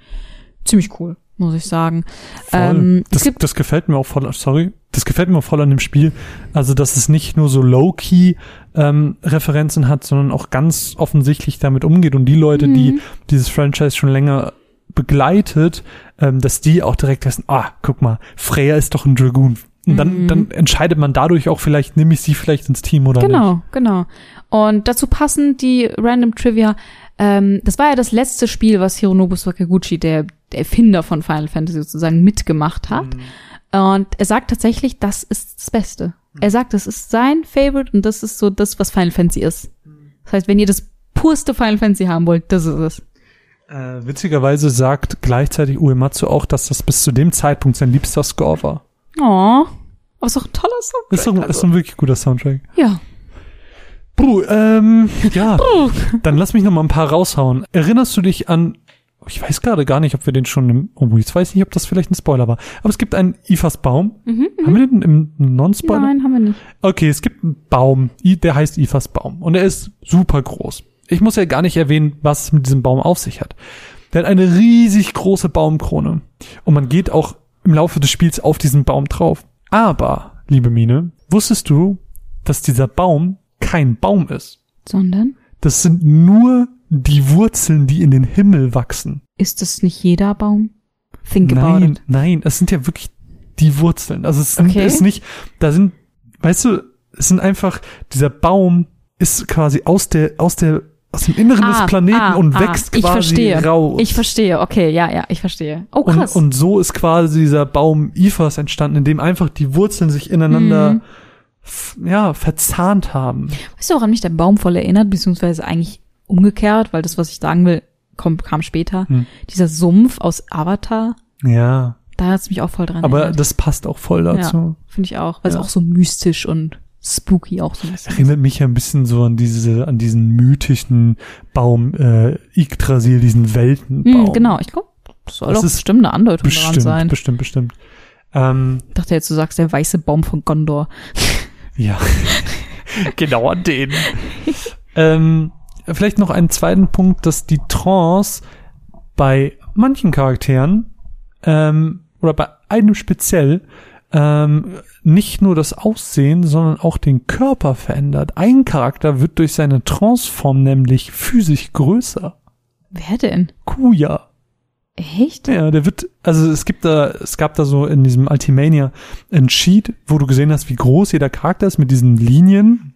ziemlich cool, muss ich sagen. Ähm, das, das gefällt mir auch voll, sorry, das gefällt mir auch voll an dem Spiel. Also, dass es nicht nur so low-key ähm, Referenzen hat, sondern auch ganz offensichtlich damit umgeht und die Leute, die Mhm. dieses Franchise schon länger begleitet, ähm, dass die auch direkt wissen, ah, guck mal, Freya ist doch ein Dragoon. Und dann, Mhm. dann entscheidet man dadurch auch vielleicht, nehme ich sie vielleicht ins Team oder Genau, nicht. genau. Und dazu passend die Random Trivia. Ähm, das war ja das letzte Spiel, was Hironobu Sakaguchi, der, der Erfinder von Final Fantasy sozusagen, mitgemacht hat. Und er sagt tatsächlich, das ist das Beste. Er sagt, das ist sein Favorite und das ist so das, was Final Fantasy ist. Das heißt, wenn ihr das purste Final Fantasy haben wollt, das ist es. Äh, witzigerweise sagt gleichzeitig Uematsu auch, dass das bis zu dem Zeitpunkt sein liebster Score war. Oh, aber ist doch ein toller Soundtrack. Ist, doch, ist also. doch ein wirklich guter Soundtrack. ja. Puh, ähm, (laughs) ja. Dann lass mich noch mal ein paar raushauen. Erinnerst du dich an, ich weiß gerade gar nicht, ob wir den schon im, oh, jetzt weiß ich nicht, ob das vielleicht ein Spoiler war, aber es gibt einen Ifas Baum. Mhm, Haben wir den im Non-Spoiler? Nein, haben wir nicht. Okay, es gibt einen Baum, der heißt Ifas Baum und er ist super groß. Ich muss ja gar nicht erwähnen, was es mit diesem Baum auf sich hat. Der hat eine riesig große Baumkrone und man geht auch im Laufe des Spiels auf diesen Baum drauf. Aber, liebe Mine, wusstest du, dass dieser Baum kein Baum ist? Sondern? Das sind nur die Wurzeln, die in den Himmel wachsen. Ist es nicht jeder Baum? Think about Nein, it. nein, es sind ja wirklich die Wurzeln. Also es sind, Okay. ist nicht, da sind, weißt du, es sind einfach, dieser Baum ist quasi aus der, aus der, aus dem Inneren des Planeten und wächst ich quasi verstehe. raus. Ich verstehe, okay, ja, ja, ich versteche. Oh, und, krass. und so ist quasi dieser Baum Ifas entstanden, in dem einfach die Wurzeln sich ineinander, f- ja, verzahnt haben. weißt du, woran mich der Baum voll erinnert, beziehungsweise eigentlich umgekehrt, weil das, was ich sagen will, kommt, kam später. Hm. Dieser Sumpf aus Avatar, Ja, da hat es mich auch voll dran aber erinnert. das passt auch voll dazu. Ja, finde ich auch, weil Ja. es auch so mystisch und spooky auch so ein bisschen ist. Erinnert mich ja ein bisschen so an diese, an diesen mythischen Baum, äh, Yggdrasil, diesen Weltenbaum. Hm, genau, ich glaube, das soll Das doch ist bestimmt eine Andeutung daran Bestimmt, sein. bestimmt, bestimmt. Ähm, Ich dachte jetzt, du sagst der weiße Baum von Gondor. ja, (laughs) (laughs) genau an den. (laughs) ähm, vielleicht noch einen zweiten Punkt, dass die Trance bei manchen Charakteren ähm, oder bei einem speziell ähm, nicht nur das Aussehen, sondern auch den Körper verändert. Ein Charakter wird durch seine Transform nämlich physisch größer. Wer denn? Kuya. Echt? Ja, der wird, also es gibt da, es gab da so in diesem Ultimania ein Sheet, wo du gesehen hast, wie groß jeder Charakter ist mit diesen Linien.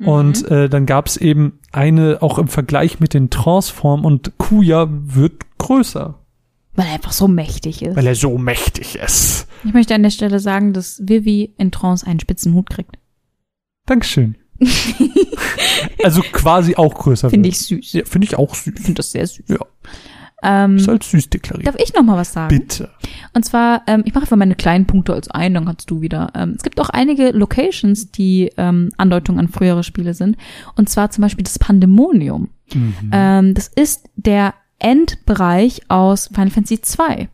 Und äh, dann gab es eben eine, auch im Vergleich mit den Transform und Kuya wird größer, Weil er einfach so mächtig ist. weil er so mächtig ist. Ich möchte an der Stelle sagen, dass Vivi in Trance einen spitzen Hut kriegt. Dankeschön. (laughs) also quasi auch größer Finde ich süß. Ja, finde ich auch süß. Ich finde das sehr süß. Ja. Ähm, Ist als süß deklariert. darf ich noch mal was sagen? Bitte. Und zwar, ähm, ich mache einfach meine kleinen Punkte als ein, dann kannst du wieder. Ähm, es gibt auch einige Locations, die ähm, Andeutungen an frühere Spiele sind. Und zwar zum Beispiel das Pandemonium. Mhm. Ähm, das ist der Endbereich aus Final Fantasy 2.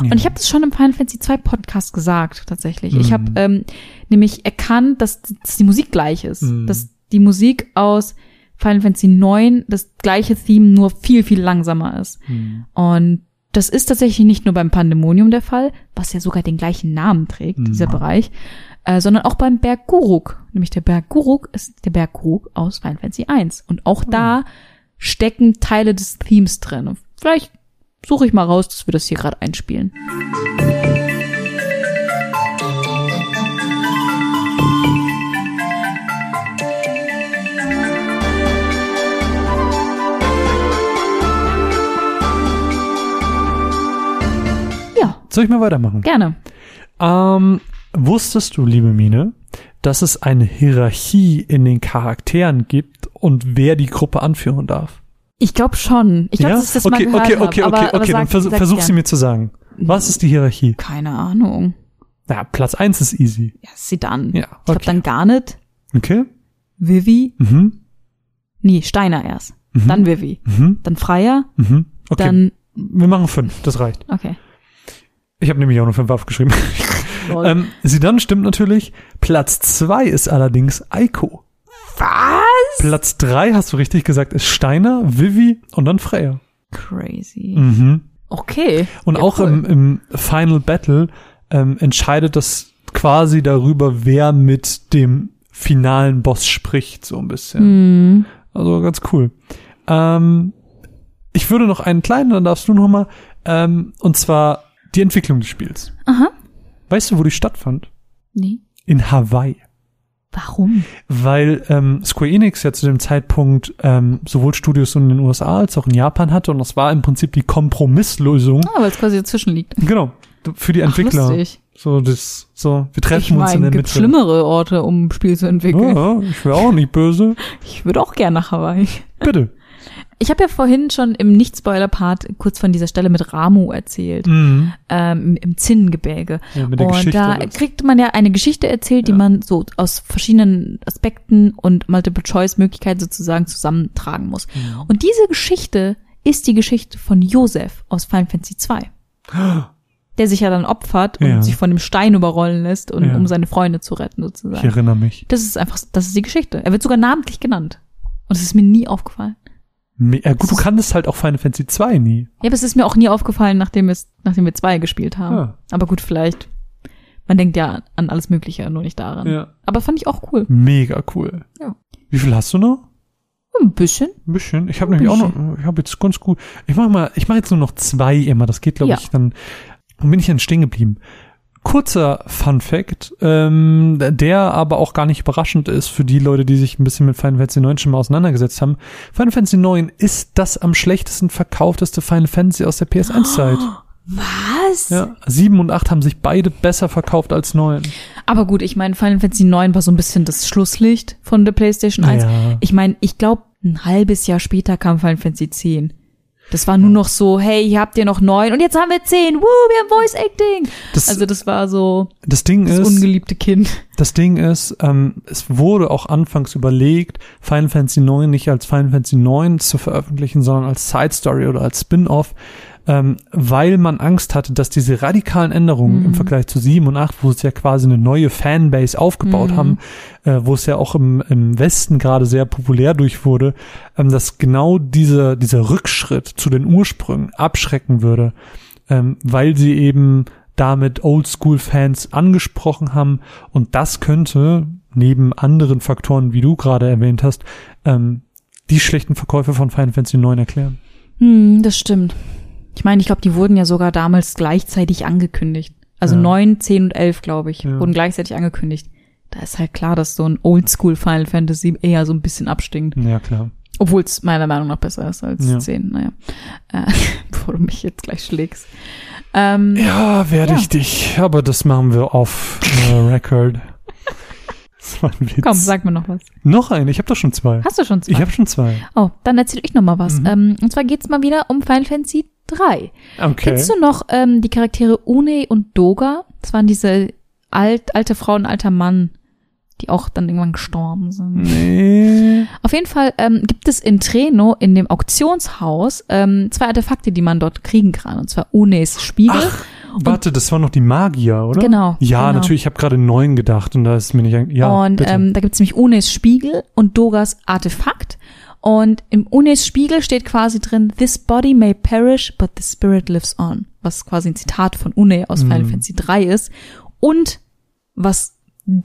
Und ich habe das schon im Final Fantasy 2 Podcast gesagt, tatsächlich. Ich habe Mhm. ähm, nämlich erkannt, dass, dass die Musik gleich ist. Mhm. Dass die Musik aus Final Fantasy 9 das gleiche Theme nur viel, viel langsamer ist. Mhm. Und das ist tatsächlich nicht nur beim Pandemonium der Fall, was ja sogar den gleichen Namen trägt, dieser Mhm. Bereich, äh, sondern auch beim Berg Guruk. Nämlich der Berg Guruk ist der Berg Guruk aus Final Fantasy 1. Und auch da stecken Teile des Themes drin. Und vielleicht suche ich mal raus, dass wir das hier gerade einspielen. Soll ich mal weitermachen? gerne. Ähm, wusstest du, liebe Mine, dass es eine Hierarchie in den Charakteren gibt und wer die Gruppe anführen darf? Ich glaube schon. Ich glaube, ja? dass ich das okay, mal gehört okay, habe. okay, aber, okay, aber okay, dann vers versuch sie mir zu sagen. Was ist die Hierarchie? Keine Ahnung. Ja, Platz eins ist easy. Ja, sie dann. Ja, Ich glaube okay. dann Garnet, Okay? Vivi, Mhm. nee, Steiner erst. Mhm. Dann Vivi. Mhm. Dann Freier, Mhm. Okay. dann, Wir machen fünf, das reicht. okay. Ich habe nämlich auch nur fünf aufgeschrieben. Ähm, sie dann stimmt natürlich. Platz zwei ist allerdings Eiko. Was? Platz drei, hast du richtig gesagt, ist Steiner, Vivi und dann Freya. Crazy. Mhm. Okay. Und Ja, auch cool. im, im Final Battle ähm, entscheidet das quasi darüber, wer mit dem finalen Boss spricht, so ein bisschen. Hm. Also ganz cool. Ähm, ich würde noch einen kleinen, dann darfst du noch mal. Ähm, und zwar die Entwicklung des Spiels. Aha. Weißt du, wo die stattfand? Nee. In Hawaii. Warum? Weil ähm, Square Enix ja zu dem Zeitpunkt ähm, sowohl Studios in den USA als auch in Japan hatte und das war im Prinzip die Kompromisslösung. Ah, weil es quasi dazwischen liegt. Genau. Für die Entwickler. Ach, lustig. so, das, so, wir Ich treffen uns in der gibt Mitte. schlimmere Orte, um ein Spiel zu entwickeln. Ja, ich wäre auch nicht böse. Ich würde auch gerne nach Hawaii. Bitte. Ich habe ja vorhin schon im Nicht-Spoiler-Part kurz von dieser Stelle mit Ramu erzählt, Mhm. ähm, im, Zinnengebirge. Ja, und Geschichte. da das- kriegt man ja eine Geschichte erzählt, die Ja. man so aus verschiedenen Aspekten und Multiple-Choice-Möglichkeiten sozusagen zusammentragen muss. Mhm. Und diese Geschichte ist die Geschichte von Josef aus Final Fantasy 2. (gasps) Der sich ja dann opfert und Ja. sich von dem Stein überrollen lässt, und, um seine Freunde zu retten, Ich sozusagen. erinnere mich. Das ist einfach, das ist die Geschichte. Er wird sogar namentlich genannt. Und es ist mir nie aufgefallen. Ja, gut, du kanntest halt auch Final Fantasy 2 nie. Ja, aber es ist mir auch nie aufgefallen, nachdem, es, nachdem wir zwei gespielt haben. Ah. Aber gut, vielleicht. Man denkt ja an alles Mögliche, nur nicht daran. Ja. Aber fand ich auch cool. Mega cool. Ja. Wie viel hast du noch? Ein bisschen. Ein bisschen. Ich habe nämlich auch noch, ich habe jetzt ganz gut. Ich mache mal, ich mache jetzt nur noch zwei immer. Das geht, glaube Ja. ich, dann dann bin ich dann stehen geblieben. Kurzer Fun Fact, ähm, der aber auch gar nicht überraschend ist für die Leute, die sich ein bisschen mit Final Fantasy 9 schon mal auseinandergesetzt haben. Final Fantasy 9 ist das am schlechtesten verkaufteste Final Fantasy aus der PS1-Zeit. Was? Ja, 7 und 8 haben sich beide besser verkauft als 9. Aber gut, ich meine, Final Fantasy 9 war so ein bisschen das Schlusslicht von der PlayStation 1. Ja. Ich meine, ich glaube, ein halbes Jahr später kam Final Fantasy 10. Das war nur noch so, hey, hier habt ihr noch neun und jetzt haben wir zehn. Woo, wir haben Voice Acting. Das, Also das war so das Ding das ist, ungeliebte Kind. Das Ding ist, ähm, es wurde auch anfangs überlegt, Final Fantasy 9 nicht als Final Fantasy 9 zu veröffentlichen, sondern als Side Story oder als Spin-off, ähm, weil man Angst hatte, dass diese radikalen Änderungen im Vergleich zu 7 und 8, wo es ja quasi eine neue Fanbase aufgebaut haben, äh, wo es ja auch im, im Westen gerade sehr populär durch wurde, ähm, dass genau dieser, dieser Rückschritt zu den Ursprüngen abschrecken würde, ähm, weil sie eben damit Oldschool-Fans angesprochen haben und das könnte neben anderen Faktoren, wie du gerade erwähnt hast, ähm, die schlechten Verkäufe von Final Fantasy 9 erklären. Hm, das stimmt. Ich meine, ich glaube, die wurden ja sogar damals gleichzeitig angekündigt. Also Ja. neun, zehn und elf, glaube ich, Ja. wurden gleichzeitig angekündigt. Da ist halt klar, dass so ein Oldschool Final Fantasy eher so ein bisschen abstinkt. Ja, klar. Obwohl es meiner Meinung nach besser ist als Ja. 10, naja. Äh, (laughs) bevor du mich jetzt gleich schlägst. Ähm, Ja, werde Ja. ich dich. Aber das machen wir off äh, (laughs) record. Das war ein Witz. komm, sag mir noch was. Noch ein. Ich habe doch schon zwei. Hast du schon zwei? Ich habe schon zwei. oh, dann erzähl ich noch mal was. Mhm. Ähm, und zwar geht's mal wieder um Final Fantasy 3. Okay. Kennst du noch ähm, die Charaktere Une und Doga? Das waren diese alt, alte Frau und alter Mann, die auch dann irgendwann gestorben sind. Nee. Auf jeden Fall ähm, gibt es in Treno, in dem Auktionshaus, ähm, zwei Artefakte, die man dort kriegen kann. Und zwar Unes Spiegel. Ach, warte, das war noch die Magier, oder? Genau, Ja, genau. natürlich. Ich habe gerade neun gedacht und da ist mir nicht. Ja, und bitte. ähm, da gibt es nämlich Unes Spiegel und Dogas Artefakt. Und im Unes Spiegel steht quasi drin, This body may perish, but the spirit lives on. Was quasi ein Zitat von Une aus Final Mhm. Fantasy 3 ist. Und was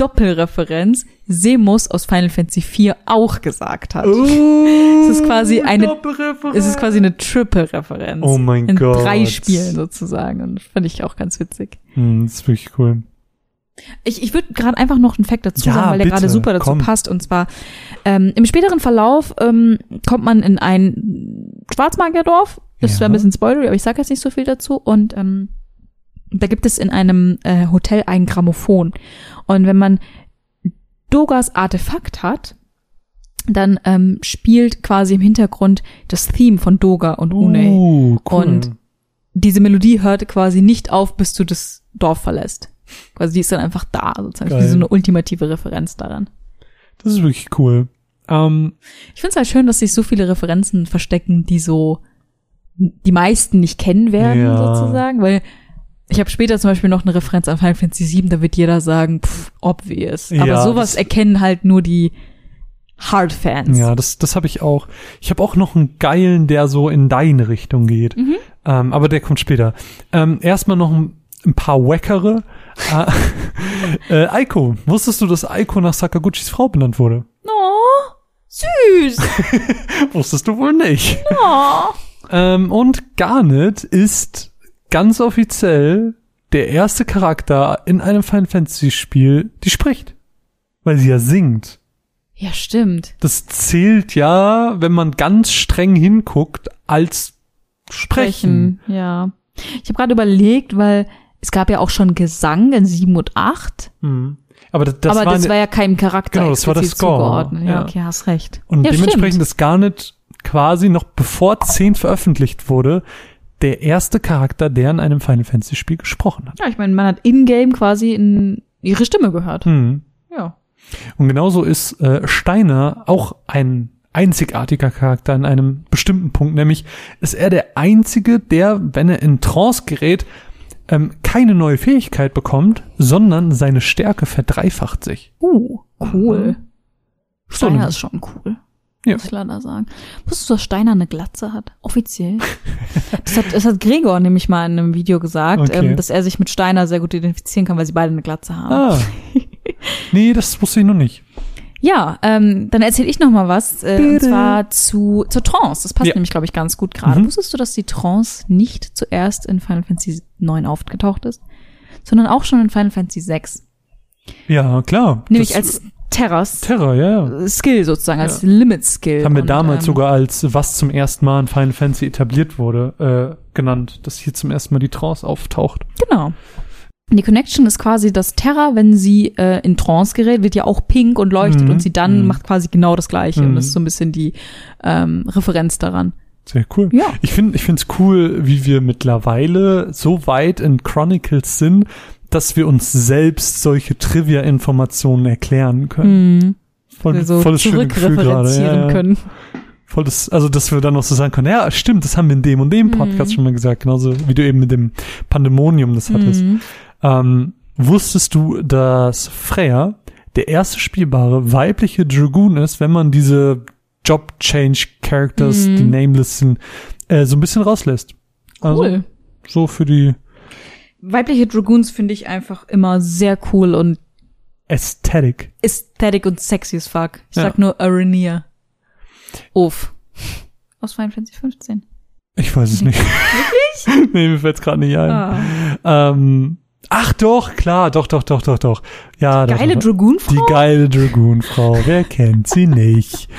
Doppelreferenz Semus aus Final Fantasy 4 auch gesagt hat. oh, es ist quasi eine- Doppelreferenz. Es ist quasi eine Triple-Referenz. Oh mein in Gott. drei Spielen sozusagen. Und das fand ich auch ganz witzig. Hm, das ist wirklich cool. Ich, ich würde gerade einfach noch einen Fact dazu Ja, sagen, weil der gerade super dazu komm. passt. Und zwar ähm, im späteren Verlauf ähm, kommt man in ein Schwarzmagierdorf. Das Ja. wäre ein bisschen Spoiler, aber ich sage jetzt nicht so viel dazu. Und ähm, da gibt es in einem äh, Hotel ein Grammophon. Und wenn man Dogas Artefakt hat, dann ähm, spielt quasi im Hintergrund das Theme von Doga und Une. Uh, cool. Und diese Melodie hört quasi nicht auf, bis du das Dorf verlässt. Quasi die ist dann einfach da, sozusagen. Geil. Wie so eine ultimative Referenz daran. das ist wirklich cool. Ähm, Ich finde es halt schön, dass sich so viele Referenzen verstecken, die so die meisten nicht kennen werden, Ja. sozusagen, weil ich habe später zum Beispiel noch eine Referenz an Final Fantasy VII, da wird jeder sagen, pff, obvious. Aber Ja, sowas erkennen halt nur die Hard-Fans. ja, das, das habe ich auch. Ich habe auch noch einen geilen, der so in deine Richtung geht. Mhm. Ähm, aber der kommt später. Ähm, erstmal noch ein, ein paar wackere. (laughs) äh, äh, Aiko. Wusstest du, dass Aiko nach Sakaguchis Frau benannt wurde? Oh, süß. (laughs) Wusstest du wohl nicht. Oh. Ähm, und Garnet ist ganz offiziell der erste Charakter in einem Final Fantasy Spiel, die spricht. Weil sie ja singt. Ja, stimmt. Das zählt ja, wenn man ganz streng hinguckt, als Sprechen. sprechen. Ja. Ich habe gerade überlegt, weil es gab ja auch schon Gesang in 7 und 8, Hm. Aber das, das aber war, das war ja keinem Charakter Genau, das war der explizit Score. zugeordnet. Ja, Ja. okay, hast recht. und ja, dementsprechend stimmt. ist Garnet quasi noch bevor 10 veröffentlicht wurde, der erste Charakter, der in einem Final Fantasy Spiel gesprochen hat. Ja, ich meine, man hat in-game quasi in ihre Stimme gehört. Hm. Ja. Und genauso ist äh, Steiner auch ein einzigartiger Charakter in einem bestimmten Punkt, nämlich ist er der einzige, der, wenn er in Trance gerät, ähm, keine neue Fähigkeit bekommt, sondern seine Stärke verdreifacht sich. Uh, cool. Steiner So, ist schon cool. Ja. Muss ich leider sagen. Wusstest du, dass Steiner eine Glatze hat? Offiziell. (laughs) das, hat, das hat Gregor nämlich mal in einem Video gesagt, Okay. ähm, dass er sich mit Steiner sehr gut identifizieren kann, weil sie beide eine Glatze haben. Ah. (laughs) nee, das wusste ich noch nicht. Ja, ähm, dann erzähle ich noch mal was, äh, und zwar zu zur Trance. Das passt Ja. nämlich, glaube ich, ganz gut gerade. Mhm. Wusstest du, dass die Trance nicht zuerst in Final Fantasy 9 aufgetaucht ist, sondern auch schon in Final Fantasy 6? Ja, klar. Nämlich Das- als Terras Terror, ja. ja. Skill sozusagen, als Limit Skill. Haben wir Und, damals ähm, sogar als was zum ersten Mal in Final Fantasy etabliert wurde, äh, genannt, dass hier zum ersten Mal die Trance auftaucht. Genau. Und Die Connection ist quasi, dass Terra, wenn sie äh, in Trance gerät, wird ja auch pink und leuchtet Mhm. und sie dann Mhm. macht quasi genau das Gleiche. Und Mhm. das ist so ein bisschen die ähm, Referenz daran. Sehr cool. Ja. Ich finde, ich finde es cool, wie wir mittlerweile so weit in Chronicles sind, dass wir uns selbst solche Trivia-Informationen erklären können. Mhm. Voll, Wir so voll das schöne Gefühl gerade. ja. können. Voll das, also dass wir dann noch so sagen können, ja, stimmt, das haben wir in dem und dem Podcast Mhm. schon mal gesagt, genauso wie du eben mit dem Pandemonium das hattest. Mhm. Ähm, wusstest du, dass Freya der erste spielbare weibliche Dragoon ist, wenn man diese Job-Change-Characters, Mhm. die Nameless sind, äh, so ein bisschen rauslässt? Also, Cool. so für die Weibliche Dragoons finde ich einfach immer sehr cool und Aesthetic. aesthetic und sexy as fuck. Ich Ja. sag nur Arenia. Uff. Aus Final Fantasy 15. Ich weiß es nicht. nicht? (laughs) nee, mir fällt's gerade nicht ein. Ah. Ähm, ach doch, klar, doch, doch, doch, doch, doch. Ja, doch, Geile. Dragoon-Frau? Die geile Dragoon-Frau, wer kennt sie nicht? (laughs)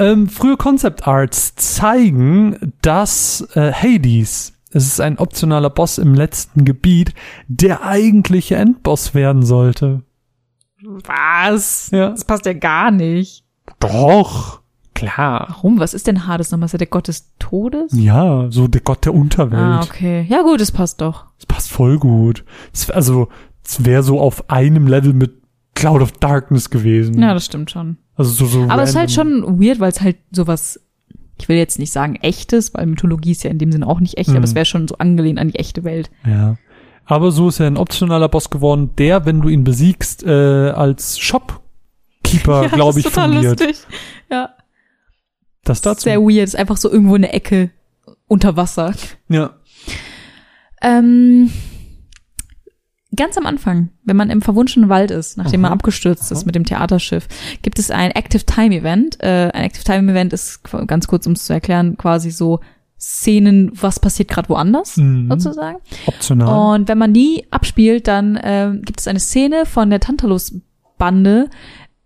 Ähm, frühe Concept Arts zeigen, dass äh, Hades, es ist ein optionaler Boss im letzten Gebiet, der eigentliche Endboss werden sollte. Was? Ja. Das passt ja gar nicht. Doch, klar. Warum? Was ist denn Hades nochmal? Ist er der Gott des Todes? Ja, so der Gott der Unterwelt. Ah, okay. Ja gut, das passt doch. Das passt voll gut. Das, also, es wäre so auf einem Level mit Cloud of Darkness gewesen. Ja, das stimmt schon. also so, so Aber es ist halt schon weird, weil es halt sowas, ich will jetzt nicht sagen echtes, weil Mythologie ist ja in dem Sinne auch nicht echt, Mhm. aber es wäre schon so angelehnt an die echte Welt. Ja. Aber so ist er ein optionaler Boss geworden, der, wenn du ihn besiegst, äh, als Shopkeeper, (laughs) glaube ich, fungiert. lustig. Ja. Das dazu. Sehr weird. Ist einfach so irgendwo in der Ecke unter Wasser. Ja. Ähm, ganz am Anfang, wenn man im verwunschenen Wald ist, nachdem man Aha. abgestürzt ist Aha. mit dem Theaterschiff, gibt es ein Active Time Event. Äh, ein Active Time Event ist ganz kurz, um es zu erklären, quasi so Szenen, was passiert gerade woanders, Mhm. sozusagen. Optional. Und wenn man die abspielt, dann ähm, gibt es eine Szene von der Tantalus-Bande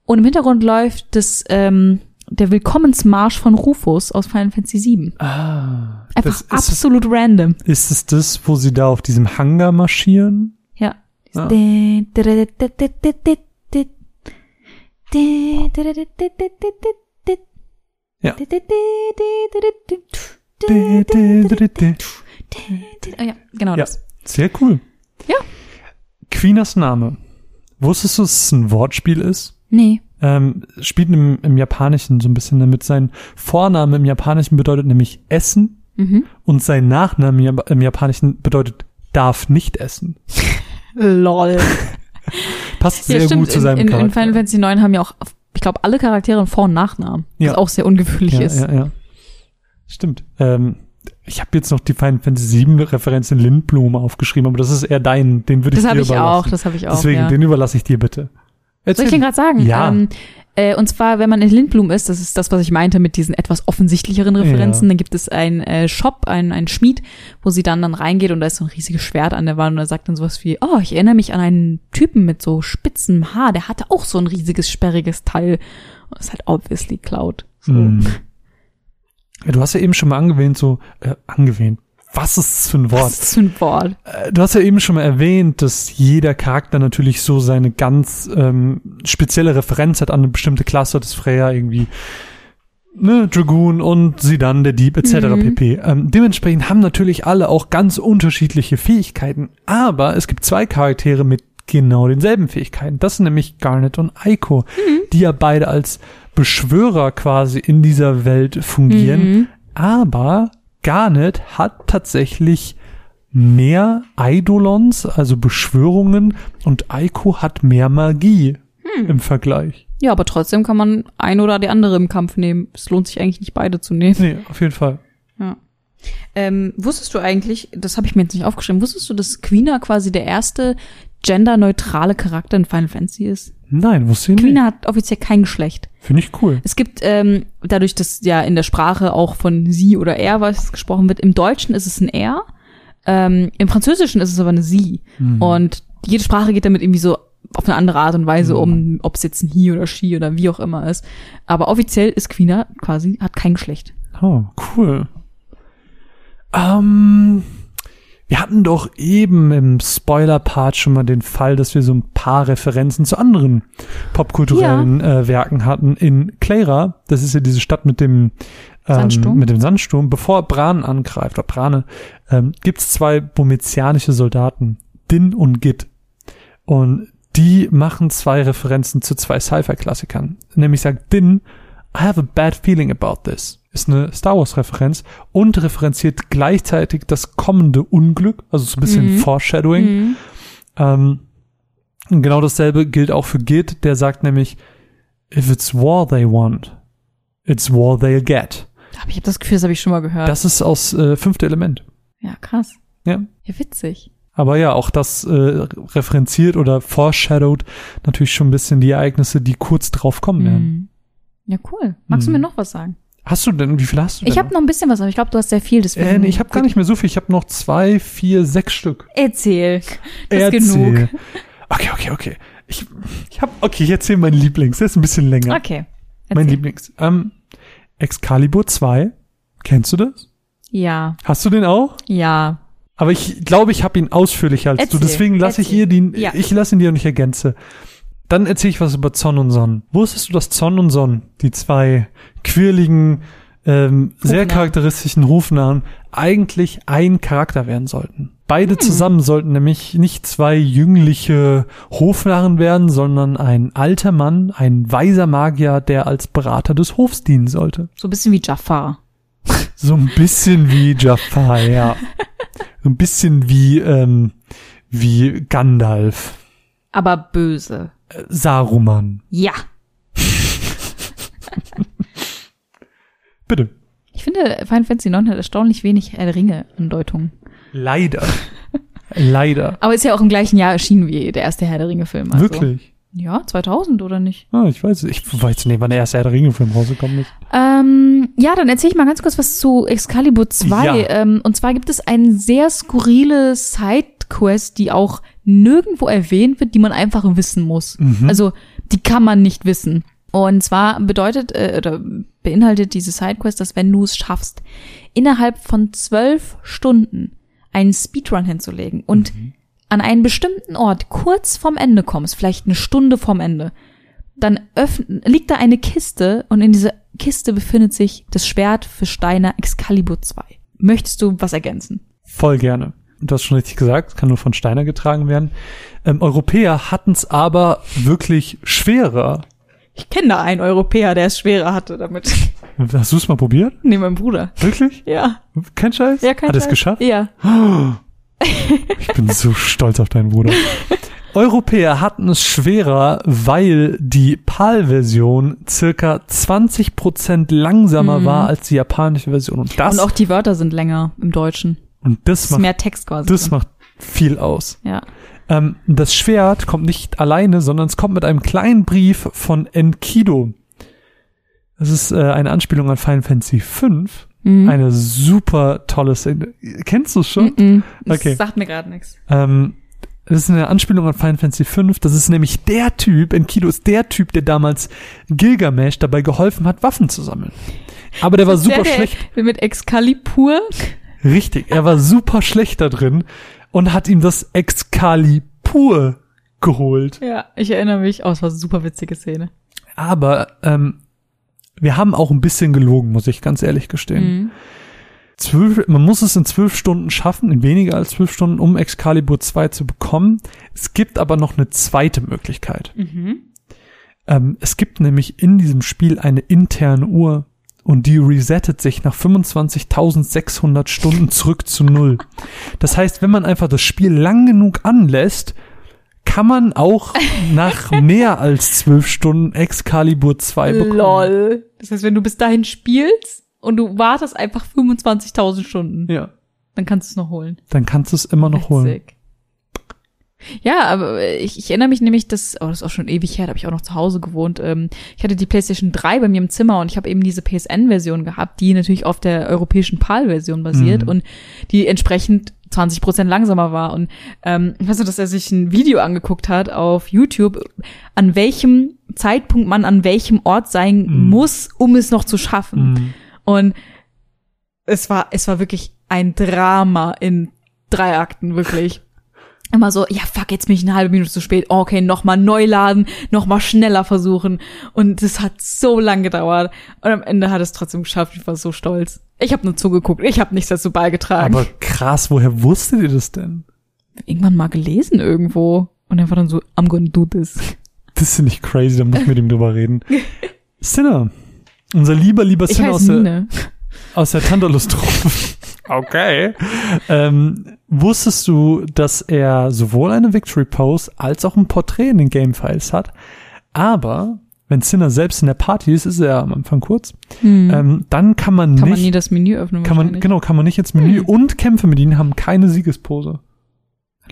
und im Hintergrund läuft das, ähm, der Willkommensmarsch von Rufus aus Final Fantasy VII. ah, Einfach das absolut random. ist es das, wo sie da auf diesem Hangar marschieren? Ja. Ah. Ja. Ah, ja, genau Ja. das. Sehr cool. Ja. Queeners Name. Wusstest du, dass es ein Wortspiel ist? Nee. Ähm, spielt im, im Japanischen so ein bisschen damit. Sein Vorname im Japanischen bedeutet nämlich Essen Mhm. und sein Nachname im, Japanischen bedeutet darf nicht essen. (laughs) Lol. Passt sehr gut zu seinem in, in, in Charakter. Final Fantasy 9 haben ja auch, ich glaube, alle Charaktere einen Vor- und Nachnamen. Ja. Was auch sehr ungewöhnlich ja, ist. ja, ja. Stimmt. Ähm, ich habe jetzt noch die Final Fantasy 7 Referenz in Lindblom aufgeschrieben, aber das ist eher dein, den würde ich Das dir habe ich auch, überlassen. das habe ich auch. Deswegen, ja. den überlasse ich dir bitte. Soll ich den gerade sagen? Ja. Ähm, äh, und zwar, wenn man in Lindblum ist, das ist das, was ich meinte mit diesen etwas offensichtlicheren Referenzen, Ja. dann gibt es einen äh, Shop, einen, einen Schmied, wo sie dann dann reingeht und da ist so ein riesiges Schwert an der Wand und er sagt dann sowas wie, oh, ich erinnere mich an einen Typen mit so spitzem Haar, der hatte auch so ein riesiges, sperriges Teil. Und das ist halt obviously Cloud. So. Hm. Ja, du hast ja eben schon mal angewähnt, so, äh, angewähnt. Was ist das für ein Was Wort? ist das für ein Wort? Äh, Du hast ja eben schon mal erwähnt, dass jeder Charakter natürlich so seine ganz ähm, spezielle Referenz hat an eine bestimmte Klasse, das Freya irgendwie, ne, Dragoon und sie dann der Dieb etc. Mhm. pp. Ähm, dementsprechend haben natürlich alle auch ganz unterschiedliche Fähigkeiten, aber es gibt zwei Charaktere mit genau denselben Fähigkeiten. Das sind nämlich Garnet und Aiko, die ja beide als Beschwörer quasi in dieser Welt fungieren. Mhm. Aber Garnet hat tatsächlich mehr Eidolons, also Beschwörungen, und Aiko hat mehr Magie im Vergleich. Ja, aber trotzdem kann man ein oder die andere im Kampf nehmen. Es lohnt sich eigentlich nicht beide zu nehmen. Nee, auf jeden Fall. Ja. Ähm, wusstest du eigentlich, das habe ich mir jetzt nicht aufgeschrieben, wusstest du, dass Quina quasi der erste genderneutrale Charakter in Final Fantasy ist? Nein, wusste ich nicht. Quina hat offiziell kein Geschlecht. Finde ich cool. Es gibt, ähm, dadurch, dass ja in der Sprache auch von sie oder er was gesprochen wird, im Deutschen ist es ein er, ähm, im Französischen ist es aber eine sie. Mhm. Und jede Sprache geht damit irgendwie so auf eine andere Art und Weise um, ob es jetzt ein he oder she oder wie auch immer ist. Aber offiziell ist Quina quasi, hat kein Geschlecht. Oh, cool. Ähm, wir hatten doch eben im Spoiler-Part schon mal den Fall, dass wir so ein paar Referenzen zu anderen popkulturellen äh, Werken hatten. In Clara, das ist ja diese Stadt mit dem ähm, Sandsturm? mit dem Sandsturm, bevor Bran angreift, oder Brane, ähm, gibt's zwei bomizianische Soldaten, Din und Git. Und die machen zwei Referenzen zu zwei Sci-Fi-Klassikern. Nämlich sagt Din, I have a bad feeling about this. Ist eine Star Wars-Referenz und referenziert gleichzeitig das kommende Unglück, also so ein bisschen Mhm. Foreshadowing. Mhm. Ähm, genau dasselbe gilt auch für Git, der sagt nämlich, if it's war they want, it's war they'll get. Aber ich habe das Gefühl, das habe ich schon mal gehört. Das ist aus äh, fünfte Element. ja, krass. Ja. Ja, witzig. Aber ja, auch das äh, referenziert oder foreshadowed natürlich schon ein bisschen die Ereignisse, die kurz drauf kommen werden. Ja, cool. Magst du Mhm. mir noch was sagen? Hast du denn, wie viel hast du denn? Ich habe noch ein bisschen was, aber ich glaube, du hast sehr viel. Deswegen äh, nee, ich habe gar nicht mehr so viel. Ich habe noch zwei, vier, sechs Stück. Erzähl. Das Erzähl. ist genug. Okay, okay, okay. Ich, ich habe, okay, ich erzähle meinen Lieblings. Der ist ein bisschen länger. Okay. Mein Erzähl. Lieblings. Ähm, Excalibur 2. Kennst du das? Ja, Hast du den auch? ja. Aber ich glaube, ich habe ihn ausführlicher als du. Erzähl, Deswegen lasse ich hier die, Ja. ich lasse ihn dir und ich ergänze. Dann erzähle ich was über Zon und Son. Wusstest du, dass Zon und Son, die zwei quirligen, ähm, sehr charakteristischen Hofnamen, eigentlich ein Charakter werden sollten? Hm. Beide zusammen sollten nämlich nicht zwei jüngliche Hofnarren werden, sondern ein alter Mann, ein weiser Magier, der als Berater des Hofs dienen sollte. So ein bisschen wie Jafar. (laughs) So ein bisschen wie Jafar, ja. So ein bisschen wie, ähm, wie Gandalf. Aber böse. Äh, Saruman. Ja. (laughs) Bitte. Ich finde, Final Fantasy 9 hat erstaunlich wenig Herr der Ringe-Andeutungen. Leider. (laughs) Leider. Aber ist ja auch im gleichen Jahr erschienen wie der erste Herr der Ringe-Film. Also. Wirklich. Ja, 2000 oder nicht? Ah, ich weiß, ich weiß nicht, wann der erste Herr der Ringe-Film rausgekommen ist. Ähm, ja, dann erzähle ich mal ganz kurz was zu Excalibur 2. Ja. Ähm, und zwar gibt es eine sehr skurrile Sidequest, die auch nirgendwo erwähnt wird, die man einfach wissen muss. Mhm. Also, die kann man nicht wissen. Und zwar bedeutet äh, oder beinhaltet diese Sidequest, dass wenn du es schaffst, innerhalb von zwölf Stunden einen Speedrun hinzulegen und an einen bestimmten Ort kurz vorm Ende kommst, vielleicht eine Stunde vorm Ende, dann öffn liegt da eine Kiste und in dieser Kiste befindet sich das Schwert für Steiner Excalibur 2. Möchtest du was ergänzen? Voll gerne. Du hast schon richtig gesagt, kann nur von Steiner getragen werden. Ähm, Europäer hatten es aber wirklich schwerer. Ich kenne da einen Europäer, der es schwerer hatte damit. Hast du es mal probiert? nee, mein Bruder. Wirklich? Ja. Kein Scheiß? Ja, kein Hat es Scheiß. geschafft? Ja. Ich bin so stolz auf deinen Bruder. Europäer hatten es schwerer, weil die PAL-Version circa 20% langsamer war als die japanische Version. Und das, Mhm. Und auch die Wörter sind länger im Deutschen. Und das Das macht, mehr Text quasi. das macht viel aus. ja. Ähm, das Schwert kommt nicht alleine, sondern es kommt mit einem kleinen Brief von Enkido. Das ist äh, eine Anspielung an Final Fantasy V. Mhm. Eine super tolle Szene. Kennst du es schon? Mhm. Das Okay. sagt mir gerade nichts. Ähm, das ist eine Anspielung an Final Fantasy V. Das ist nämlich der Typ, Enkido ist der Typ, der damals Gilgamesh dabei geholfen hat, Waffen zu sammeln. Aber der war super der, der schlecht. Mit Excalibur. Richtig, er war super schlecht da drin und hat ihm das Excalibur geholt. Ja, ich erinnere mich. Oh, es war eine super witzige Szene. Aber ähm, wir haben auch ein bisschen gelogen, muss ich ganz ehrlich gestehen. Mhm. Zwölf, man muss es in zwölf Stunden schaffen, in weniger als zwölf Stunden, um Excalibur 2 zu bekommen. Es gibt aber noch eine zweite Möglichkeit. Mhm. Ähm, es gibt nämlich in diesem Spiel eine interne Uhr und die resettet sich nach 25.600 Stunden zurück zu Null. Das heißt, wenn man einfach das Spiel lang genug anlässt, kann man auch (laughs) nach mehr als zwölf Stunden Excalibur 2 bekommen. Lol. Das heißt, wenn du bis dahin spielst und du wartest einfach 25.000 Stunden, Ja. dann kannst du es noch holen. Dann kannst du es immer noch holen. Ja, aber ich, ich erinnere mich nämlich, dass, oh, das ist auch schon ewig her, da habe ich auch noch zu Hause gewohnt. Ähm, ich hatte die PlayStation 3 bei mir im Zimmer und ich habe eben diese PSN-Version gehabt, die natürlich auf der europäischen PAL-Version basiert Mhm. und die entsprechend 20 Prozent langsamer war. Und ähm, ich weiß noch, dass er sich ein Video angeguckt hat auf YouTube, an welchem Zeitpunkt man an welchem Ort sein Mhm. muss, um es noch zu schaffen. Mhm. Und es war, es war wirklich ein Drama in drei Akten, wirklich. (laughs) Immer so, ja, fuck, jetzt bin ich eine halbe Minute zu spät. Oh, Okay, nochmal neu laden, nochmal schneller versuchen. Und das hat so lang gedauert. Und am Ende hat es trotzdem geschafft. Ich war so stolz. Ich habe nur zugeguckt. Ich habe nichts dazu beigetragen. Aber krass, woher wusstet ihr das denn? Irgendwann mal gelesen irgendwo. Und er war dann so, I'm gonna do this. Das finde ich crazy, da muss ich mit ihm drüber reden. (laughs) Sinner. Unser lieber, lieber Sinner aus der, aus der Tantalus-Truppe. Okay. Ähm, wusstest du, dass er sowohl eine Victory Pose als auch ein Porträt in den Game Files hat? Aber wenn Sinner selbst in der Party ist, ist er am Anfang kurz, ähm, dann kann man Hm. Kann nicht, man nie das Menü öffnen kann man, genau, kann man nicht ins Menü Hm. und Kämpfe mit ihnen haben keine Siegespose.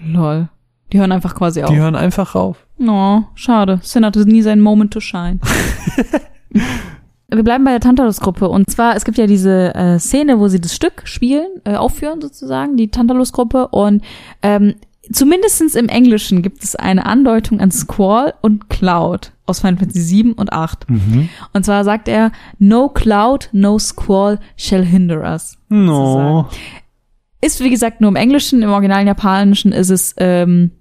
Lol. Die hören einfach quasi auf. Die hören einfach auf. Oh, schade. Sin hatte nie seinen Moment to shine. (laughs) wir bleiben bei der Tantalus-Gruppe. Und zwar, es gibt ja diese äh, Szene, wo sie das Stück spielen, äh, aufführen sozusagen, die Tantalus-Gruppe. Und ähm, zumindestens im Englischen gibt es eine Andeutung an Squall und Cloud aus Final Fantasy 7 und 8. Mhm. Und zwar sagt er, no cloud, no squall shall hinder us. No. Ist, wie gesagt, nur im Englischen, im originalen Japanischen ist es ähm,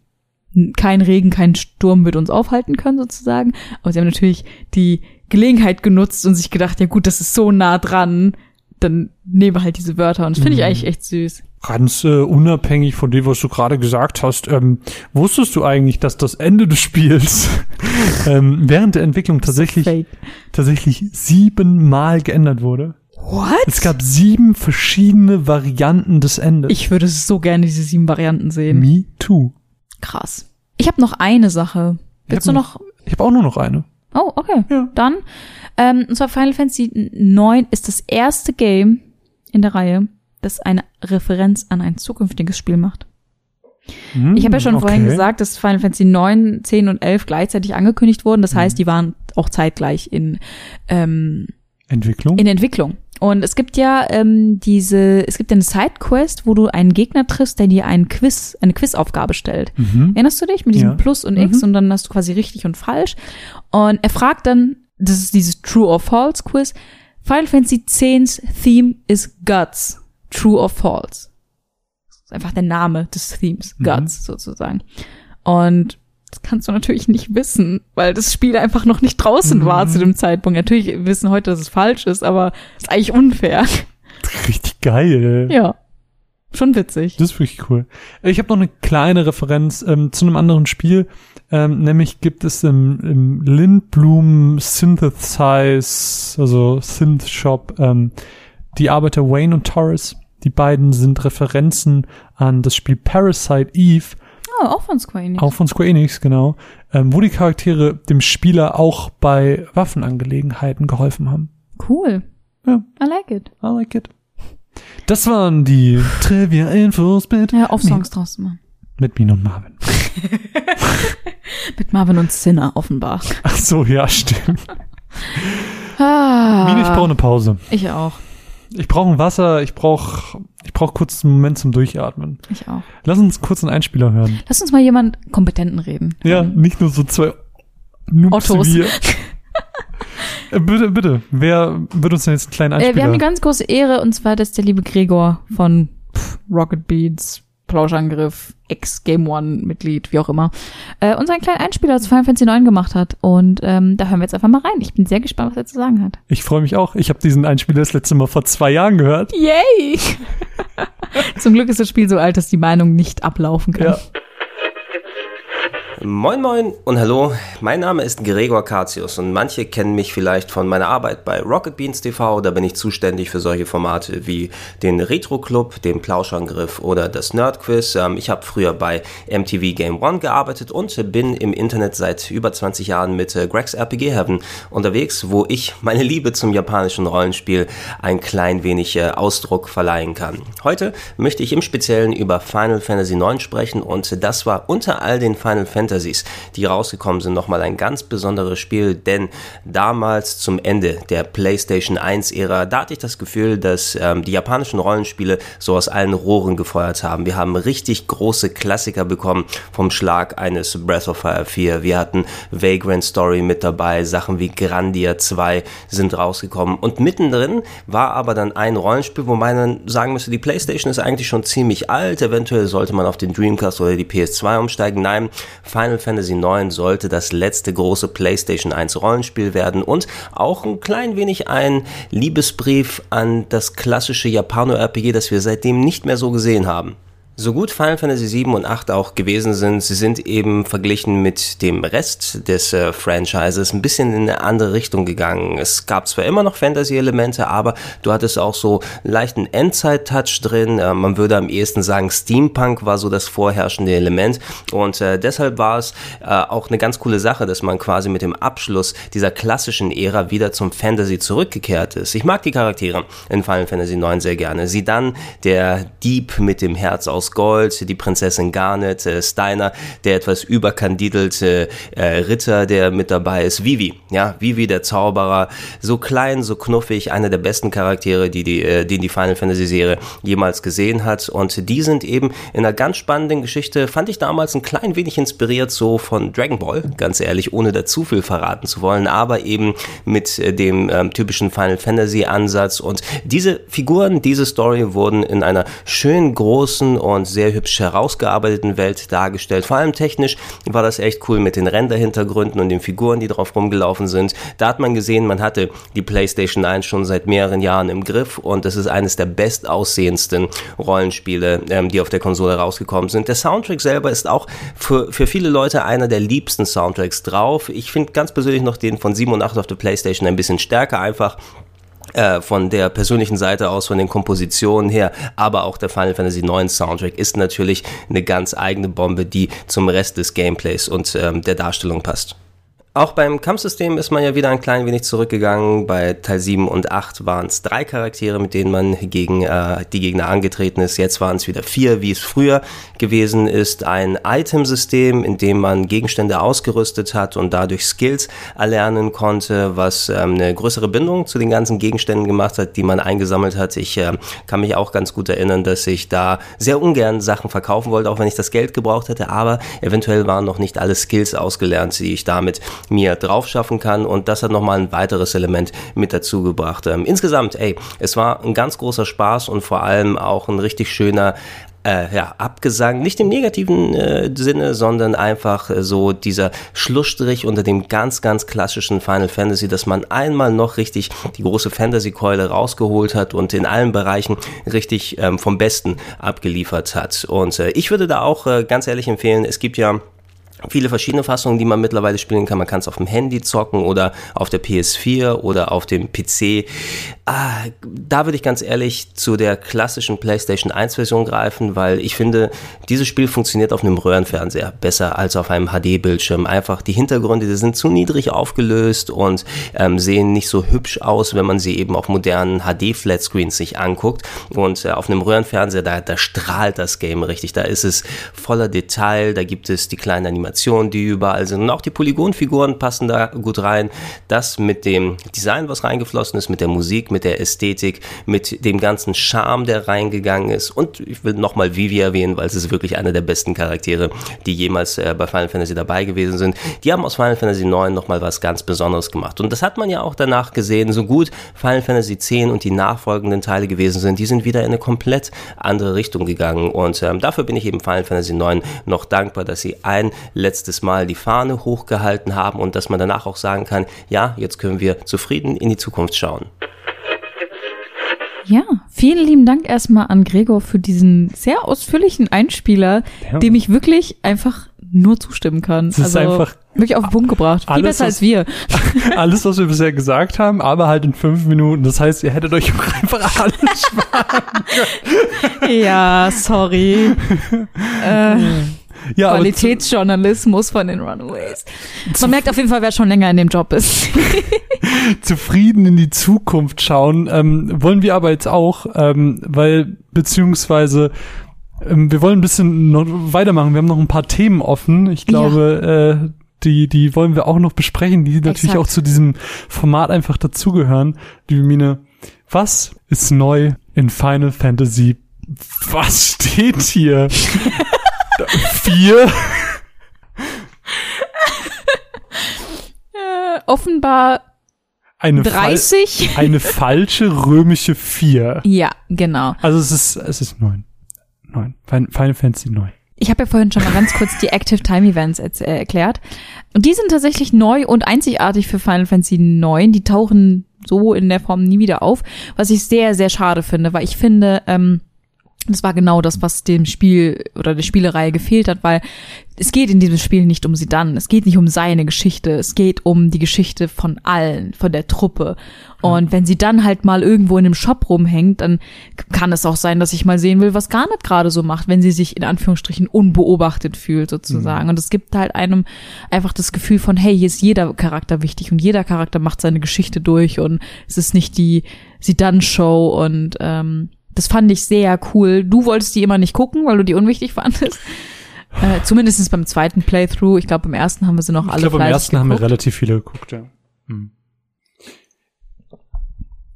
kein Regen, kein Sturm wird uns aufhalten können, sozusagen. Aber sie haben natürlich die Gelegenheit genutzt und sich gedacht, ja gut, das ist so nah dran, dann nehmen wir halt diese Wörter. Und das finde ich Mhm. eigentlich echt süß. Ganz äh, unabhängig von dem, was du gerade gesagt hast, ähm, wusstest du eigentlich, dass das Ende des Spiels (laughs) ähm, während der Entwicklung tatsächlich tatsächlich siebenmal geändert wurde? What? Es gab sieben verschiedene Varianten des Endes. Ich würde so gerne diese sieben Varianten sehen. Me too. Krass. Ich habe noch eine Sache. Willst du noch? Ich habe auch nur noch eine. Oh, okay. Ja. Dann, ähm, und zwar Final Fantasy 9 ist das erste Game in der Reihe, das eine Referenz an ein zukünftiges Spiel macht. Hm, Ich habe ja schon okay. vorhin gesagt, dass Final Fantasy 9, 10 und 11 gleichzeitig angekündigt wurden. Das heißt, die waren auch zeitgleich in, ähm, Entwicklung. in Entwicklung. Und es gibt ja ähm, diese, es gibt ja eine Sidequest, wo du einen Gegner triffst, der dir einen Quiz, eine Quizaufgabe stellt. mhm. Erinnerst du dich mit diesem Ja. Plus und X und dann hast du quasi richtig und falsch. Und er fragt dann, das ist dieses True or False Quiz. Final Fantasy X's Theme is Guts. True or False. Das ist einfach der Name des Themes. Mhm. Guts sozusagen. Und das kannst du natürlich nicht wissen, weil das Spiel einfach noch nicht draußen war Mhm. zu dem Zeitpunkt. Natürlich wissen heute, dass es falsch ist, aber ist eigentlich unfair. (laughs) Richtig geil. ja. Schon witzig. Das ist wirklich cool. Ich habe noch eine kleine Referenz ähm, zu einem anderen Spiel. Ähm, nämlich gibt es im, im Lindblum Synthesize, also Synth Shop, ähm, die Arbeiter Wayne und Torres. Die beiden sind Referenzen an das Spiel Parasite Eve, Oh, auch von Square Enix. auch von Square Enix, genau, ähm, wo die Charaktere dem Spieler auch bei Waffenangelegenheiten geholfen haben. Cool. Ja. I like it. I like it. Das waren die Trivia-Infos mit, Ja, auf Songs draus zu machen. mit Min und Marvin. (laughs) Mit Marvin und Sinner offenbar. Ach so, ja, stimmt. Ah, Mine, ich brauche eine Pause. ich auch. Ich brauche ein Wasser, ich brauche ich brauch kurz einen Moment zum Durchatmen. Ich auch. Lass uns kurz einen Einspieler hören. Lass uns mal jemand Kompetenten reden. Ja, nicht nur so zwei Noobs Ottos. wie wir. (laughs) Äh, bitte, bitte. Wer wird uns denn jetzt einen kleinen Äh, Einspieler? wir haben die ganz große Ehre und zwar, dass der liebe Gregor von Rocket Beats, Plauschangriff, Ex-Game One-Mitglied, wie auch immer, äh, uns einen kleinen Einspieler zu Final Fantasy 9 gemacht hat. Und ähm, da hören wir jetzt einfach mal rein. Ich bin sehr gespannt, was er zu sagen hat. ich freue mich auch. Ich habe diesen Einspieler das letzte Mal vor zwei Jahren gehört. Yay! (laughs) Zum Glück ist das Spiel so alt, dass die Meinung nicht ablaufen kann. Ja. Moin Moin und hallo, mein Name ist Gregor Katius und manche kennen mich vielleicht von meiner Arbeit bei Rocket Beans TV, da bin ich zuständig für solche Formate wie den Retro Club, den Plauschangriff oder das Nerd Quiz. Ähm, Ich habe früher bei MTV Game One gearbeitet und bin im Internet seit über 20 Jahren mit äh, Greg's RPG Heaven unterwegs, wo ich meine Liebe zum japanischen Rollenspiel ein klein wenig äh, Ausdruck verleihen kann. Heute möchte ich im Speziellen über Final Fantasy IX sprechen und das war unter all den Final Fantasies, die rausgekommen sind, nochmal ein ganz besonderes Spiel, denn damals zum Ende der PlayStation 1-Ära, da hatte ich das Gefühl, dass ähm, die japanischen Rollenspiele so aus allen Rohren gefeuert haben. Wir haben richtig große Klassiker bekommen vom Schlag eines Breath of Fire 4. Wir hatten Vagrant Story mit dabei, Sachen wie Grandia 2 sind rausgekommen und mittendrin war aber dann ein Rollenspiel, wo man dann sagen müsste, die PlayStation ist eigentlich schon ziemlich alt, eventuell sollte man auf den Dreamcast oder die PS2 umsteigen. Nein, Final Fantasy IX sollte das letzte große PlayStation 1 Rollenspiel werden und auch ein klein wenig ein Liebesbrief an das klassische Japano-RPG, das wir seitdem nicht mehr so gesehen haben. So gut Final Fantasy 7 und 8 auch gewesen sind, sie sind eben verglichen mit dem Rest des äh, Franchises ein bisschen in eine andere Richtung gegangen. Es gab zwar immer noch Fantasy-Elemente, aber du hattest auch so einen leichten Endzeit-Touch drin. Äh, man würde am ehesten sagen, Steampunk war so das vorherrschende Element und äh, deshalb war es äh, auch eine ganz coole Sache, dass man quasi mit dem Abschluss dieser klassischen Ära wieder zum Fantasy zurückgekehrt ist. Ich mag die Charaktere in Final Fantasy 9 sehr gerne. Sie dann der Dieb mit dem Herz aus Gold, die Prinzessin Garnet, äh, Steiner, der etwas überkandidelte äh, Ritter, der mit dabei ist, Vivi, ja, Vivi, der Zauberer, so klein, so knuffig, einer der besten Charaktere, die die, äh, den die Final Fantasy Serie jemals gesehen hat. Und die sind eben in einer ganz spannenden Geschichte, fand ich damals ein klein wenig inspiriert so von Dragon Ball, ganz ehrlich, ohne da zu viel verraten zu wollen, aber eben mit äh, dem ähm, typischen Final Fantasy Ansatz und diese Figuren, diese Story wurden in einer schön großen und sehr hübsch herausgearbeiteten Welt dargestellt. Vor allem technisch war das echt cool mit den Render-Hintergründen und den Figuren, die drauf rumgelaufen sind. Da hat man gesehen, man hatte die PlayStation 1 schon seit mehreren Jahren im Griff und es ist eines der bestaussehendsten Rollenspiele, ähm, die auf der Konsole rausgekommen sind. Der Soundtrack selber ist auch für, für viele Leute einer der liebsten Soundtracks drauf. Ich finde ganz persönlich noch den von 7 und 8 auf der PlayStation ein bisschen stärker, einfach äh, von der persönlichen Seite aus, von den Kompositionen her, aber auch der Final Fantasy IX Soundtrack ist natürlich eine ganz eigene Bombe, die zum Rest des Gameplays und ähm, der Darstellung passt. Auch beim Kampfsystem ist man ja wieder ein klein wenig zurückgegangen. Bei Teil 7 und 8 waren es drei Charaktere, mit denen man gegen äh, die Gegner angetreten ist. Jetzt waren es wieder vier, wie es früher gewesen ist. Ein Itemsystem, in dem man Gegenstände ausgerüstet hat und dadurch Skills erlernen konnte, was ähm, eine größere Bindung zu den ganzen Gegenständen gemacht hat, die man eingesammelt hat. Ich äh, kann mich auch ganz gut erinnern, dass ich da sehr ungern Sachen verkaufen wollte, auch wenn ich das Geld gebraucht hätte. Aber eventuell waren noch nicht alle Skills ausgelernt, die ich damit mir drauf schaffen kann und das hat nochmal ein weiteres Element mit dazu gebracht. Ähm, insgesamt, ey, es war ein ganz großer Spaß und vor allem auch ein richtig schöner äh, ja, Abgesang, nicht im negativen äh, Sinne, sondern einfach äh, so dieser Schlussstrich unter dem ganz, ganz klassischen Final Fantasy, dass man einmal noch richtig die große Fantasy-Keule rausgeholt hat und in allen Bereichen richtig ähm, vom Besten abgeliefert hat. Und äh, ich würde da auch äh, ganz ehrlich empfehlen, es gibt ja viele verschiedene Fassungen, die man mittlerweile spielen kann. Man kann es auf dem Handy zocken oder auf der PS4 oder auf dem PC. Ah, da würde ich ganz ehrlich zu der klassischen PlayStation 1 Version greifen, weil ich finde, dieses Spiel funktioniert auf einem Röhrenfernseher besser als auf einem HD-Bildschirm. Einfach die Hintergründe, die sind zu niedrig aufgelöst und ähm, sehen nicht so hübsch aus, wenn man sie eben auf modernen HD-Flatscreens sich anguckt. Und äh, auf einem Röhrenfernseher, da, da strahlt das Game richtig. Da ist es voller Detail, da gibt es die kleinen Animationen Animationen, die überall sind. Und auch die Polygonfiguren passen da gut rein. Das mit dem Design, was reingeflossen ist, mit der Musik, mit der Ästhetik, mit dem ganzen Charme, der reingegangen ist. Und ich will nochmal Vivi erwähnen, weil es ist wirklich einer der besten Charaktere, die jemals äh, bei Final Fantasy dabei gewesen sind. Die haben aus Final Fantasy 9 nochmal was ganz Besonderes gemacht. Und das hat man ja auch danach gesehen, so gut Final Fantasy 10 und die nachfolgenden Teile gewesen sind, die sind wieder in eine komplett andere Richtung gegangen. Und ähm, dafür bin ich eben Final Fantasy 9 noch dankbar, dass sie ein letztes Mal die Fahne hochgehalten haben und dass man danach auch sagen kann, ja, jetzt können wir zufrieden in die Zukunft schauen. Ja, vielen lieben Dank erstmal an Gregor für diesen sehr ausführlichen Einspieler, ja. dem ich wirklich einfach nur zustimmen kann. Das also ist einfach wirklich auf den Punkt gebracht. Viel alles, besser als wir. (laughs) Alles, was wir bisher gesagt haben, aber halt in fünf Minuten. Das heißt, ihr hättet euch einfach alles sparen können. (laughs) Ja, sorry. äh, ja, Qualitätsjournalismus von den Runaways. Man merkt auf jeden Fall, wer schon länger in dem Job ist. (laughs) zufrieden in die Zukunft schauen ähm, wollen wir aber jetzt auch, ähm, weil beziehungsweise ähm, wir wollen ein bisschen noch weitermachen. Wir haben noch ein paar Themen offen. Ich glaube, ja. äh, die, die wollen wir auch noch besprechen, die natürlich Exakt. auch zu diesem Format einfach dazugehören. Liebe Mine, was ist neu in Final Fantasy? Was steht hier? (laughs) Vier. äh, offenbar eine 30. Fal eine falsche römische Vier. Ja, genau. Also es ist, es ist neun. Neun. Final Fantasy neun. Ich habe ja vorhin schon mal ganz kurz die Active Time Events äh, erklärt. Und die sind tatsächlich neu und einzigartig für Final Fantasy 9. Die tauchen so in der Form nie wieder auf, was ich sehr, sehr schade finde, weil ich finde, ähm, das war genau das, was dem Spiel oder der Spielereihe gefehlt hat, weil es geht in diesem Spiel nicht um sie dann. Es geht nicht um seine Geschichte. Es geht um die Geschichte von allen, von der Truppe. Und wenn sie dann halt mal irgendwo in einem Shop rumhängt, dann kann es auch sein, dass ich mal sehen will, was Garnet gerade so macht, wenn sie sich in Anführungsstrichen unbeobachtet fühlt sozusagen. Mhm. Und es gibt halt einem einfach das Gefühl von, hey, hier ist jeder Charakter wichtig und jeder Charakter macht seine Geschichte durch und es ist nicht die sie dann Show und ähm, Das fand ich sehr cool. Du wolltest die immer nicht gucken, weil du die unwichtig (laughs) fandest. Äh, zumindest beim zweiten Playthrough. Ich glaube, beim ersten haben wir sie noch alle Ich glaube, beim ersten haben wir geguckt. relativ viele geguckt, ja. Hm.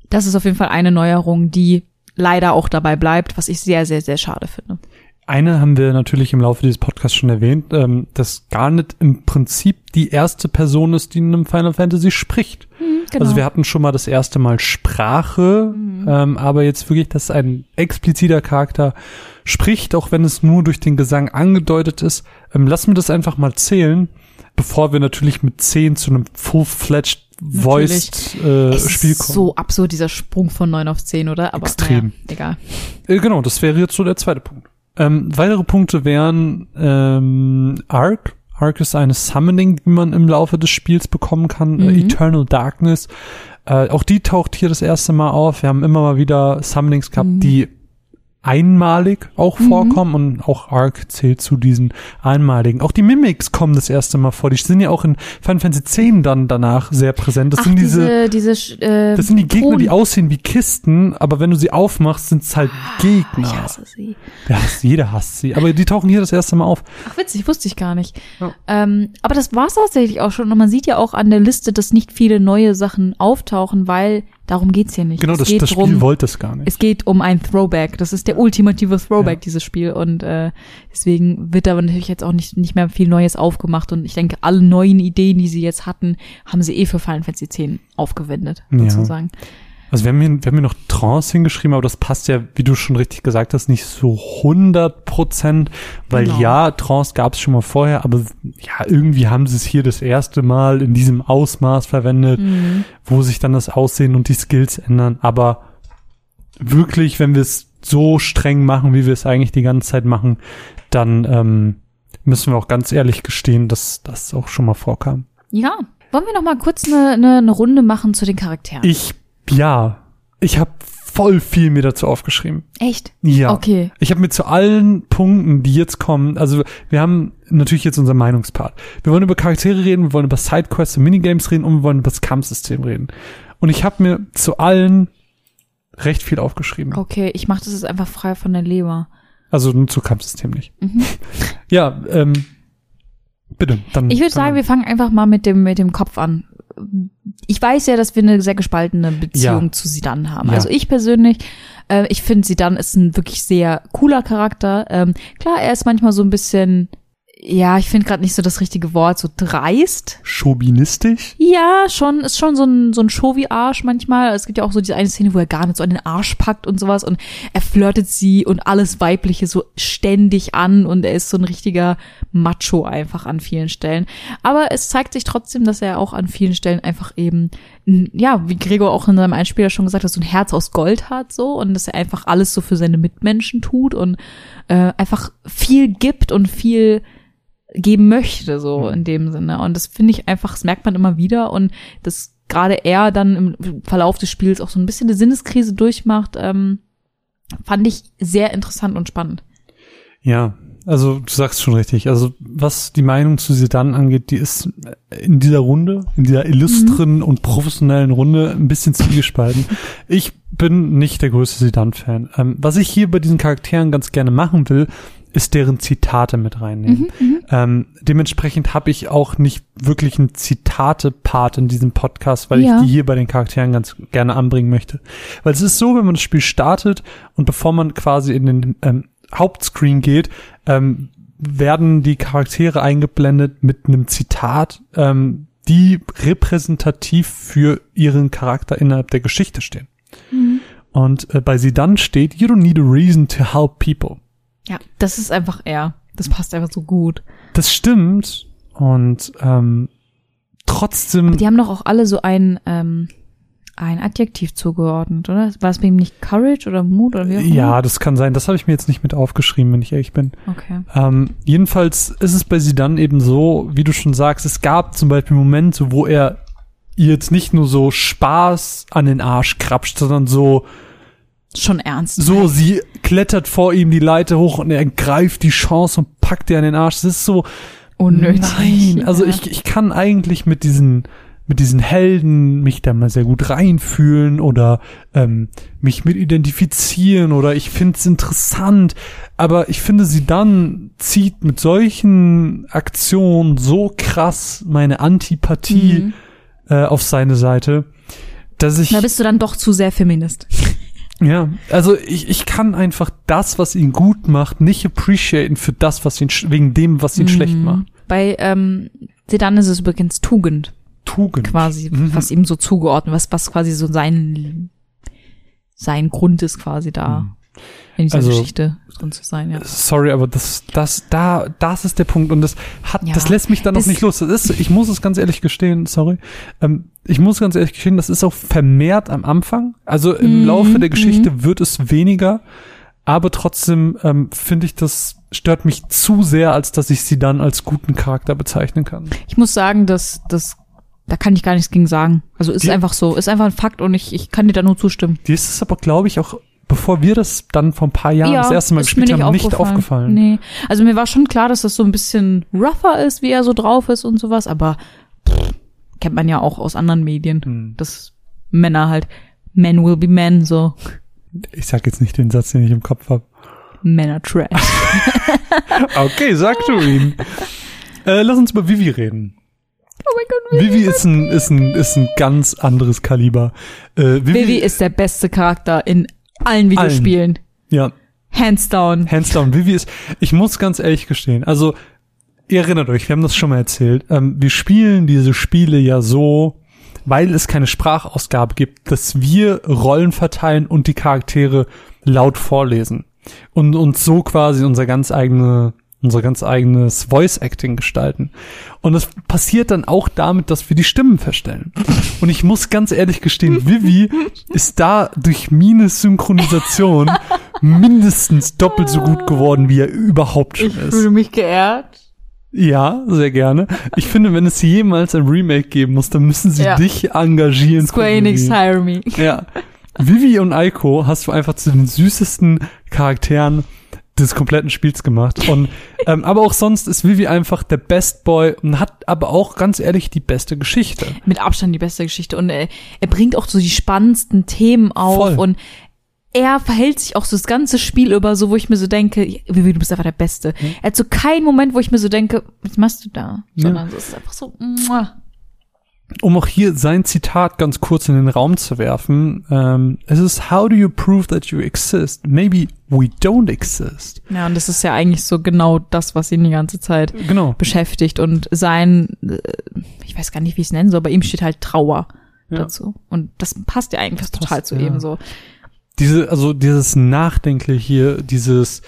Das ist auf jeden Fall eine Neuerung, die leider auch dabei bleibt, was ich sehr, sehr, sehr schade finde. Eine haben wir natürlich im Laufe dieses Podcasts schon erwähnt, ähm, dass Garnet im Prinzip die erste Person ist, die in einem Final Fantasy spricht. Genau. Also wir hatten schon mal das erste Mal Sprache, ähm, aber jetzt wirklich, dass ein expliziter Charakter spricht, auch wenn es nur durch den Gesang angedeutet ist. Ähm, lassen wir das einfach mal zählen, bevor wir natürlich mit 10 zu einem full-fledged voiced äh, es Spiel kommen. so absurd, dieser Sprung von 9 auf 10, oder? Aber Extrem. Naja, egal. Äh, genau, das wäre jetzt so der zweite Punkt. Ähm, weitere Punkte wären ähm, Arc. Arc ist eine Summoning, die man im Laufe des Spiels bekommen kann. Äh, Mhm. Eternal Darkness. Äh, auch die taucht hier das erste Mal auf. Wir haben immer mal wieder Summonings gehabt, Mhm. die einmalig auch vorkommen und auch Arc zählt zu diesen einmaligen. Auch die Mimics kommen das erste Mal vor. Die sind ja auch in Final Fantasy X dann danach sehr präsent. Das Ach, sind diese, diese, diese, äh, das sind die Gegner, die Thron- aussehen wie Kisten, aber wenn du sie aufmachst, sind es halt Gegner. Ich hasse sie. Ja, jeder hasst sie. Aber die tauchen hier das erste Mal auf. Ach, witzig, wusste ich gar nicht. Ja. Ähm, aber das war's tatsächlich auch schon. Und man sieht ja auch an der Liste, dass nicht viele neue Sachen auftauchen, weil darum geht's hier nicht. Genau, es das, geht das Spiel drum, wollte es gar nicht. Es geht um ein Throwback. Das ist der ultimative Throwback, Ja. dieses Spiel. Und äh, deswegen wird da natürlich jetzt auch nicht, nicht mehr viel Neues aufgemacht. Und ich denke, alle neuen Ideen, die sie jetzt hatten, haben sie eh für Final Fantasy X aufgewendet, Ja. Also wir haben, hier, wir haben hier noch Trance hingeschrieben, aber das passt ja, wie du schon richtig gesagt hast, nicht so 100 Prozent, weil Genau. ja, Trance gab es schon mal vorher, aber ja, irgendwie haben sie es hier das erste Mal in diesem Ausmaß verwendet, Mhm. wo sich dann das Aussehen und die Skills ändern. Aber wirklich, wenn wir es so streng machen, wie wir es eigentlich die ganze Zeit machen, dann ähm, müssen wir auch ganz ehrlich gestehen, dass das auch schon mal vorkam. Ja. Wollen wir noch mal kurz eine, eine, eine Runde machen zu den Charakteren? Ich, ja, ich habe voll viel mir dazu aufgeschrieben. Echt? Ja. Okay. Ich habe mir zu allen Punkten, die jetzt kommen, also wir haben natürlich jetzt unser Meinungspart. Wir wollen über Charaktere reden, wir wollen über Sidequests und Minigames reden und wir wollen über das Kampfsystem reden. Und ich habe mir zu allen recht viel aufgeschrieben. Okay, ich mache das jetzt einfach frei von der Leber. Also nur zu Kampfsystem nicht. Mhm. Ja, ähm, bitte. Dann, Ich würde sagen, wir fangen einfach mal mit dem, mit dem Kopf an. Ich weiß ja, dass wir eine sehr gespaltene Beziehung Ja. zu Sidan haben. Ja. Also ich persönlich, äh, ich finde Sidan ist ein wirklich sehr cooler Charakter. Ähm, klar, er ist manchmal so ein bisschen, ja, ich finde gerade nicht so das richtige Wort, so dreist. chauvinistisch. Ja, schon, ist schon so ein, so ein Show-wie-Arsch manchmal. Es gibt ja auch so diese eine Szene, wo er gar nicht so an den Arsch packt und sowas und er flirtet sie und alles Weibliche so ständig an und er ist so ein richtiger Macho einfach an vielen Stellen. Aber es zeigt sich trotzdem, dass er auch an vielen Stellen einfach eben, ja, wie Gregor auch in seinem Einspieler schon gesagt hat, so ein Herz aus Gold hat so und dass er einfach alles so für seine Mitmenschen tut und äh, einfach viel gibt und viel geben möchte, so in dem Sinne. Und das finde ich einfach, das merkt man immer wieder und dass gerade er dann im Verlauf des Spiels auch so ein bisschen eine Sinneskrise durchmacht, ähm, fand ich sehr interessant und spannend. Ja, also du sagst schon richtig. Also was die Meinung zu Sedan angeht, die ist in dieser Runde, in dieser illustren und professionellen Runde ein bisschen zwiegespalten. Ich bin nicht der größte Sedan-Fan. Ähm, was ich hier bei diesen Charakteren ganz gerne machen will, ist deren Zitate mit reinnehmen. ähm, dementsprechend habe ich auch nicht wirklich einen Zitate-Part in diesem Podcast, weil Ja. ich die hier bei den Charakteren ganz gerne anbringen möchte. Weil es ist so, wenn man das Spiel startet und bevor man quasi in den ähm, Hauptscreen geht, ähm, werden die Charaktere eingeblendet mit einem Zitat, ähm, die repräsentativ für ihren Charakter innerhalb der Geschichte stehen. Und äh, bei sie dann steht, you don't need a reason to help people. Ja, das ist einfach er. Das passt einfach so gut. Das stimmt. Und ähm, trotzdem, Die haben doch auch alle so ein, ähm, ein Adjektiv zugeordnet, oder? War es bei ihm nicht Courage oder Mut oder wie auch immer? ja, das kann sein. Das habe ich mir jetzt nicht mit aufgeschrieben, wenn ich ehrlich bin. Okay. Ähm, jedenfalls ist es bei sie dann eben so, wie du schon sagst, es gab zum Beispiel Momente, wo er ihr jetzt nicht nur so Spaß an den Arsch krapscht, sondern so, Schon ernst. so, sie klettert vor ihm die Leiter hoch und er greift die Chance und packt ihr an den Arsch. Das ist so, Unnötig. Nein, also ja. ich, ich kann eigentlich mit diesen mit diesen Helden mich da mal sehr gut reinfühlen oder ähm, mich mit identifizieren oder ich finde es interessant. Aber ich finde, sie dann zieht mit solchen Aktionen so krass meine Antipathie Mhm. äh, auf seine Seite, dass ich Da bist du dann doch zu sehr Feminist. (laughs) ja, also ich, ich kann einfach das, was ihn gut macht, nicht appreciaten für das, was ihn wegen dem, was ihn schlecht Mhm. macht. Bei ähm, Sedan ist es übrigens Tugend, Tugend. quasi, Mhm. was ihm so zugeordnet, was, was quasi so sein, sein Grund ist quasi da. In dieser Also- Geschichte drin zu sein, ja. Sorry, aber das, das, da, das ist der Punkt und das hat, Ja, das lässt mich dann noch nicht los. Das ist, ich muss es ganz ehrlich gestehen, sorry, ähm, ich muss ganz ehrlich gestehen, das ist auch vermehrt am Anfang. Also im Mhm, Laufe der Geschichte wird es weniger, aber trotzdem ähm, finde ich, das stört mich zu sehr, als dass ich sie dann als guten Charakter bezeichnen kann. Ich muss sagen, dass das da kann ich gar nichts gegen sagen. Also ist Die- einfach so, ist einfach ein Fakt und ich, ich kann dir da nur zustimmen. Dir ist es aber, glaube ich, auch, bevor wir das dann vor ein paar Jahren das erste Mal gespielt haben, nicht aufgefallen. Nee. Also mir war schon klar, dass das so ein bisschen rougher ist, wie er so drauf ist und sowas, aber pff, kennt man ja auch aus anderen Medien, Hm. dass Männer halt Men will be men, so Ich sag jetzt nicht den Satz, den ich im Kopf habe. Männer Trash. (laughs) Okay, sag du ihn. äh, lass uns über Vivi reden. oh mein Gott, Vivi ist ein, ist ein, ist ein ganz anderes Kaliber. Äh, Vivi, Vivi ist der beste Charakter in allen Videospielen. ja, Hands down. hands down. Vivi ist, ich muss ganz ehrlich gestehen, also, ihr erinnert euch, wir haben das schon mal erzählt, ähm, wir spielen diese Spiele ja so, weil es keine Sprachausgabe gibt, dass wir Rollen verteilen und die Charaktere laut vorlesen. Und uns so quasi unser ganz eigene, unser ganz eigenes Voice Acting gestalten. Und das passiert dann auch damit, dass wir die Stimmen verstellen. Und ich muss ganz ehrlich gestehen, Vivi ist da durch Mines Synchronisation mindestens doppelt so gut geworden, wie er überhaupt schon ist. mich geehrt. Ja, sehr gerne. Ich finde, wenn es jemals ein Remake geben muss, dann müssen sie Ja. dich engagieren. Square Enix, Vivi. hire me. Ja. Vivi und Aiko hast du einfach zu den süßesten Charakteren des kompletten Spiels gemacht. Und (laughs) ähm, aber auch sonst ist Vivi einfach der Best Boy und hat aber auch ganz ehrlich die beste Geschichte. mit Abstand die beste Geschichte und er, er bringt auch so die spannendsten Themen auf Voll. und er verhält sich auch so das ganze Spiel über so, wo ich mir so denke, Vivi, du bist einfach der Beste. Er hat so keinen Moment, wo ich mir so denke, was machst du da? Ja. Sondern so, es ist einfach so, muah. Um auch hier sein Zitat ganz kurz in den Raum zu werfen. Ähm, es ist How do you prove that you exist? Maybe we don't exist. Ja, und das ist ja eigentlich so genau das, was ihn die ganze Zeit Genau. beschäftigt und sein, äh, ich weiß gar nicht, wie ich es nennen soll, bei ihm steht halt Trauer Ja. dazu. Und das passt ja eigentlich Das total passt, zu ja. ihm so. diese, also dieses Nachdenkliche hier, dieses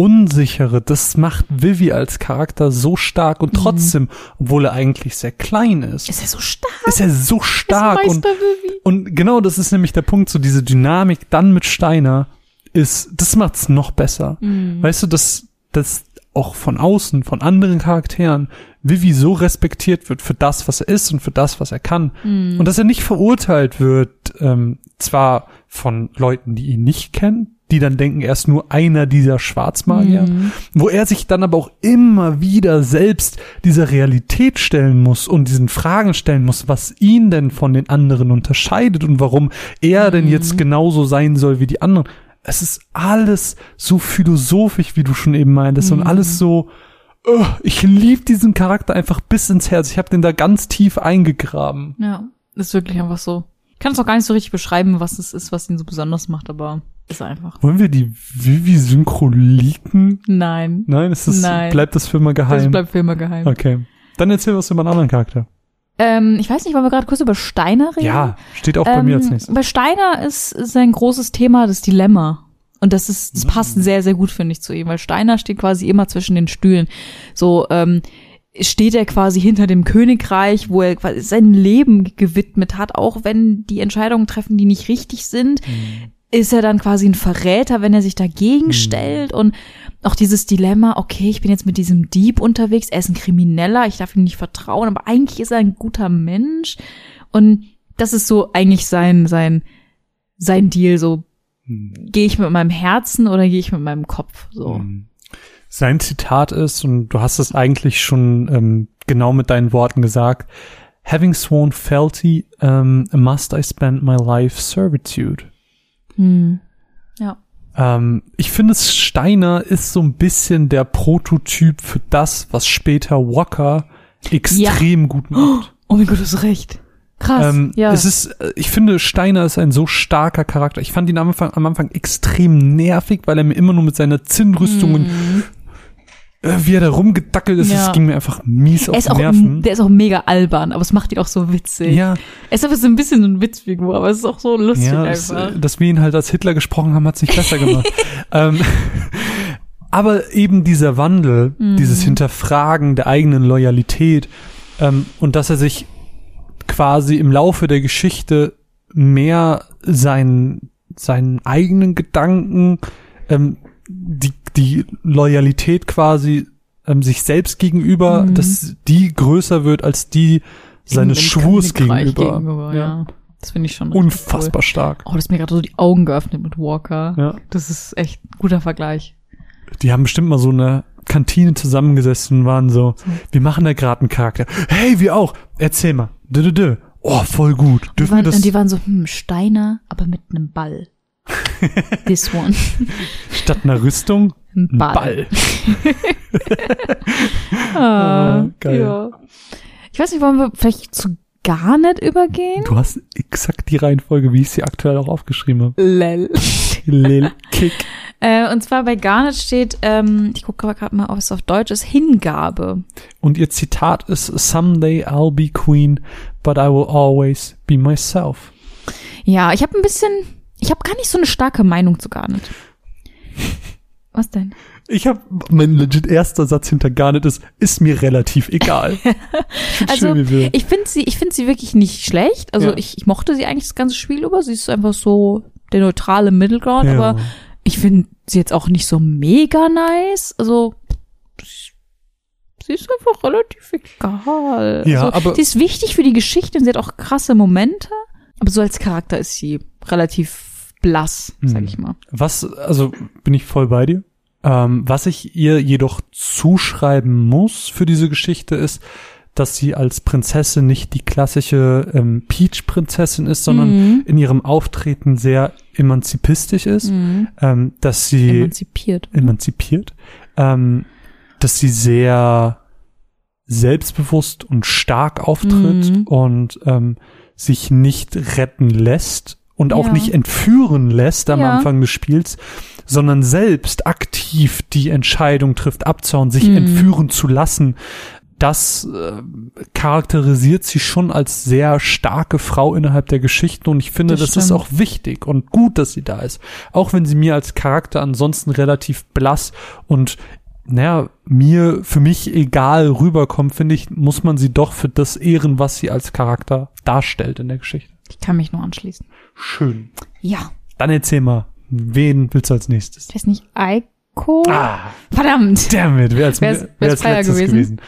Unsichere, das macht Vivi als Charakter so stark und trotzdem, obwohl er eigentlich sehr klein ist, Ist er so stark? ist er so stark und, Vivi. und genau das ist nämlich der Punkt, so diese Dynamik dann mit Steiner ist, das macht's noch besser. Weißt du, dass, dass auch von außen, von anderen Charakteren, Vivi so respektiert wird für das, was er ist und für das, was er kann. Und dass er nicht verurteilt wird, ähm, zwar von Leuten, die ihn nicht kennen, die dann denken, er ist nur einer dieser Schwarzmagier, wo er sich dann aber auch immer wieder selbst dieser Realität stellen muss und diesen Fragen stellen muss, was ihn denn von den anderen unterscheidet und warum er denn jetzt genauso sein soll wie die anderen. Es ist alles so philosophisch, wie du schon eben meintest, und alles so, oh, ich liebe diesen Charakter einfach bis ins Herz. Ich habe den da ganz tief eingegraben. Ja, ist wirklich einfach so. Ich kann es auch gar nicht so richtig beschreiben, was es ist, was ihn so besonders macht, aber ist einfach. Wollen wir die Vivi-Synchro leaken? Nein. Nein, ist das, Nein. bleibt das für immer Das geheim? bleibt für immer geheim. okay. Dann erzähl was über einen anderen Charakter. Ähm, ich weiß nicht, wollen wir gerade kurz über Steiner reden? Ja, steht auch bei mir als Ähm, nächstes. Bei Steiner ist, ist ein großes Thema das Dilemma. Und das ist, das passt Mm. sehr, sehr gut, finde ich, zu ihm, weil Steiner steht quasi immer zwischen den Stühlen. So, ähm, steht er quasi hinter dem Königreich, wo er quasi sein Leben gewidmet hat, auch wenn die Entscheidungen treffen, die nicht richtig sind, Mm. Ist er dann quasi ein Verräter, wenn er sich dagegen stellt und auch dieses Dilemma, okay, ich bin jetzt mit diesem Dieb unterwegs, er ist ein Krimineller, ich darf ihm nicht vertrauen, aber eigentlich ist er ein guter Mensch und das ist so eigentlich sein sein sein Deal so gehe ich mit meinem Herzen oder gehe ich mit meinem Kopf so Mhm. Sein Zitat ist, und du hast es eigentlich schon ähm, genau mit deinen Worten gesagt, having sworn fealty, um, must I spend my life servitude. Hm. Ja. Ähm, ich finde, Steiner ist so ein bisschen der Prototyp für das, was später Walker extrem gut macht. Oh mein Gott, du hast recht. Krass. Ähm, ja. Es ist, äh, ich finde, Steiner ist ein so starker Charakter. Ich fand ihn am Anfang, am Anfang extrem nervig, weil er mir immer nur mit seiner Zinnrüstung und äh, wie er da rumgedackelt ist. Ja. das ging mir einfach mies er auf ist die auch, Nerven. der ist auch mega albern, aber es macht ihn auch so witzig. ja, Er ist aber so ein bisschen so ein Witzfigur, aber es ist auch so lustig ja das, einfach. äh, dass wir ihn halt als Hitler gesprochen haben, hat's nicht besser gemacht. (laughs) ähm, aber eben dieser Wandel, Mhm. dieses Hinterfragen der eigenen Loyalität ähm, und dass er sich quasi im Laufe der Geschichte mehr seinen, seinen eigenen Gedanken, ähm, die, die Loyalität quasi ähm, sich selbst gegenüber, Mhm. dass die größer wird als die seines Schwurs Königreich gegenüber. ja. Das finde ich schon Unfassbar stark. Cool. Oh, das hat mir gerade so die Augen geöffnet mit Walker. Ja. Das ist echt ein guter Vergleich. Die haben bestimmt mal so eine Kantine zusammengesessen und waren so, wir machen da gerade einen Charakter. Hey, wir auch. Erzähl mal. Dö, dö, dö. Oh, voll gut. Die Dürfen waren, wir das und die waren so, hm, Steiner, aber mit einem Ball. This one. statt einer Rüstung? Ein Ball. Ball. (laughs) Ah, Oh, geil. Ja. Ich weiß nicht, wollen wir vielleicht zu Garnet übergehen? Du hast exakt die Reihenfolge, wie ich sie aktuell auch aufgeschrieben habe. Lel. Lil (laughs) Kick. Äh, und zwar bei Garnet steht, ähm, ich gucke gerade mal, ob es auf Deutsch ist, Hingabe. Und ihr Zitat ist, Someday I'll be queen, but I will always be myself. Ja, ich habe ein bisschen, ich habe gar nicht so eine starke Meinung zu Garnet. Was denn? Ich habe, mein legit erster Satz hinter Garnet ist, ist mir relativ egal. (laughs) Also, schön, Ich finde sie, ich finde sie wirklich nicht schlecht. Also Ja. ich, ich mochte sie eigentlich das ganze Spiel über. Sie ist einfach so der neutrale Middle Ground, Ja. aber ich finde sie jetzt auch nicht so mega nice. Also sie ist einfach relativ egal. Ja, also, aber- sie ist wichtig für die Geschichte und sie hat auch krasse Momente. Aber so als Charakter ist sie relativ blass, sag Hm. ich mal. Was, also bin ich voll bei dir. Ähm, was ich ihr jedoch zuschreiben muss für diese Geschichte ist, dass sie als Prinzessin nicht die klassische ähm, Peach-Prinzessin ist, sondern Mhm. in ihrem Auftreten sehr emanzipistisch ist, Mhm. ähm, dass sie Emanzipiert. emanzipiert, ähm, dass sie sehr selbstbewusst und stark auftritt Mhm. und ähm, sich nicht retten lässt und auch Ja. nicht entführen lässt am Ja. Anfang des Spiels, sondern selbst aktiv die Entscheidung trifft, abzuhauen, sich Mhm. entführen zu lassen. Das äh, charakterisiert sie schon als sehr starke Frau innerhalb der Geschichte und ich finde, Das das, ist auch wichtig und gut, dass sie da ist. Auch wenn sie mir als Charakter ansonsten relativ blass und naja, mir, für mich egal rüberkommt, finde ich, muss man sie doch für das ehren, was sie als Charakter darstellt in der Geschichte. Ich kann mich nur anschließen. Schön. Ja. Dann erzähl mal, wen willst du als nächstes? Ich weiß nicht, Eiko? Ah, Verdammt. damit, wer als, Wer ist- wer als letztes gewesen? gewesen?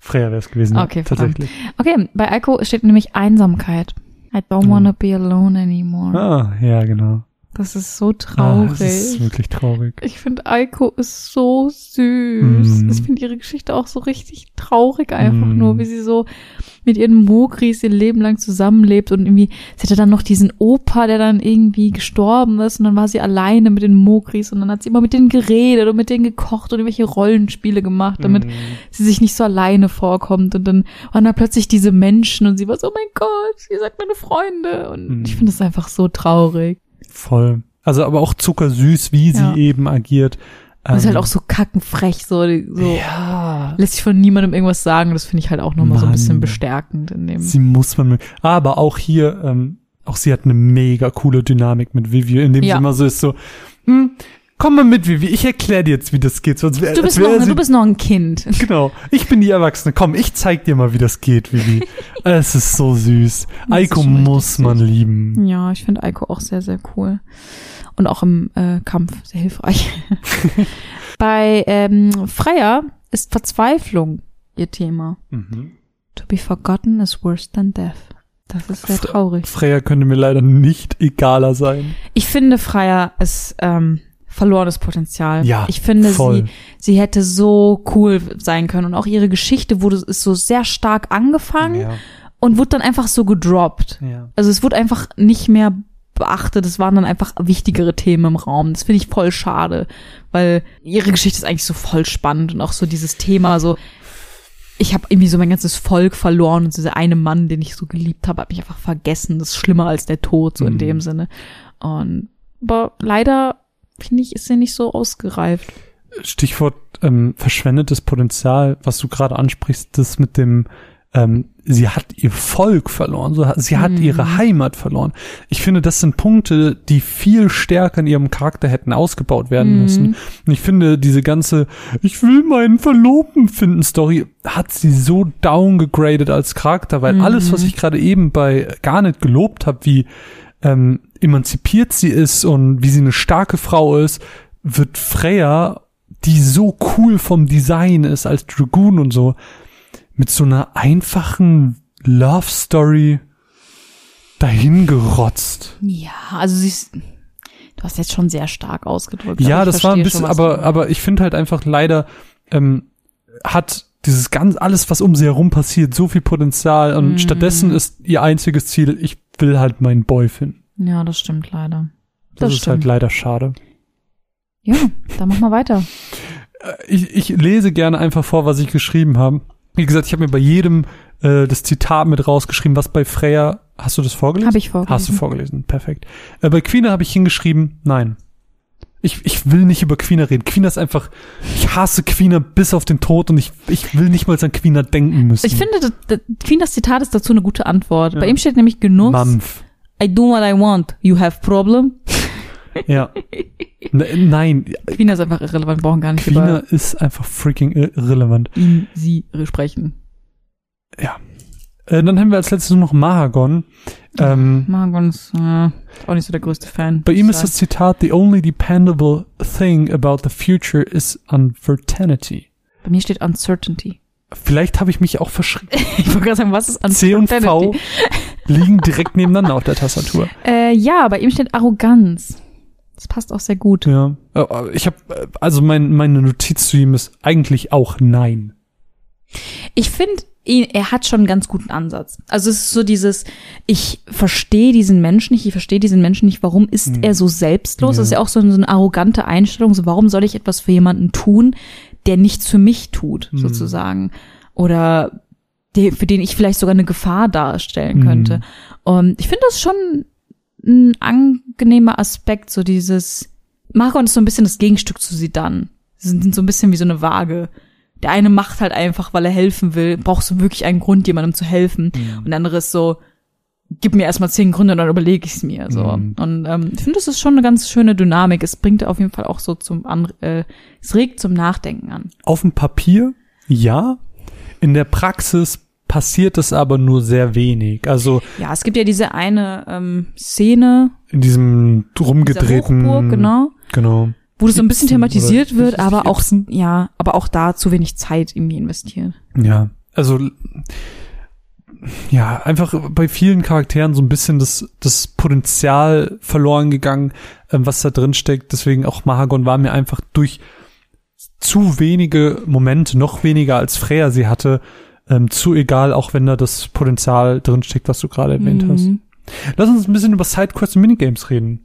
Freya wäre es gewesen, Okay, verdammt. tatsächlich. Okay, bei Eiko steht nämlich Einsamkeit. I don't Hm. wanna be alone anymore. Ah, ja, genau. Das ist so Ah, traurig. das ist wirklich traurig. ich finde Eiko ist so süß. Mm. Ich finde ihre Geschichte auch so richtig traurig einfach Mm. nur, wie sie so mit ihren Mogris ihr Leben lang zusammenlebt und irgendwie, sie hatte dann noch diesen Opa, der dann irgendwie gestorben ist und dann war sie alleine mit den Mogris und dann hat sie immer mit denen geredet und mit denen gekocht und irgendwelche Rollenspiele gemacht, damit Mm. sie sich nicht so alleine vorkommt und dann waren da plötzlich diese Menschen und sie war so, oh mein Gott, ihr seid meine Freunde und Mhm. ich finde das einfach so traurig. Voll. Also aber auch zuckersüß, wie Ja. sie eben agiert. Und ist halt Ähm, auch so kackenfrech, so, so Ja. lässt sich von niemandem irgendwas sagen. Das finde ich halt auch nochmal so ein bisschen bestärkend in dem. Sie muss man, mögen. aber auch hier, ähm, auch sie hat eine mega coole Dynamik mit Vivi, indem Ja. sie immer so ist so, hm, komm mal mit, Vivi, ich erkläre dir jetzt, wie das geht. Sonst wär, Du bist, noch, sie, du bist noch ein Kind. (laughs) Genau, ich bin die Erwachsene. Komm, ich zeig dir mal, wie das geht, Vivi. (laughs) es ist so süß. Das Eiko muss man lieben. Ja, ich finde Eiko auch sehr, sehr cool. Und auch im äh, Kampf sehr hilfreich. (laughs) Bei ähm, Freya ist Verzweiflung ihr Thema. Mhm. To be forgotten is worse than death. Das ist sehr Fre- traurig. Freya könnte mir leider nicht egaler sein. Ich finde, Freya ist ähm, verlorenes Potenzial. Ja, ich finde, voll. sie, sie hätte so cool sein können. Und auch ihre Geschichte wurde ist so sehr stark angefangen. Ja. und wurde dann einfach so gedroppt. Ja. Also es wurde einfach nicht mehr beachtet, es waren dann einfach wichtigere Themen im Raum. Das finde ich voll schade, weil ihre Geschichte ist eigentlich so voll spannend und auch so dieses Thema so ich habe irgendwie so mein ganzes Volk verloren und dieser eine Mann, den ich so geliebt habe, hat mich einfach vergessen. Das ist schlimmer als der Tod, so in Mhm. dem Sinne. Und aber leider finde ich, ist sie nicht so ausgereift. Stichwort ähm, verschwendetes Potenzial, was du gerade ansprichst, das mit dem, ähm, sie hat ihr Volk verloren, so, sie hat Mhm. ihre Heimat verloren. Ich finde, das sind Punkte, die viel stärker in ihrem Charakter hätten ausgebaut werden Mhm. müssen. Und ich finde, diese ganze Ich will meinen Verlobten finden Story hat sie so downgegradet als Charakter, weil Mhm. alles, was ich gerade eben bei Garnet gelobt habe, wie ähm, emanzipiert sie ist und wie sie eine starke Frau ist, wird Freya, die so cool vom Design ist als Dragoon und so, mit so einer einfachen Love Story dahingerotzt. Ja, also sie ist, du hast jetzt schon sehr stark ausgedrückt. Ja, das war ein bisschen, schon, aber, aber ich finde halt einfach leider, ähm, hat dieses ganz, alles, was um sie herum passiert, so viel Potenzial und Mhm. stattdessen ist ihr einziges Ziel, ich will halt meinen Boy finden. Ja, das stimmt leider. Das, Das ist halt stimmt. leider schade. Ja, dann mach mal weiter. ich, ich lese gerne einfach vor, was ich geschrieben habe. Wie gesagt, ich habe mir bei jedem äh, das Zitat mit rausgeschrieben, was bei Freya, hast du das vorgelesen? Habe ich vorgelesen. Hast du vorgelesen, perfekt. Äh, bei Quina habe ich hingeschrieben, nein. Ich, ich will nicht über Quina reden. Quina ist einfach, ich hasse Quina bis auf den Tod und ich, ich will nicht mal an Quina denken müssen. Ich finde, das, das, Queen, das Zitat ist dazu eine gute Antwort. Ja. Bei ihm steht nämlich Genuss. Mampf. I do what I want. You have problem. Ja. Ne- Nein, Queen ist einfach irrelevant, wir brauchen gar nicht Quina über ist einfach freaking irrelevant. ihn, sie sprechen. Äh, dann haben wir als letztes noch Mahagon. Ähm, Margon ist äh, auch nicht so der größte Fan. Bei ihm ist das Zitat, the only dependable thing about the future is uncertainty. Bei mir steht Uncertainty. Vielleicht habe ich mich auch verschrieben. (laughs) Ich wollte gerade sagen, was ist C und V Uncertainty? liegen direkt nebeneinander auf der Tastatur. Äh, ja, bei ihm steht Arroganz. Das passt auch sehr gut. Ja. Äh, Ich habe, also mein, meine Notiz zu ihm ist eigentlich auch nein. Ich finde, er hat schon einen ganz guten Ansatz. Also es ist so dieses, ich verstehe diesen Menschen nicht, ich verstehe diesen Menschen nicht, warum ist Mhm. er so selbstlos? Ja. Das ist ja auch so, so eine arrogante Einstellung, so warum soll ich etwas für jemanden tun, der nichts für mich tut, Mhm. sozusagen. Oder der, für den ich vielleicht sogar eine Gefahr darstellen Mhm. könnte. Und ich finde das schon ein angenehmer Aspekt, so dieses, Margon ist so ein bisschen das Gegenstück zu Sidan. Sie sind so ein bisschen wie so eine Waage. Der eine macht halt einfach, weil er helfen will, brauchst du wirklich einen Grund, jemandem zu helfen. Und der andere ist so, gib mir erstmal zehn Gründe und dann überlege ich es mir. So. Mhm. Und ähm, ich finde, das ist schon eine ganz schöne Dynamik. Es bringt auf jeden Fall auch so zum an, äh, es regt zum Nachdenken an. Auf dem Papier, ja. In der Praxis passiert es aber nur sehr wenig. Also Ja, es gibt ja diese eine ähm, Szene, in diesem rumgedrehten. Hochburg, genau, Genau. wo das so ein bisschen thematisiert oder- wird, aber auch, ja, aber auch da zu wenig Zeit irgendwie investiert. Ja, also ja, einfach bei vielen Charakteren so ein bisschen das, das Potenzial verloren gegangen, ähm, was da drin steckt. Deswegen auch Mahagon war mir einfach durch zu wenige Momente, noch weniger als Freya sie hatte, ähm, zu egal, auch wenn da das Potenzial drin steckt, was du gerade erwähnt hast. Mhm. Lass uns ein bisschen über Sidequests und Minigames reden.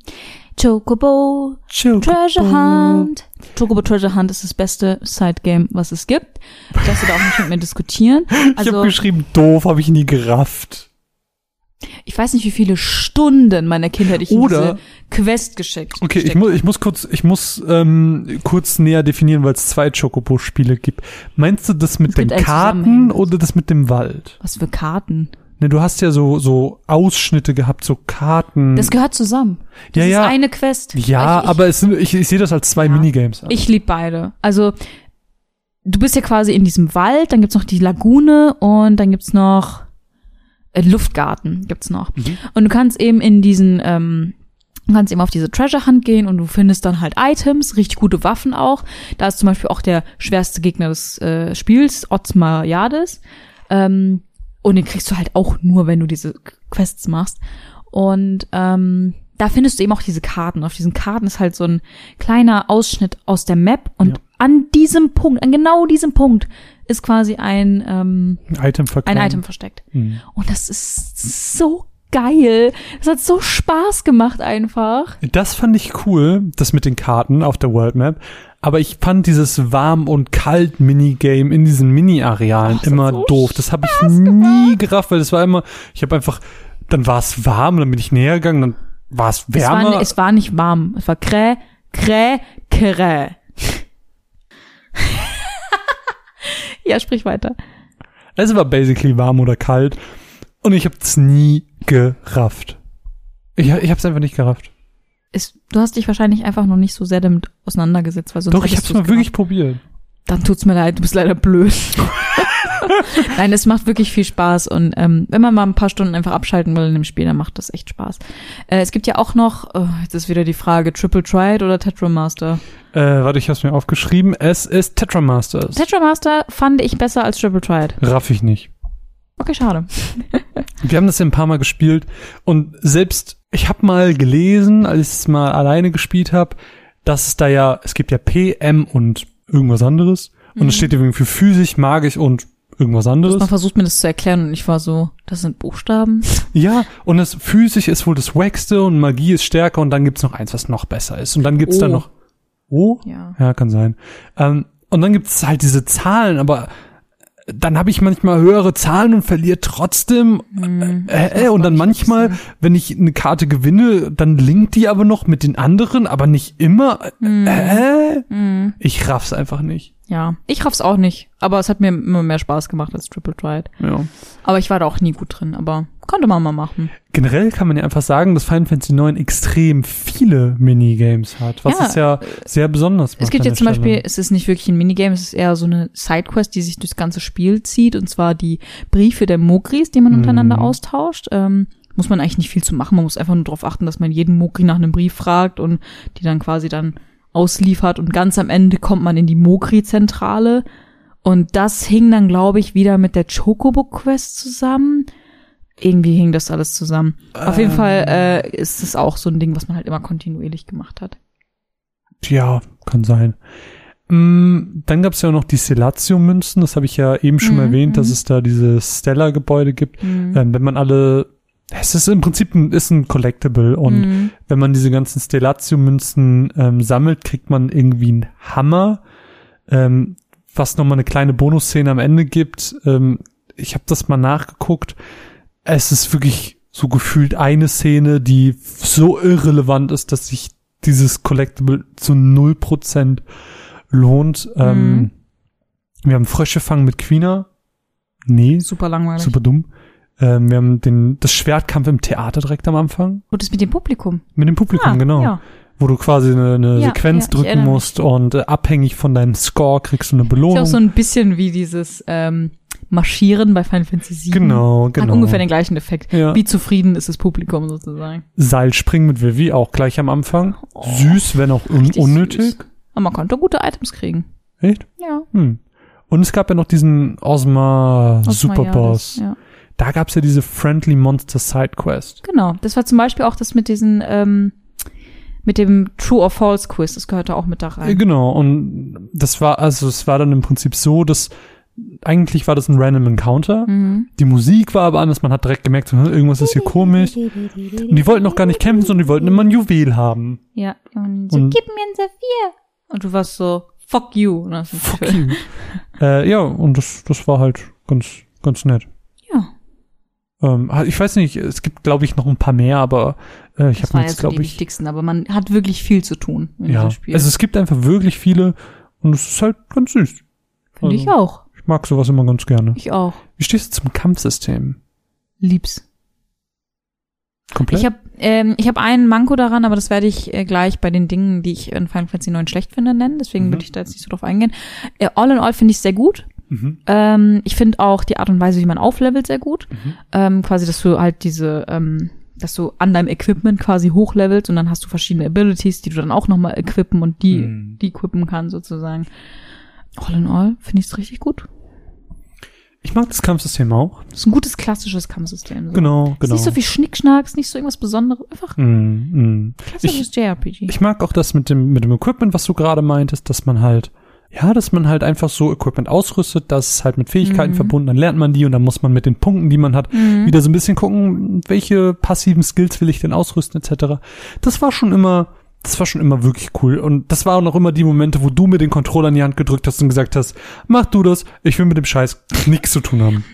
Chocobo, Chill. Treasure Hunt. Chocobo Treasure Hunt ist das beste Sidegame, was es gibt. Ich lasse da auch nicht mit mir diskutieren. (laughs) ich Also, habe geschrieben, doof, habe ich nie gerafft. Ich weiß nicht, wie viele Stunden meiner Kindheit ich Oder- in diese Quest geschickt Okay, ich muss, ich muss kurz, ich muss ähm, kurz näher definieren, weil es zwei Chocobo-Spiele gibt. Meinst du das mit Es den Karten oder das mit dem Wald? Was für Karten? Ne, du hast ja so so Ausschnitte gehabt, so Karten. Das gehört zusammen. Das Ja, ist ja. eine Quest. ja, ich, ich, aber es sind, ich, ich sehe das als zwei Ja. Minigames an. Ich lieb beide. Also, du bist ja quasi in diesem Wald, dann gibt's noch die Lagune und dann gibt's noch äh, Luftgarten gibt's noch. Mhm. Und du kannst eben in diesen, ähm, du kannst eben auf diese Treasure Hunt gehen und du findest dann halt Items, richtig gute Waffen auch. Da ist zum Beispiel auch der schwerste Gegner des äh, Spiels, Otzmar Jades. Ähm, und den kriegst du halt auch nur, wenn du diese Quests machst. Und ähm, da findest du eben auch diese Karten. Auf diesen Karten ist halt so ein kleiner Ausschnitt aus der Map. Und Ja. an diesem Punkt, an genau diesem Punkt, ist quasi ein, ähm, Item ein. Item versteckt. Hm. Und das ist so geil. Das hat so Spaß gemacht einfach. Das fand ich cool, das mit den Karten auf der World Map. Aber ich fand dieses warm und kalt Minigame in diesen Mini-Arealen Oh, immer so doof. Das habe ich nie gerafft, weil das war immer, ich habe einfach, dann war es warm, dann bin ich näher gegangen, dann war es Es war, wärmer. es war nicht warm. Es war krä, krä, krä. (laughs) ja, sprich weiter. Es war basically warm oder kalt. Und ich habe es nie gerafft. Ich, ich habe es einfach nicht gerafft. Es, du hast dich wahrscheinlich einfach noch nicht so sehr damit auseinandergesetzt, weil sonst Doch, ich es mal du's wirklich probiert. dann tut's mir leid, du bist leider blöd. (laughs) Nein, es macht wirklich viel Spaß und ähm, wenn man mal ein paar Stunden einfach abschalten will in dem Spiel, dann macht das echt Spaß. Äh, es gibt ja auch noch, oh, jetzt ist wieder die Frage, Triple Triad oder Tetramaster? Äh, warte, ich habe es mir aufgeschrieben. Es ist Tetramasters. Tetramaster fand ich besser als Triple Triad. Raff ich nicht. Okay, schade. (laughs) Wir haben das ja ein paar Mal gespielt und selbst ich habe mal gelesen, als ich es mal alleine gespielt habe, dass es da ja, es gibt ja PM und irgendwas anderes und es steht irgendwie für physisch, magisch und irgendwas Man anderes. versucht mir das zu erklären und ich war so, das sind Buchstaben. (laughs) Ja, und das physisch ist wohl das Wackste und Magie ist stärker und dann gibt's noch eins, was noch besser ist und dann gibt's da Oh. noch Oh? Ja. Ja, kann sein. Ähm, und dann gibt's halt diese Zahlen, aber dann habe ich manchmal höhere Zahlen und verliere trotzdem. Äh, äh, und dann manchmal, wenn ich eine Karte gewinne, dann linkt die aber noch mit den anderen, aber nicht immer. Äh, ich raff's einfach nicht. Ja, ich raff's auch nicht, aber es hat mir immer mehr Spaß gemacht als Triple Triad. Ja. Aber ich war da auch nie gut drin, aber konnte man mal machen. Generell kann man ja einfach sagen, dass Final Fantasy 9 extrem viele Minigames hat, was Ja, es ja sehr besonders macht. Es gibt jetzt zum Beispiel, es ist nicht wirklich ein Minigame, es ist eher so eine Sidequest, die sich durchs ganze Spiel zieht, und zwar die Briefe der Mogris, die man untereinander Mhm. austauscht. Ähm, muss man eigentlich nicht viel zu machen, man muss einfach nur darauf achten, dass man jeden Mogri nach einem Brief fragt und die dann quasi dann ausliefert und ganz am Ende kommt man in die Mogri-Zentrale und das hing dann, glaube ich, wieder mit der Chocobo-Quest zusammen. Irgendwie hing das alles zusammen. Auf jeden Ähm. Fall äh, ist es auch so ein Ding, was man halt immer kontinuierlich gemacht hat. Ja, kann sein. Mm, Dann gab's ja noch die Stellatio-Münzen, das habe ich ja eben schon Mhm, erwähnt, dass mhm. es da diese Stella-Gebäude gibt. Mhm. Ähm, wenn man alle, es ist im Prinzip ein, ist ein Collectible und Mhm. wenn man diese ganzen Stellatio-Münzen ähm, sammelt, kriegt man irgendwie einen Hammer, ähm, was nochmal eine kleine Bonusszene am Ende gibt. Ähm, ich habe das mal nachgeguckt. Es ist wirklich so gefühlt eine Szene, die so irrelevant ist, dass sich dieses Collectible zu 0% lohnt. Ähm, Mhm. wir haben Frösche fangen mit Quina. Nee, Super langweilig. super dumm. Ähm, wir haben den, das Schwertkampf im Theater direkt am Anfang. Und das mit dem Publikum. Mit dem Publikum, Ah, genau. Ja. Wo du quasi eine, eine Ja, Sequenz ja, drücken erinnere mich. musst und äh, abhängig von deinem Score kriegst du eine Ist Belohnung. ja auch so ein bisschen wie dieses ähm, Marschieren bei Final Fantasy VII. genau, genau. Hat ungefähr den gleichen Effekt. Ja. Wie zufrieden ist das Publikum sozusagen. Seilspringen mit Vivi auch gleich am Anfang. Süß, wenn auch un Oh, unnötig. süß. Aber man konnte gute Items kriegen. Echt? Ja. Hm. Und es gab ja noch diesen Osma Superboss. Ja. Da gab's ja diese Friendly Monster Side Quest. Genau. Das war zum Beispiel auch das mit diesen, ähm, mit dem True or False Quiz. Das gehörte auch mit da Äh, rein. Genau, und das war, also es war dann im Prinzip so, dass eigentlich war das ein Random Encounter. Mhm. Die Musik war aber anders, man hat direkt gemerkt, hm, irgendwas ist hier komisch. Und die wollten noch gar nicht kämpfen, sondern die wollten immer ein Juwel haben. Ja. Und so, Und- gib mir ein Saphir. Und du warst so, fuck you. Fuck you. äh, ja, und das, das war halt ganz, ganz nett. Ja. Ähm, ich weiß nicht, es gibt, glaube ich, noch ein paar mehr, aber äh, ich habe jetzt, so die glaube ich, wichtigsten. Aber man hat wirklich viel zu tun in ja. diesem Spiel. Also es gibt einfach wirklich viele und es ist halt ganz süß. Finde ich also- auch. Ich mag sowas immer ganz gerne. Ich auch. Wie stehst du zum Kampfsystem? Lieb's. Komplett? Ich habe ähm, ich hab einen Manko daran, aber das werde ich äh, gleich bei den Dingen, die ich in Final Fantasy 9 schlecht finde, nennen. Deswegen Mhm. würde ich da jetzt nicht so drauf eingehen. Äh, all in all finde ich sehr gut. mhm. Ähm, ich finde auch die Art und Weise, wie man auflevelt, sehr gut. Mhm. Ähm, quasi, dass du halt diese, ähm, dass du an deinem Equipment quasi hochlevelst und dann hast du verschiedene Abilities, die du dann auch nochmal equippen und die, Mhm. die equippen kann sozusagen. All in all finde ich es richtig gut. Ich mag das Kampfsystem auch. Das ist ein gutes klassisches Kampfsystem. So. Genau, Ist genau. nicht so viel Schnickschnack, ist nicht so irgendwas Besonderes. Einfach Mm, mm. klassisches JRPG. Ich mag auch das mit dem, mit dem Equipment, was du gerade meintest, dass man halt, ja, dass man halt einfach so Equipment ausrüstet, das ist halt mit Fähigkeiten Mhm. verbunden, dann lernt man die und dann muss man mit den Punkten, die man hat, Mhm. wieder so ein bisschen gucken, welche passiven Skills will ich denn ausrüsten, etc. Das war schon immer, das war schon immer wirklich cool. Und das war auch noch immer die Momente, wo du mir den Controller in die Hand gedrückt hast und gesagt hast, mach du das, ich will mit dem Scheiß nichts zu tun haben.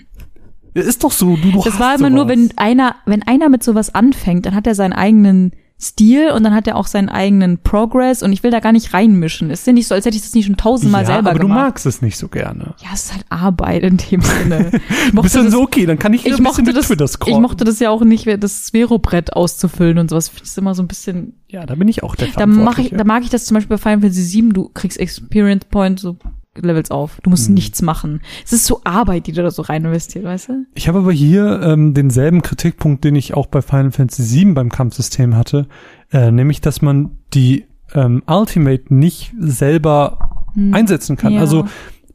Ist doch so, du, du Das war immer sowas. nur, wenn einer, wenn einer mit sowas anfängt, dann hat er seinen eigenen Stil und dann hat er auch seinen eigenen Progress und ich will da gar nicht reinmischen. Es ist ja nicht so, als hätte ich das nicht schon tausendmal ja, selber aber gemacht. du magst es nicht so gerne. Ja, es ist halt Arbeit in dem Sinne. (laughs) Ich Du mochte bist dann das- so, okay, dann kann ich, ich ein bisschen mit das, Twitter ich scrollen. mochte das ja auch nicht, das Sphero-Brett auszufüllen und sowas. Ich finde das immer so ein bisschen, ja, da bin ich auch der da mach ich, da mag ich das zum Beispiel bei Final Fantasy 7, du kriegst Experience Point so Levels auf. Du musst Hm. nichts machen. Es ist so Arbeit, die du da so rein investiert, weißt du? Ich habe aber hier ähm, denselben Kritikpunkt, den ich auch bei Final Fantasy VII beim Kampfsystem hatte, äh, nämlich, dass man die ähm, Ultimate nicht selber einsetzen kann. Hm. Ja. Also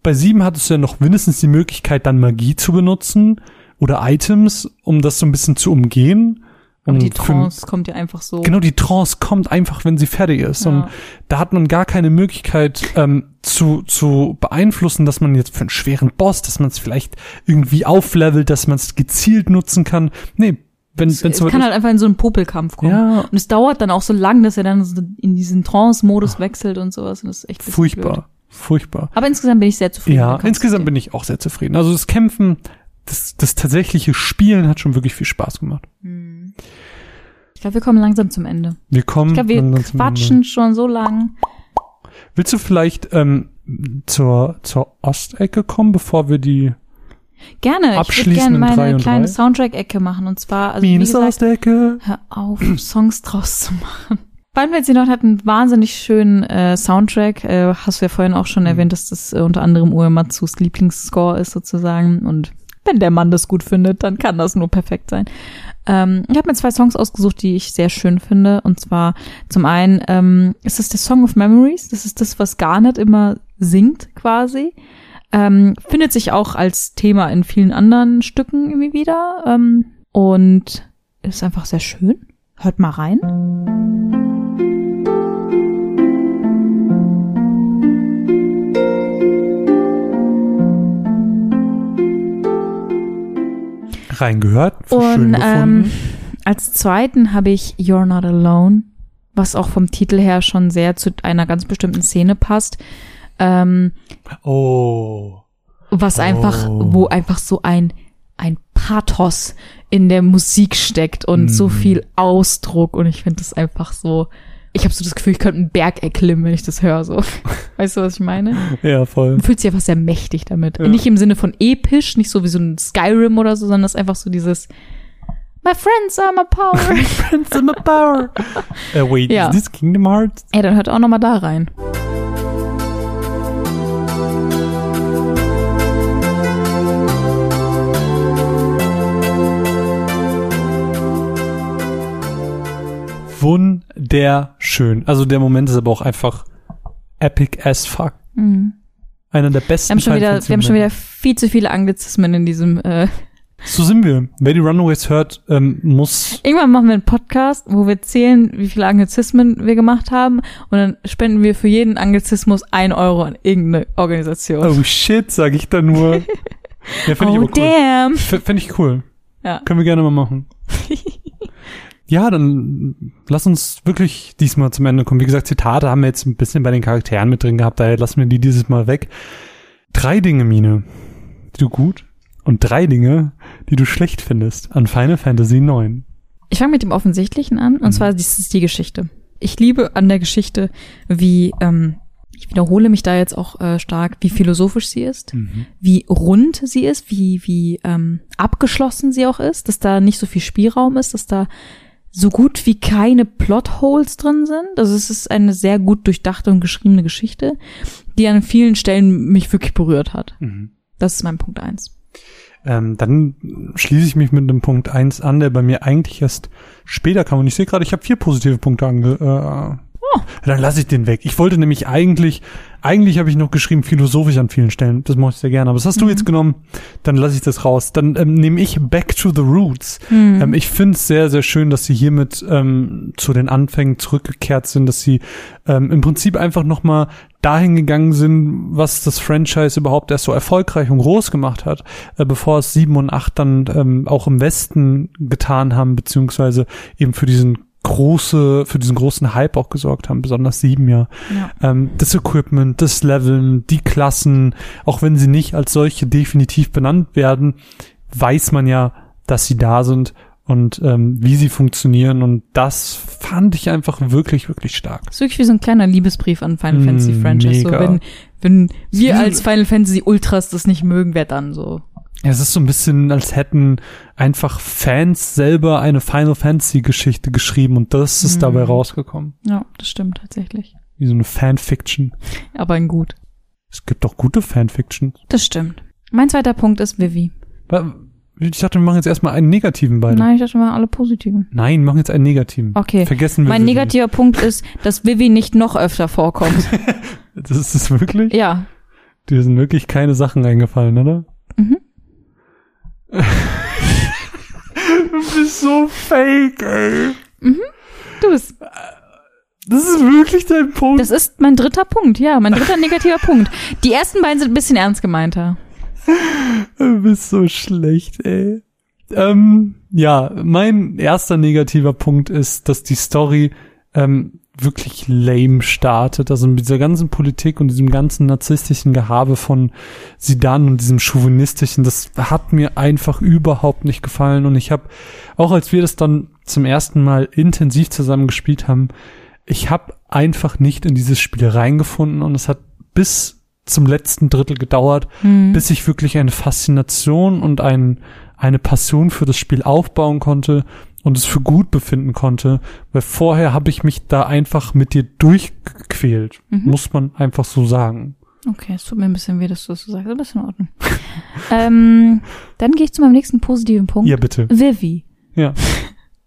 bei 7 hattest du ja noch mindestens die Möglichkeit, dann Magie zu benutzen oder Items, um das so ein bisschen zu umgehen. Und die für- Trance kommt ja einfach so. Genau, die Trance kommt einfach, wenn sie fertig ist. Ja. Und da hat man gar keine Möglichkeit ähm, zu, zu beeinflussen, dass man jetzt für einen schweren Boss, dass man es vielleicht irgendwie auflevelt, dass man es gezielt nutzen kann. Nee, wenn es wenn es kann halt einfach in so einen Popelkampf kommen. Ja. Und es dauert dann auch so lang, dass er dann so in diesen Trance-Modus wechselt und sowas. Und das ist echt bisschen blöd. furchtbar, furchtbar. Aber insgesamt bin ich sehr zufrieden. Ja, insgesamt bin ich auch sehr zufrieden. Also das Kämpfen, das, das tatsächliche Spielen hat schon wirklich viel Spaß gemacht. Ich glaube, wir kommen langsam zum Ende. Wir kommen. Ich glaube, wir quatschen schon so lang. Willst du vielleicht ähm, zur, zur Ostecke kommen, bevor wir die Gerne. Ich würde gerne in meine kleine? Soundtrack-Ecke machen. Und zwar, also wie Minus gesagt, Ostecke? hör auf, Songs draus zu machen. Fantasy 9 hat einen wahnsinnig schönen äh, Soundtrack. Äh, hast du ja vorhin auch schon erwähnt, dass das äh, unter anderem Uematsus Lieblingsscore ist sozusagen. Und wenn der Mann das gut findet, dann kann das nur perfekt sein. Ähm, ich habe mir zwei Songs ausgesucht, die ich sehr schön finde. Und zwar zum einen ähm, ist es der Song of Memories. Das ist das, was Garnet immer singt quasi. Ähm, findet sich auch als Thema in vielen anderen Stücken irgendwie wieder. Ähm, und ist einfach sehr schön. Hört mal rein. Reingehört. Und ähm, als zweiten habe ich You're Not Alone, was auch vom Titel her schon sehr zu einer ganz bestimmten Szene passt. Ähm, oh. was einfach, Oh. wo einfach so ein, ein Pathos in der Musik steckt und so Mhm. viel Ausdruck und ich finde das einfach so, ich habe so das Gefühl, ich könnte einen Berg erklimmen, wenn ich das höre, so. (laughs) Weißt du, was ich meine? Ja, voll. Man fühlt sich einfach sehr mächtig damit. Ja. Nicht im Sinne von episch, nicht so wie so ein Skyrim oder so, sondern das ist einfach so dieses My friends are my power. Prince in the Power. (laughs) Äh, wait, Ja. is this Kingdom Hearts? ja, dann hört auch noch mal da rein. Wunderschön. Also der Moment ist aber auch einfach epic as fuck. Mhm. Einer der Wir besten haben schon wieder, wir haben schon wieder viel zu viele Anglizismen in diesem. Äh. So sind wir. Wer die Runaways hört, ähm, muss Irgendwann machen wir einen Podcast, wo wir zählen, wie viele Anglizismen wir gemacht haben, und dann spenden wir für jeden Anglizismus ein Euro an irgendeine Organisation. Oh shit, sag ich da nur. (laughs) Ja, finde ich oh aber cool. damn. Fände ich cool. Ja. Können wir gerne mal machen. (laughs) ja, dann lass uns wirklich diesmal zum Ende kommen. Wie gesagt, Zitate haben wir jetzt ein bisschen bei den Charakteren mit drin gehabt, daher lassen wir die dieses Mal weg. Drei Dinge, Mine, die du gut und drei Dinge, die du schlecht findest an Final Fantasy IX. Ich fange mit dem Offensichtlichen an, und Mhm. zwar das ist die Geschichte. Ich liebe an der Geschichte, wie, ähm, ich wiederhole mich da jetzt auch äh, stark, wie philosophisch sie ist, wie rund sie ist, wie, wie ähm, abgeschlossen sie auch ist, dass da nicht so viel Spielraum ist, dass da so gut wie keine Plotholes drin sind. Also es ist eine sehr gut durchdachte und geschriebene Geschichte, die an vielen Stellen mich wirklich berührt hat. Mhm. Das ist mein Punkt eins. Ähm, dann schließe ich mich mit dem Punkt eins an, der bei mir eigentlich erst später kam. Und ich sehe gerade, ich habe vier positive Punkte ange... Äh, Oh. Dann lasse ich den weg. Ich wollte nämlich eigentlich, eigentlich habe ich noch geschrieben, philosophisch an vielen Stellen. Das mache ich sehr gerne. Aber das hast du jetzt genommen, dann lasse ich das raus. Dann ähm, nehme ich Back to the Roots. Ähm, ich finde es sehr, sehr schön, dass sie hiermit ähm, zu den Anfängen zurückgekehrt sind, dass sie ähm, im Prinzip einfach nochmal dahin gegangen sind, was das Franchise überhaupt erst so erfolgreich und groß gemacht hat, äh, bevor es sieben und acht dann ähm, auch im Westen getan haben, beziehungsweise eben für diesen große, für diesen großen Hype auch gesorgt haben, besonders sieben ja. Ja. Ähm, das Equipment, das Leveln, die Klassen, auch wenn sie nicht als solche definitiv benannt werden, weiß man ja, dass sie da sind und ähm, wie sie funktionieren und das fand ich einfach wirklich, wirklich stark. Das ist wirklich wie so ein kleiner Liebesbrief an Final Mm, Fantasy Franchise. So, wenn, wenn wir als Final Fantasy Ultras das nicht mögen, wer dann so? Es ist so ein bisschen, als hätten einfach Fans selber eine Final Fantasy Geschichte geschrieben und das ist Mhm. dabei rausgekommen. Ja, das stimmt tatsächlich. Wie so eine Fanfiction. Aber ein gut. Es gibt doch gute Fanfiction. Das stimmt. Mein zweiter Punkt ist Vivi. Ich dachte, wir machen jetzt erstmal einen negativen beide. Nein, ich dachte mal alle positiven. Nein, wir machen jetzt einen negativen. Okay. Vergessen wir Mein Vivi. negativer Punkt ist, dass Vivi nicht noch öfter vorkommt. (laughs) Das ist es wirklich? ja. Dir sind wirklich keine Sachen eingefallen, oder? Mhm. Du bist so fake, ey. Du bist, Das ist wirklich dein Punkt. das ist mein dritter Punkt, ja, mein dritter negativer Punkt. Die ersten beiden sind ein bisschen ernst gemeinter. Du bist so schlecht, ey. Ähm, ja, mein erster negativer Punkt ist, dass die Story ähm, wirklich lame startet. Also mit dieser ganzen Politik und diesem ganzen narzisstischen Gehabe von Sidan und diesem chauvinistischen, das hat mir einfach überhaupt nicht gefallen. Und ich habe, auch als wir das dann zum ersten Mal intensiv zusammen gespielt haben, ich habe einfach nicht in dieses Spiel reingefunden und es hat bis zum letzten Drittel gedauert, bis ich wirklich eine Faszination und ein, eine Passion für das Spiel aufbauen konnte und es für gut befinden konnte, weil vorher habe ich mich da einfach mit dir durchgequält, muss man einfach so sagen. Okay, es tut mir ein bisschen weh, dass du das so sagst, aber ist in Ordnung. (laughs) ähm, dann gehe ich zu meinem nächsten positiven Punkt. Ja, bitte. Vivi. Ja. (laughs)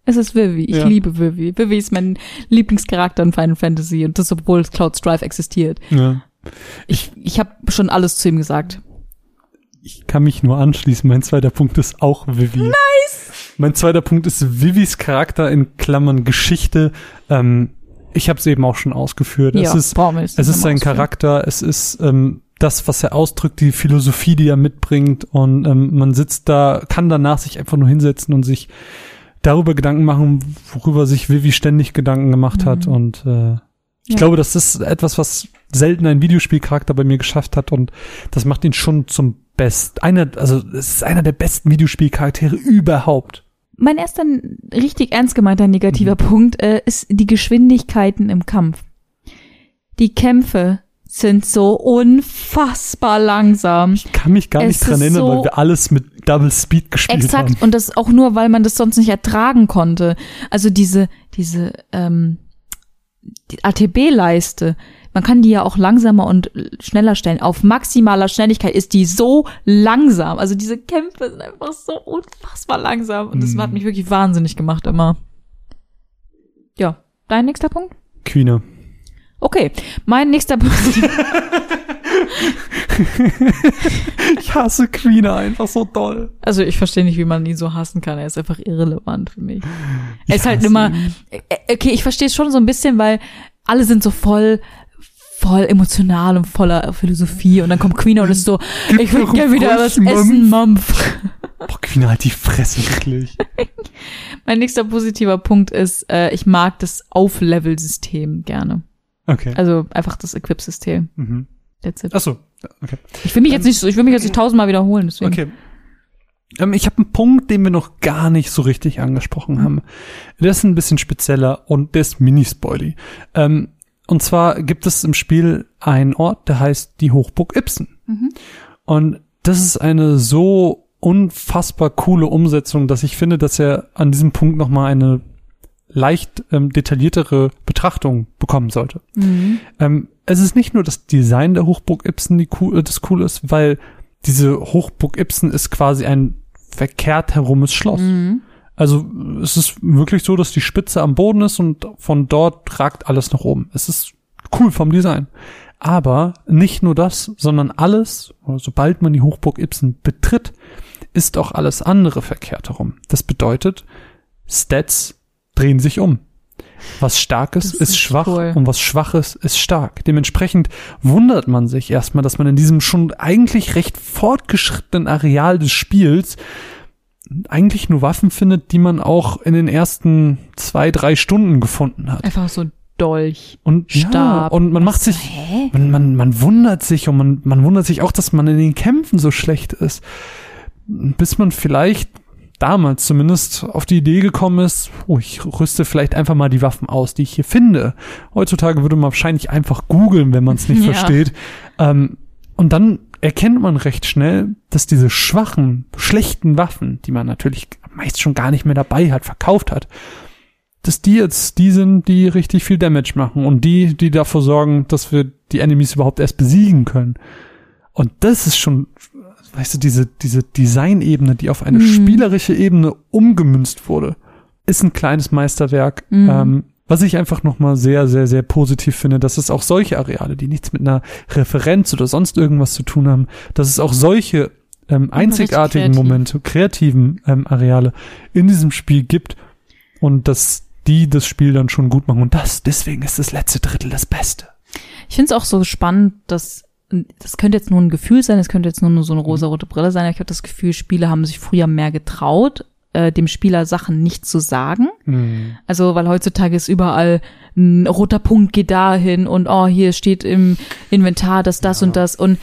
Es ist Vivi. Ich Ja. liebe Vivi. Vivi ist mein Lieblingscharakter in Final Fantasy und das, obwohl Cloud Strife existiert. ja. Ich, ich habe schon alles zu ihm gesagt. Ich kann mich nur anschließen. Mein zweiter Punkt ist auch Vivi. Nice! Mein zweiter Punkt ist Vivis Charakter in Klammern Geschichte. Ähm, ich habe es eben auch schon ausgeführt. es ist Es ist sein ausführen. Charakter, es ist ähm, das, was er ausdrückt, die Philosophie, die er mitbringt und ähm, man sitzt da, kann danach sich einfach nur hinsetzen und sich darüber Gedanken machen, worüber sich Vivi ständig Gedanken gemacht hat und äh, ich Ja. glaube, das ist etwas, was selten ein Videospielcharakter bei mir geschafft hat und das macht ihn schon zum Best, einer, also es ist einer der besten Videospielcharaktere überhaupt. Mein erster richtig ernst gemeinter negativer Mhm. Punkt äh, ist die Geschwindigkeiten im Kampf. Die Kämpfe sind so unfassbar langsam. Ich kann mich gar Es nicht dran erinnern, so- weil wir alles mit Double Speed gespielt Exakt. haben. Und das auch nur, weil man das sonst nicht ertragen konnte. Also diese, diese, ähm, die ATB-Leiste. Man kann die ja auch langsamer und schneller stellen. Auf maximaler Schnelligkeit ist die so langsam. Also diese Kämpfe sind einfach so unfassbar langsam. Und das Mhm. hat mich wirklich wahnsinnig gemacht immer. Ja. Dein nächster Punkt? Queener. Okay. Mein nächster Punkt. (laughs) Ich hasse Queener einfach so doll. Also ich verstehe nicht, wie man ihn so hassen kann. Er ist einfach irrelevant für mich. Ich Er ist halt immer, äh, okay, ich verstehe es schon so ein bisschen, weil alle sind so voll, voll emotional und voller Philosophie und dann kommt Queen und ist so, Gib ich würde gerne wieder was essen, Mampf. Boah, Queener, halt die Fresse, wirklich. (laughs) Mein nächster positiver Punkt ist, äh, ich mag das Auflevel-System gerne. Okay. Also einfach das Equip-System. Mhm. That's it. Ach so, okay. Ich will mich jetzt nicht so, ich will mich jetzt nicht tausendmal wiederholen, deswegen. Okay. Ähm, ich habe einen Punkt, den wir noch gar nicht so richtig angesprochen haben. Der ist ein bisschen spezieller und der ist mini-spoily. Ähm, und zwar gibt es im Spiel einen Ort, der heißt die Hochburg Ibsen. Und das ist eine so unfassbar coole Umsetzung, dass ich finde, dass er an diesem Punkt noch mal eine leicht ähm, detailliertere Betrachtung bekommen sollte. Mhm. Ähm, es ist nicht nur das Design der Hochburg Ibsen, die cool, äh, das cool ist, weil diese Hochburg Ibsen ist quasi ein verkehrt herumes Schloss. Mhm. Also es ist wirklich so, dass die Spitze am Boden ist und von dort ragt alles nach oben. Es ist cool vom Design. Aber nicht nur das, sondern alles, sobald man die Hochburg Ibsen betritt, ist auch alles andere verkehrt herum. Das bedeutet, Stats drehen sich um. Was starkes ist, ist schwach cool. und was schwaches ist stark. Dementsprechend wundert man sich erstmal, dass man in diesem schon eigentlich recht fortgeschrittenen Areal des Spiels eigentlich nur Waffen findet, die man auch in den ersten zwei, drei Stunden gefunden hat. Einfach so ein Dolch. Und ja, Stab. und man macht sich, Hä? man, man, man wundert sich und man, man wundert sich auch, dass man in den Kämpfen so schlecht ist. Bis man vielleicht damals zumindest auf die Idee gekommen ist, oh, ich rüste vielleicht einfach mal die Waffen aus, die ich hier finde. Heutzutage würde man wahrscheinlich einfach googeln, wenn man es nicht (laughs) Ja. versteht. Ähm, und dann erkennt man recht schnell, dass diese schwachen, schlechten Waffen, die man natürlich meist schon gar nicht mehr dabei hat, verkauft hat, dass die jetzt die sind, die richtig viel Damage machen und die, die dafür sorgen, dass wir die Enemies überhaupt erst besiegen können. Und das ist schon, weißt du, diese, diese Designebene, die auf eine Mhm. spielerische Ebene umgemünzt wurde, ist ein kleines Meisterwerk. Mhm. Ähm, was ich einfach nochmal sehr, sehr, sehr positiv finde, dass es auch solche Areale, die nichts mit einer Referenz oder sonst irgendwas zu tun haben, dass es auch solche ähm, einzigartigen kreativ. Momente, kreativen ähm, Areale in diesem Spiel gibt und dass die das Spiel dann schon gut machen. Und das, deswegen ist das letzte Drittel das Beste. Ich finde es auch so spannend, dass das könnte jetzt nur ein Gefühl sein, es könnte jetzt nur so eine rosarote Brille sein, aber ich habe das Gefühl, Spiele haben sich früher mehr getraut, äh, dem Spieler Sachen nicht zu sagen. Also, weil heutzutage ist überall ein roter Punkt geht dahin und oh, hier steht im Inventar das, das und das und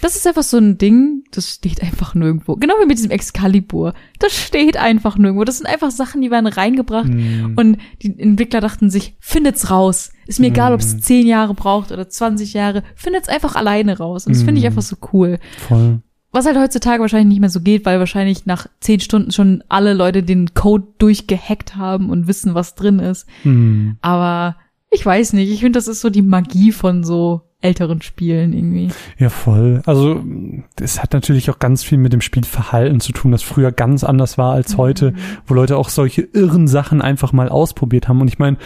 das ist einfach so ein Ding, das steht einfach nirgendwo. Genau wie mit diesem Excalibur. Das steht einfach nirgendwo. Das sind einfach Sachen, die werden reingebracht und die Entwickler dachten sich, findet's raus. Ist mir egal, ob es zehn Jahre braucht oder 20 Jahre. Findet's einfach alleine raus. Und das finde ich einfach so cool. Voll. Was halt heutzutage wahrscheinlich nicht mehr so geht, weil wahrscheinlich nach zehn Stunden schon alle Leute den Code durchgehackt haben und wissen, was drin ist. Hm. Aber ich weiß nicht. Ich finde, das ist so die Magie von so älteren Spielen irgendwie. Ja, voll. Also es hat natürlich auch ganz viel mit dem Spielverhalten zu tun, das früher ganz anders war als heute, wo Leute auch solche irren Sachen einfach mal ausprobiert haben. Und ich meine,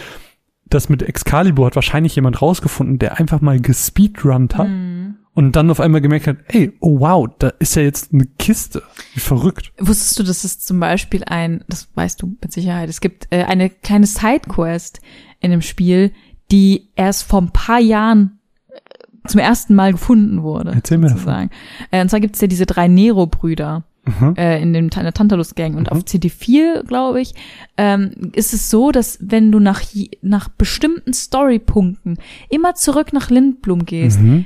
das mit Excalibur hat wahrscheinlich jemand rausgefunden, der einfach mal gespeedrunnt hat und dann auf einmal gemerkt hat, ey, oh wow, da ist ja jetzt eine Kiste. Wie verrückt. Wusstest du, dass es zum Beispiel ein, das weißt du mit Sicherheit, es gibt äh, eine kleine Sidequest in dem Spiel, die erst vor ein paar Jahren äh, zum ersten Mal gefunden wurde. Erzähl mir sozusagen. Äh, und zwar gibt es ja diese drei Nero-Brüder Mhm. äh, in, dem, in der Tantalus-Gang. Und auf CD4, glaube ich, ähm, ist es so, dass wenn du nach, nach bestimmten Storypunkten immer zurück nach Lindblum gehst, Mhm.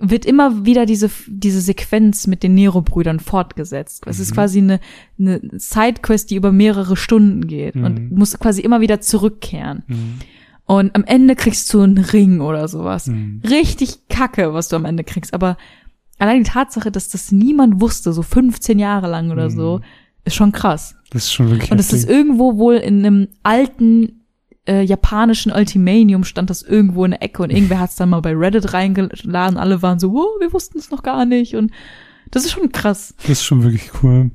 Wird immer wieder diese, diese Sequenz mit den Nero-Brüdern fortgesetzt. Es Mhm. ist quasi eine, eine Sidequest, die über mehrere Stunden geht Mhm. und muss quasi immer wieder zurückkehren. Und am Ende kriegst du einen Ring oder sowas. Mhm. Richtig kacke, was du am Ende kriegst. Aber allein die Tatsache, dass das niemand wusste, so 15 Jahre lang oder so, ist schon krass. Das ist schon wirklich Und es ist irgendwo wohl in einem alten äh, japanischen Ultimanium stand das irgendwo in der Ecke und irgendwer hat es dann mal bei Reddit reingeladen. Alle waren so, oh, wir wussten es noch gar nicht. Und das ist schon krass. Das ist schon wirklich cool.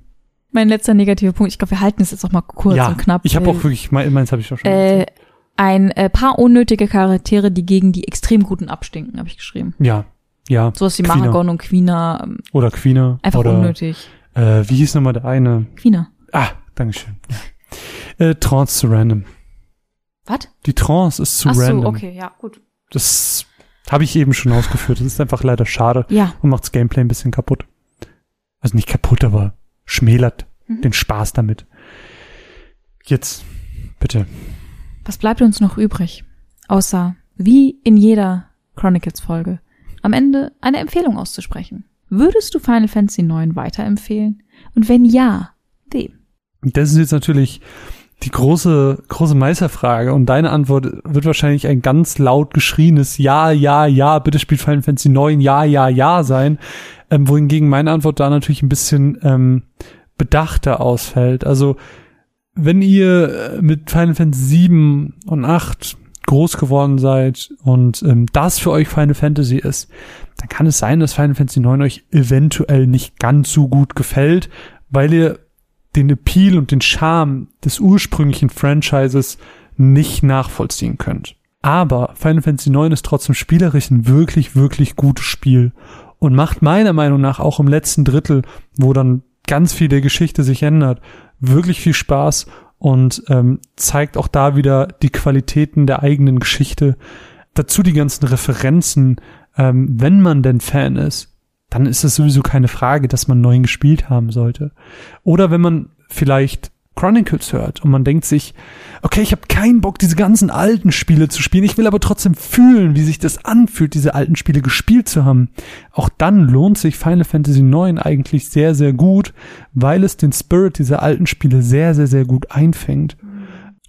Mein letzter negativer Punkt, ich glaube, wir halten es jetzt auch mal kurz ja, und knapp. ich habe auch wirklich, mein- meins habe ich auch schon. äh, erzählt. ein äh, paar unnötige Charaktere, die gegen die extrem guten abstinken, habe ich geschrieben. ja, ja. Sowas wie Quina. Maragon und Quina, ähm, Oder Quina. einfach oder, unnötig. Äh, wie hieß nochmal der eine? Quina. Ah, Dankeschön. Ja. Äh, Trance zu random. Was? Die Trance ist zu Ach so, random. okay, ja, gut. Das habe ich eben schon ausgeführt. Das ist einfach leider schade Ja, und macht das Gameplay ein bisschen kaputt. Also nicht kaputt, aber schmälert Mhm. den Spaß damit. Jetzt, bitte. Was bleibt uns noch übrig? Außer, wie in jeder Chronicles-Folge, am Ende eine Empfehlung auszusprechen. Würdest du Final Fantasy IX weiterempfehlen? Und wenn ja, wem? Das ist jetzt natürlich die große, große Meisterfrage und deine Antwort wird wahrscheinlich ein ganz laut geschrienes Ja, ja, ja, bitte spielt Final Fantasy 9, ja, ja, ja sein, ähm, wohingegen meine Antwort da natürlich ein bisschen ähm, bedachter ausfällt. Also wenn ihr äh, mit Final Fantasy 7 und 8 groß geworden seid und ähm, das für euch Final Fantasy ist, dann kann es sein, dass Final Fantasy 9 euch eventuell nicht ganz so gut gefällt, weil ihr den Appeal und den Charme des ursprünglichen Franchises nicht nachvollziehen könnt. Aber Final Fantasy IX ist trotzdem spielerisch ein wirklich, wirklich gutes Spiel und macht meiner Meinung nach auch im letzten Drittel, wo dann ganz viel der Geschichte sich ändert, wirklich viel Spaß und ähm, zeigt auch da wieder die Qualitäten der eigenen Geschichte. Dazu die ganzen Referenzen, ähm, wenn man denn Fan ist, dann ist es sowieso keine Frage, dass man neuen gespielt haben sollte. Oder wenn man vielleicht Chronicles hört und man denkt sich, okay, ich habe keinen Bock, diese ganzen alten Spiele zu spielen, ich will aber trotzdem fühlen, wie sich das anfühlt, diese alten Spiele gespielt zu haben. Auch dann lohnt sich Final Fantasy IX eigentlich sehr, sehr gut, weil es den Spirit dieser alten Spiele sehr, sehr, sehr gut einfängt.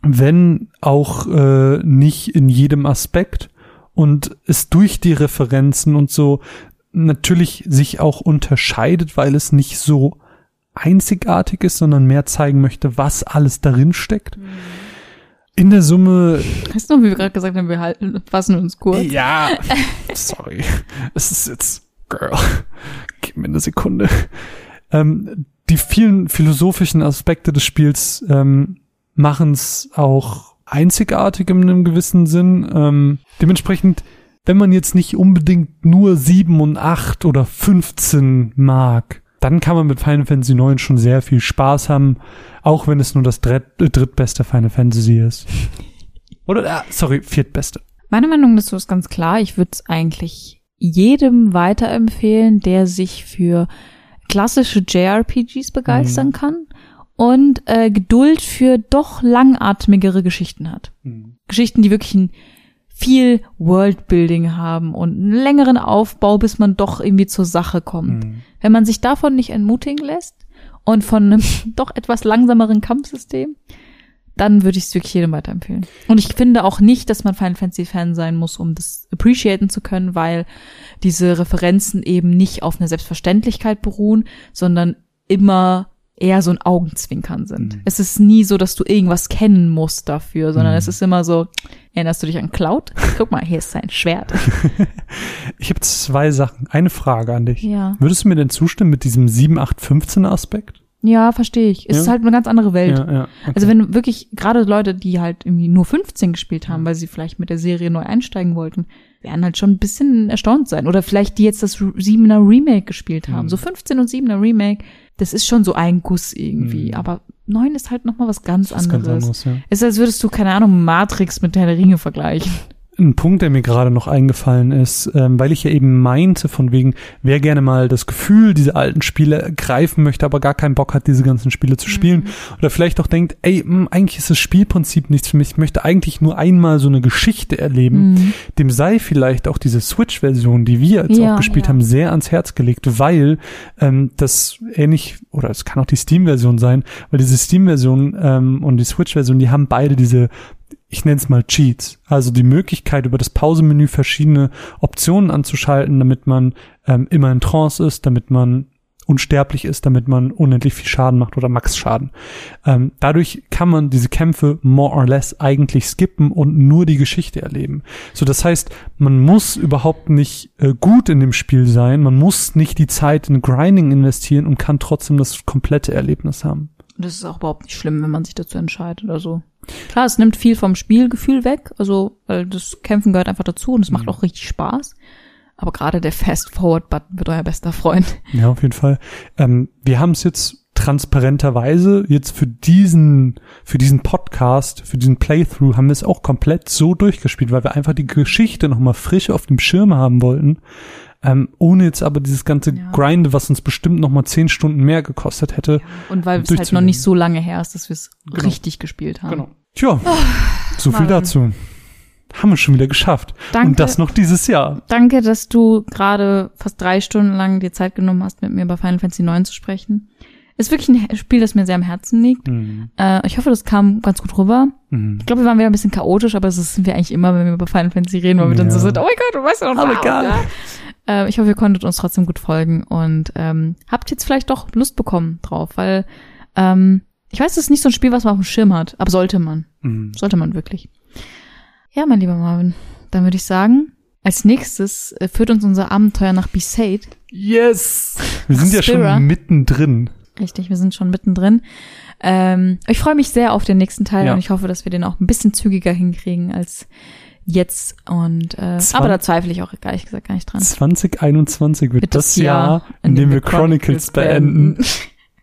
Wenn auch äh, nicht in jedem Aspekt und es durch die Referenzen und so natürlich sich auch unterscheidet, weil es nicht so einzigartig ist, sondern mehr zeigen möchte, was alles darin steckt. Mhm. In der Summe. Weißt du noch, wie wir gerade gesagt haben, wir halten, fassen uns kurz? Ja. Sorry. (laughs) Es ist jetzt, Girl. Gib mir eine Sekunde. Ähm, die vielen philosophischen Aspekte des Spiels ähm, machen es auch einzigartig in einem gewissen Sinn. Ähm, dementsprechend wenn man jetzt nicht unbedingt nur sieben und acht oder 15 mag, dann kann man mit Final Fantasy 9 schon sehr viel Spaß haben, auch wenn es nur das dritt, äh, drittbeste Final Fantasy ist. (laughs) Oder, äh, sorry, viertbeste. Meine Meinung dazu ist ganz klar. Ich würde es eigentlich jedem weiterempfehlen, der sich für klassische JRPGs begeistern mhm. kann und äh, Geduld für doch langatmigere Geschichten hat. Mhm. Geschichten, die wirklich ein viel Worldbuilding haben und einen längeren Aufbau, bis man doch irgendwie zur Sache kommt. Mhm. Wenn man sich davon nicht entmutigen lässt und von einem (laughs) doch etwas langsameren Kampfsystem, dann würde ich es wirklich jedem weiterempfehlen. Und ich finde auch nicht, dass man Final Fantasy Fan sein muss, um das appreciaten zu können, weil diese Referenzen eben nicht auf einer Selbstverständlichkeit beruhen, sondern immer eher so ein Augenzwinkern sind. Mhm. Es ist nie so, dass du irgendwas kennen musst dafür, sondern mhm. es ist immer so, erinnerst du dich an Cloud? Guck mal, hier ist sein Schwert. (laughs) ich habe zwei Sachen. Eine Frage an dich. Ja. Würdest du mir denn zustimmen mit diesem 7, 8, 15 Aspekt? Ja, verstehe ich. Es ja? ist halt eine ganz andere Welt. Ja, ja, okay. Also wenn wirklich gerade Leute, die halt irgendwie nur 15 gespielt haben, weil sie vielleicht mit der Serie neu einsteigen wollten, werden halt schon ein bisschen erstaunt sein. Oder vielleicht die jetzt das 7er Remake gespielt haben. Mhm. So 15 und 7er Remake das ist schon so ein Guss irgendwie. Mhm. Aber neun ist halt noch mal was ganz anderes. Ganz anderes ja. Es ist, als würdest du, keine Ahnung, Matrix mit Herr der Ringe vergleichen. Ein Punkt, der mir gerade noch eingefallen ist, ähm, weil ich ja eben meinte, von wegen, wer gerne mal das Gefühl diese alten Spiele greifen möchte, aber gar keinen Bock hat, diese ganzen Spiele zu spielen. Mhm. Oder vielleicht auch denkt, ey, mh, hm, eigentlich ist das Spielprinzip nichts für mich. Ich möchte eigentlich nur einmal so eine Geschichte erleben. Mhm. Dem sei vielleicht auch diese Switch-Version, die wir jetzt ja, auch gespielt ja. haben, sehr ans Herz gelegt, weil ähm, das ähnlich, oder es kann auch die Steam-Version sein, weil diese Steam-Version ähm, und die Switch-Version, die haben beide diese ich nenne es mal Cheats, also die Möglichkeit über das Pausemenü verschiedene Optionen anzuschalten, damit man ähm, immer in Trance ist, damit man unsterblich ist, damit man unendlich viel Schaden macht oder Max-Schaden. Ähm, dadurch kann man diese Kämpfe more or less eigentlich skippen und nur die Geschichte erleben. So, das heißt, man muss überhaupt nicht äh, gut in dem Spiel sein, man muss nicht die Zeit in Grinding investieren und kann trotzdem das komplette Erlebnis haben. Das ist auch überhaupt nicht schlimm, wenn man sich dazu entscheidet oder so. Klar, es nimmt viel vom Spielgefühl weg, also weil das Kämpfen gehört einfach dazu und es macht mhm. auch richtig Spaß. Aber gerade der Fast-Forward-Button wird euer bester Freund. Ja, auf jeden Fall. Ähm, wir haben es jetzt transparenterweise jetzt für diesen, für diesen Podcast, für diesen Playthrough haben wir es auch komplett so durchgespielt, weil wir einfach die Geschichte nochmal frisch auf dem Schirm haben wollten. Ähm, ohne jetzt aber dieses ganze ja. Grinde, was uns bestimmt noch mal zehn Stunden mehr gekostet hätte. Ja. Und weil es halt noch nicht so lange her ist, dass wir es genau. richtig gespielt haben. Genau. Tja, oh, so viel Mann. dazu. Haben wir schon wieder geschafft. Danke, Und das noch dieses Jahr. Danke, dass du gerade fast drei Stunden lang dir Zeit genommen hast, mit mir über Final Fantasy 9 zu sprechen. Ist wirklich ein Spiel, das mir sehr am Herzen liegt. Mhm. Äh, ich hoffe, das kam ganz gut rüber. Mhm. Ich glaube, wir waren wieder ein bisschen chaotisch, aber das sind wir eigentlich immer, wenn wir über Final Fantasy reden, weil wir ja. dann so sind, oh mein Gott, du weißt ja noch Aber egal. Ja. Äh, ich hoffe, ihr konntet uns trotzdem gut folgen und ähm, habt jetzt vielleicht doch Lust bekommen drauf, weil ähm, ich weiß, das ist nicht so ein Spiel, was man auf dem Schirm hat, aber sollte man. Mhm. Sollte man wirklich. Ja, mein lieber Marvin, dann würde ich sagen, als nächstes äh, führt uns unser Abenteuer nach Besaid. Yes! Wir sind ja schon mittendrin. Richtig, wir sind schon mittendrin. Ähm, ich freue mich sehr auf den nächsten Teil Ja. und ich hoffe, dass wir den auch ein bisschen zügiger hinkriegen als jetzt. Und äh, Zwan- aber da zweifle ich auch ehrlich gesagt gar nicht dran. 2021 wird, Wird das Jahr, in dem wir Chronicles beenden.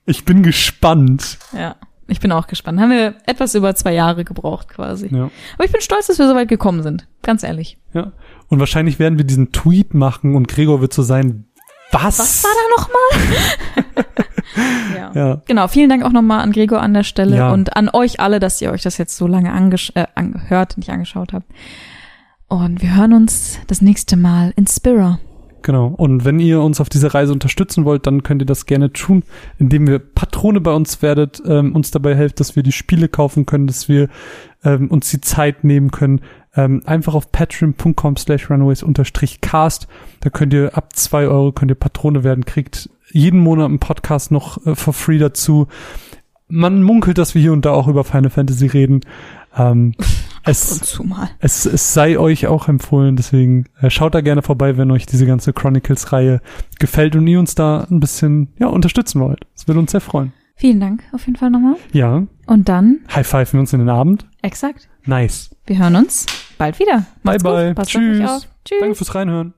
Ich bin gespannt. Ja, ich bin auch gespannt. Haben wir etwas über zwei Jahre gebraucht quasi. Ja. Aber ich bin stolz, dass wir so weit gekommen sind. Ganz ehrlich. Ja. Und wahrscheinlich werden wir diesen Tweet machen und Gregor wird so sein, was? Was war da nochmal? (laughs) ja. Ja. Genau, vielen Dank auch nochmal an Gregor an der Stelle Ja. und an euch alle, dass ihr euch das jetzt so lange angesch äh, angehört, nicht angeschaut habt. Und wir hören uns das nächste Mal in Spira. Genau. Und wenn ihr uns auf dieser Reise unterstützen wollt, dann könnt ihr das gerne tun, indem ihr Patrone bei uns werdet, ähm, uns dabei helft, dass wir die Spiele kaufen können, dass wir ähm, uns die Zeit nehmen können. Ähm, einfach auf patreon.com slash runaways unterstrich cast. Da könnt ihr ab zwei Euro könnt ihr Patrone werden, kriegt jeden Monat einen Podcast noch äh, for free dazu. Man munkelt, dass wir hier und da auch über Final Fantasy reden. Ähm, (laughs) es, Und zu mal. es, es sei euch auch empfohlen, deswegen äh, schaut da gerne vorbei, wenn euch diese ganze Chronicles-Reihe gefällt und ihr uns da ein bisschen ja, unterstützen wollt. Das würde uns sehr freuen. Vielen Dank auf jeden Fall nochmal. Ja, Und dann, high five wir uns in den Abend. exakt, Nice. wir hören uns bald wieder. Macht's bye bye. Gut. Passt Tschüss. Tschüss. Danke fürs Reinhören.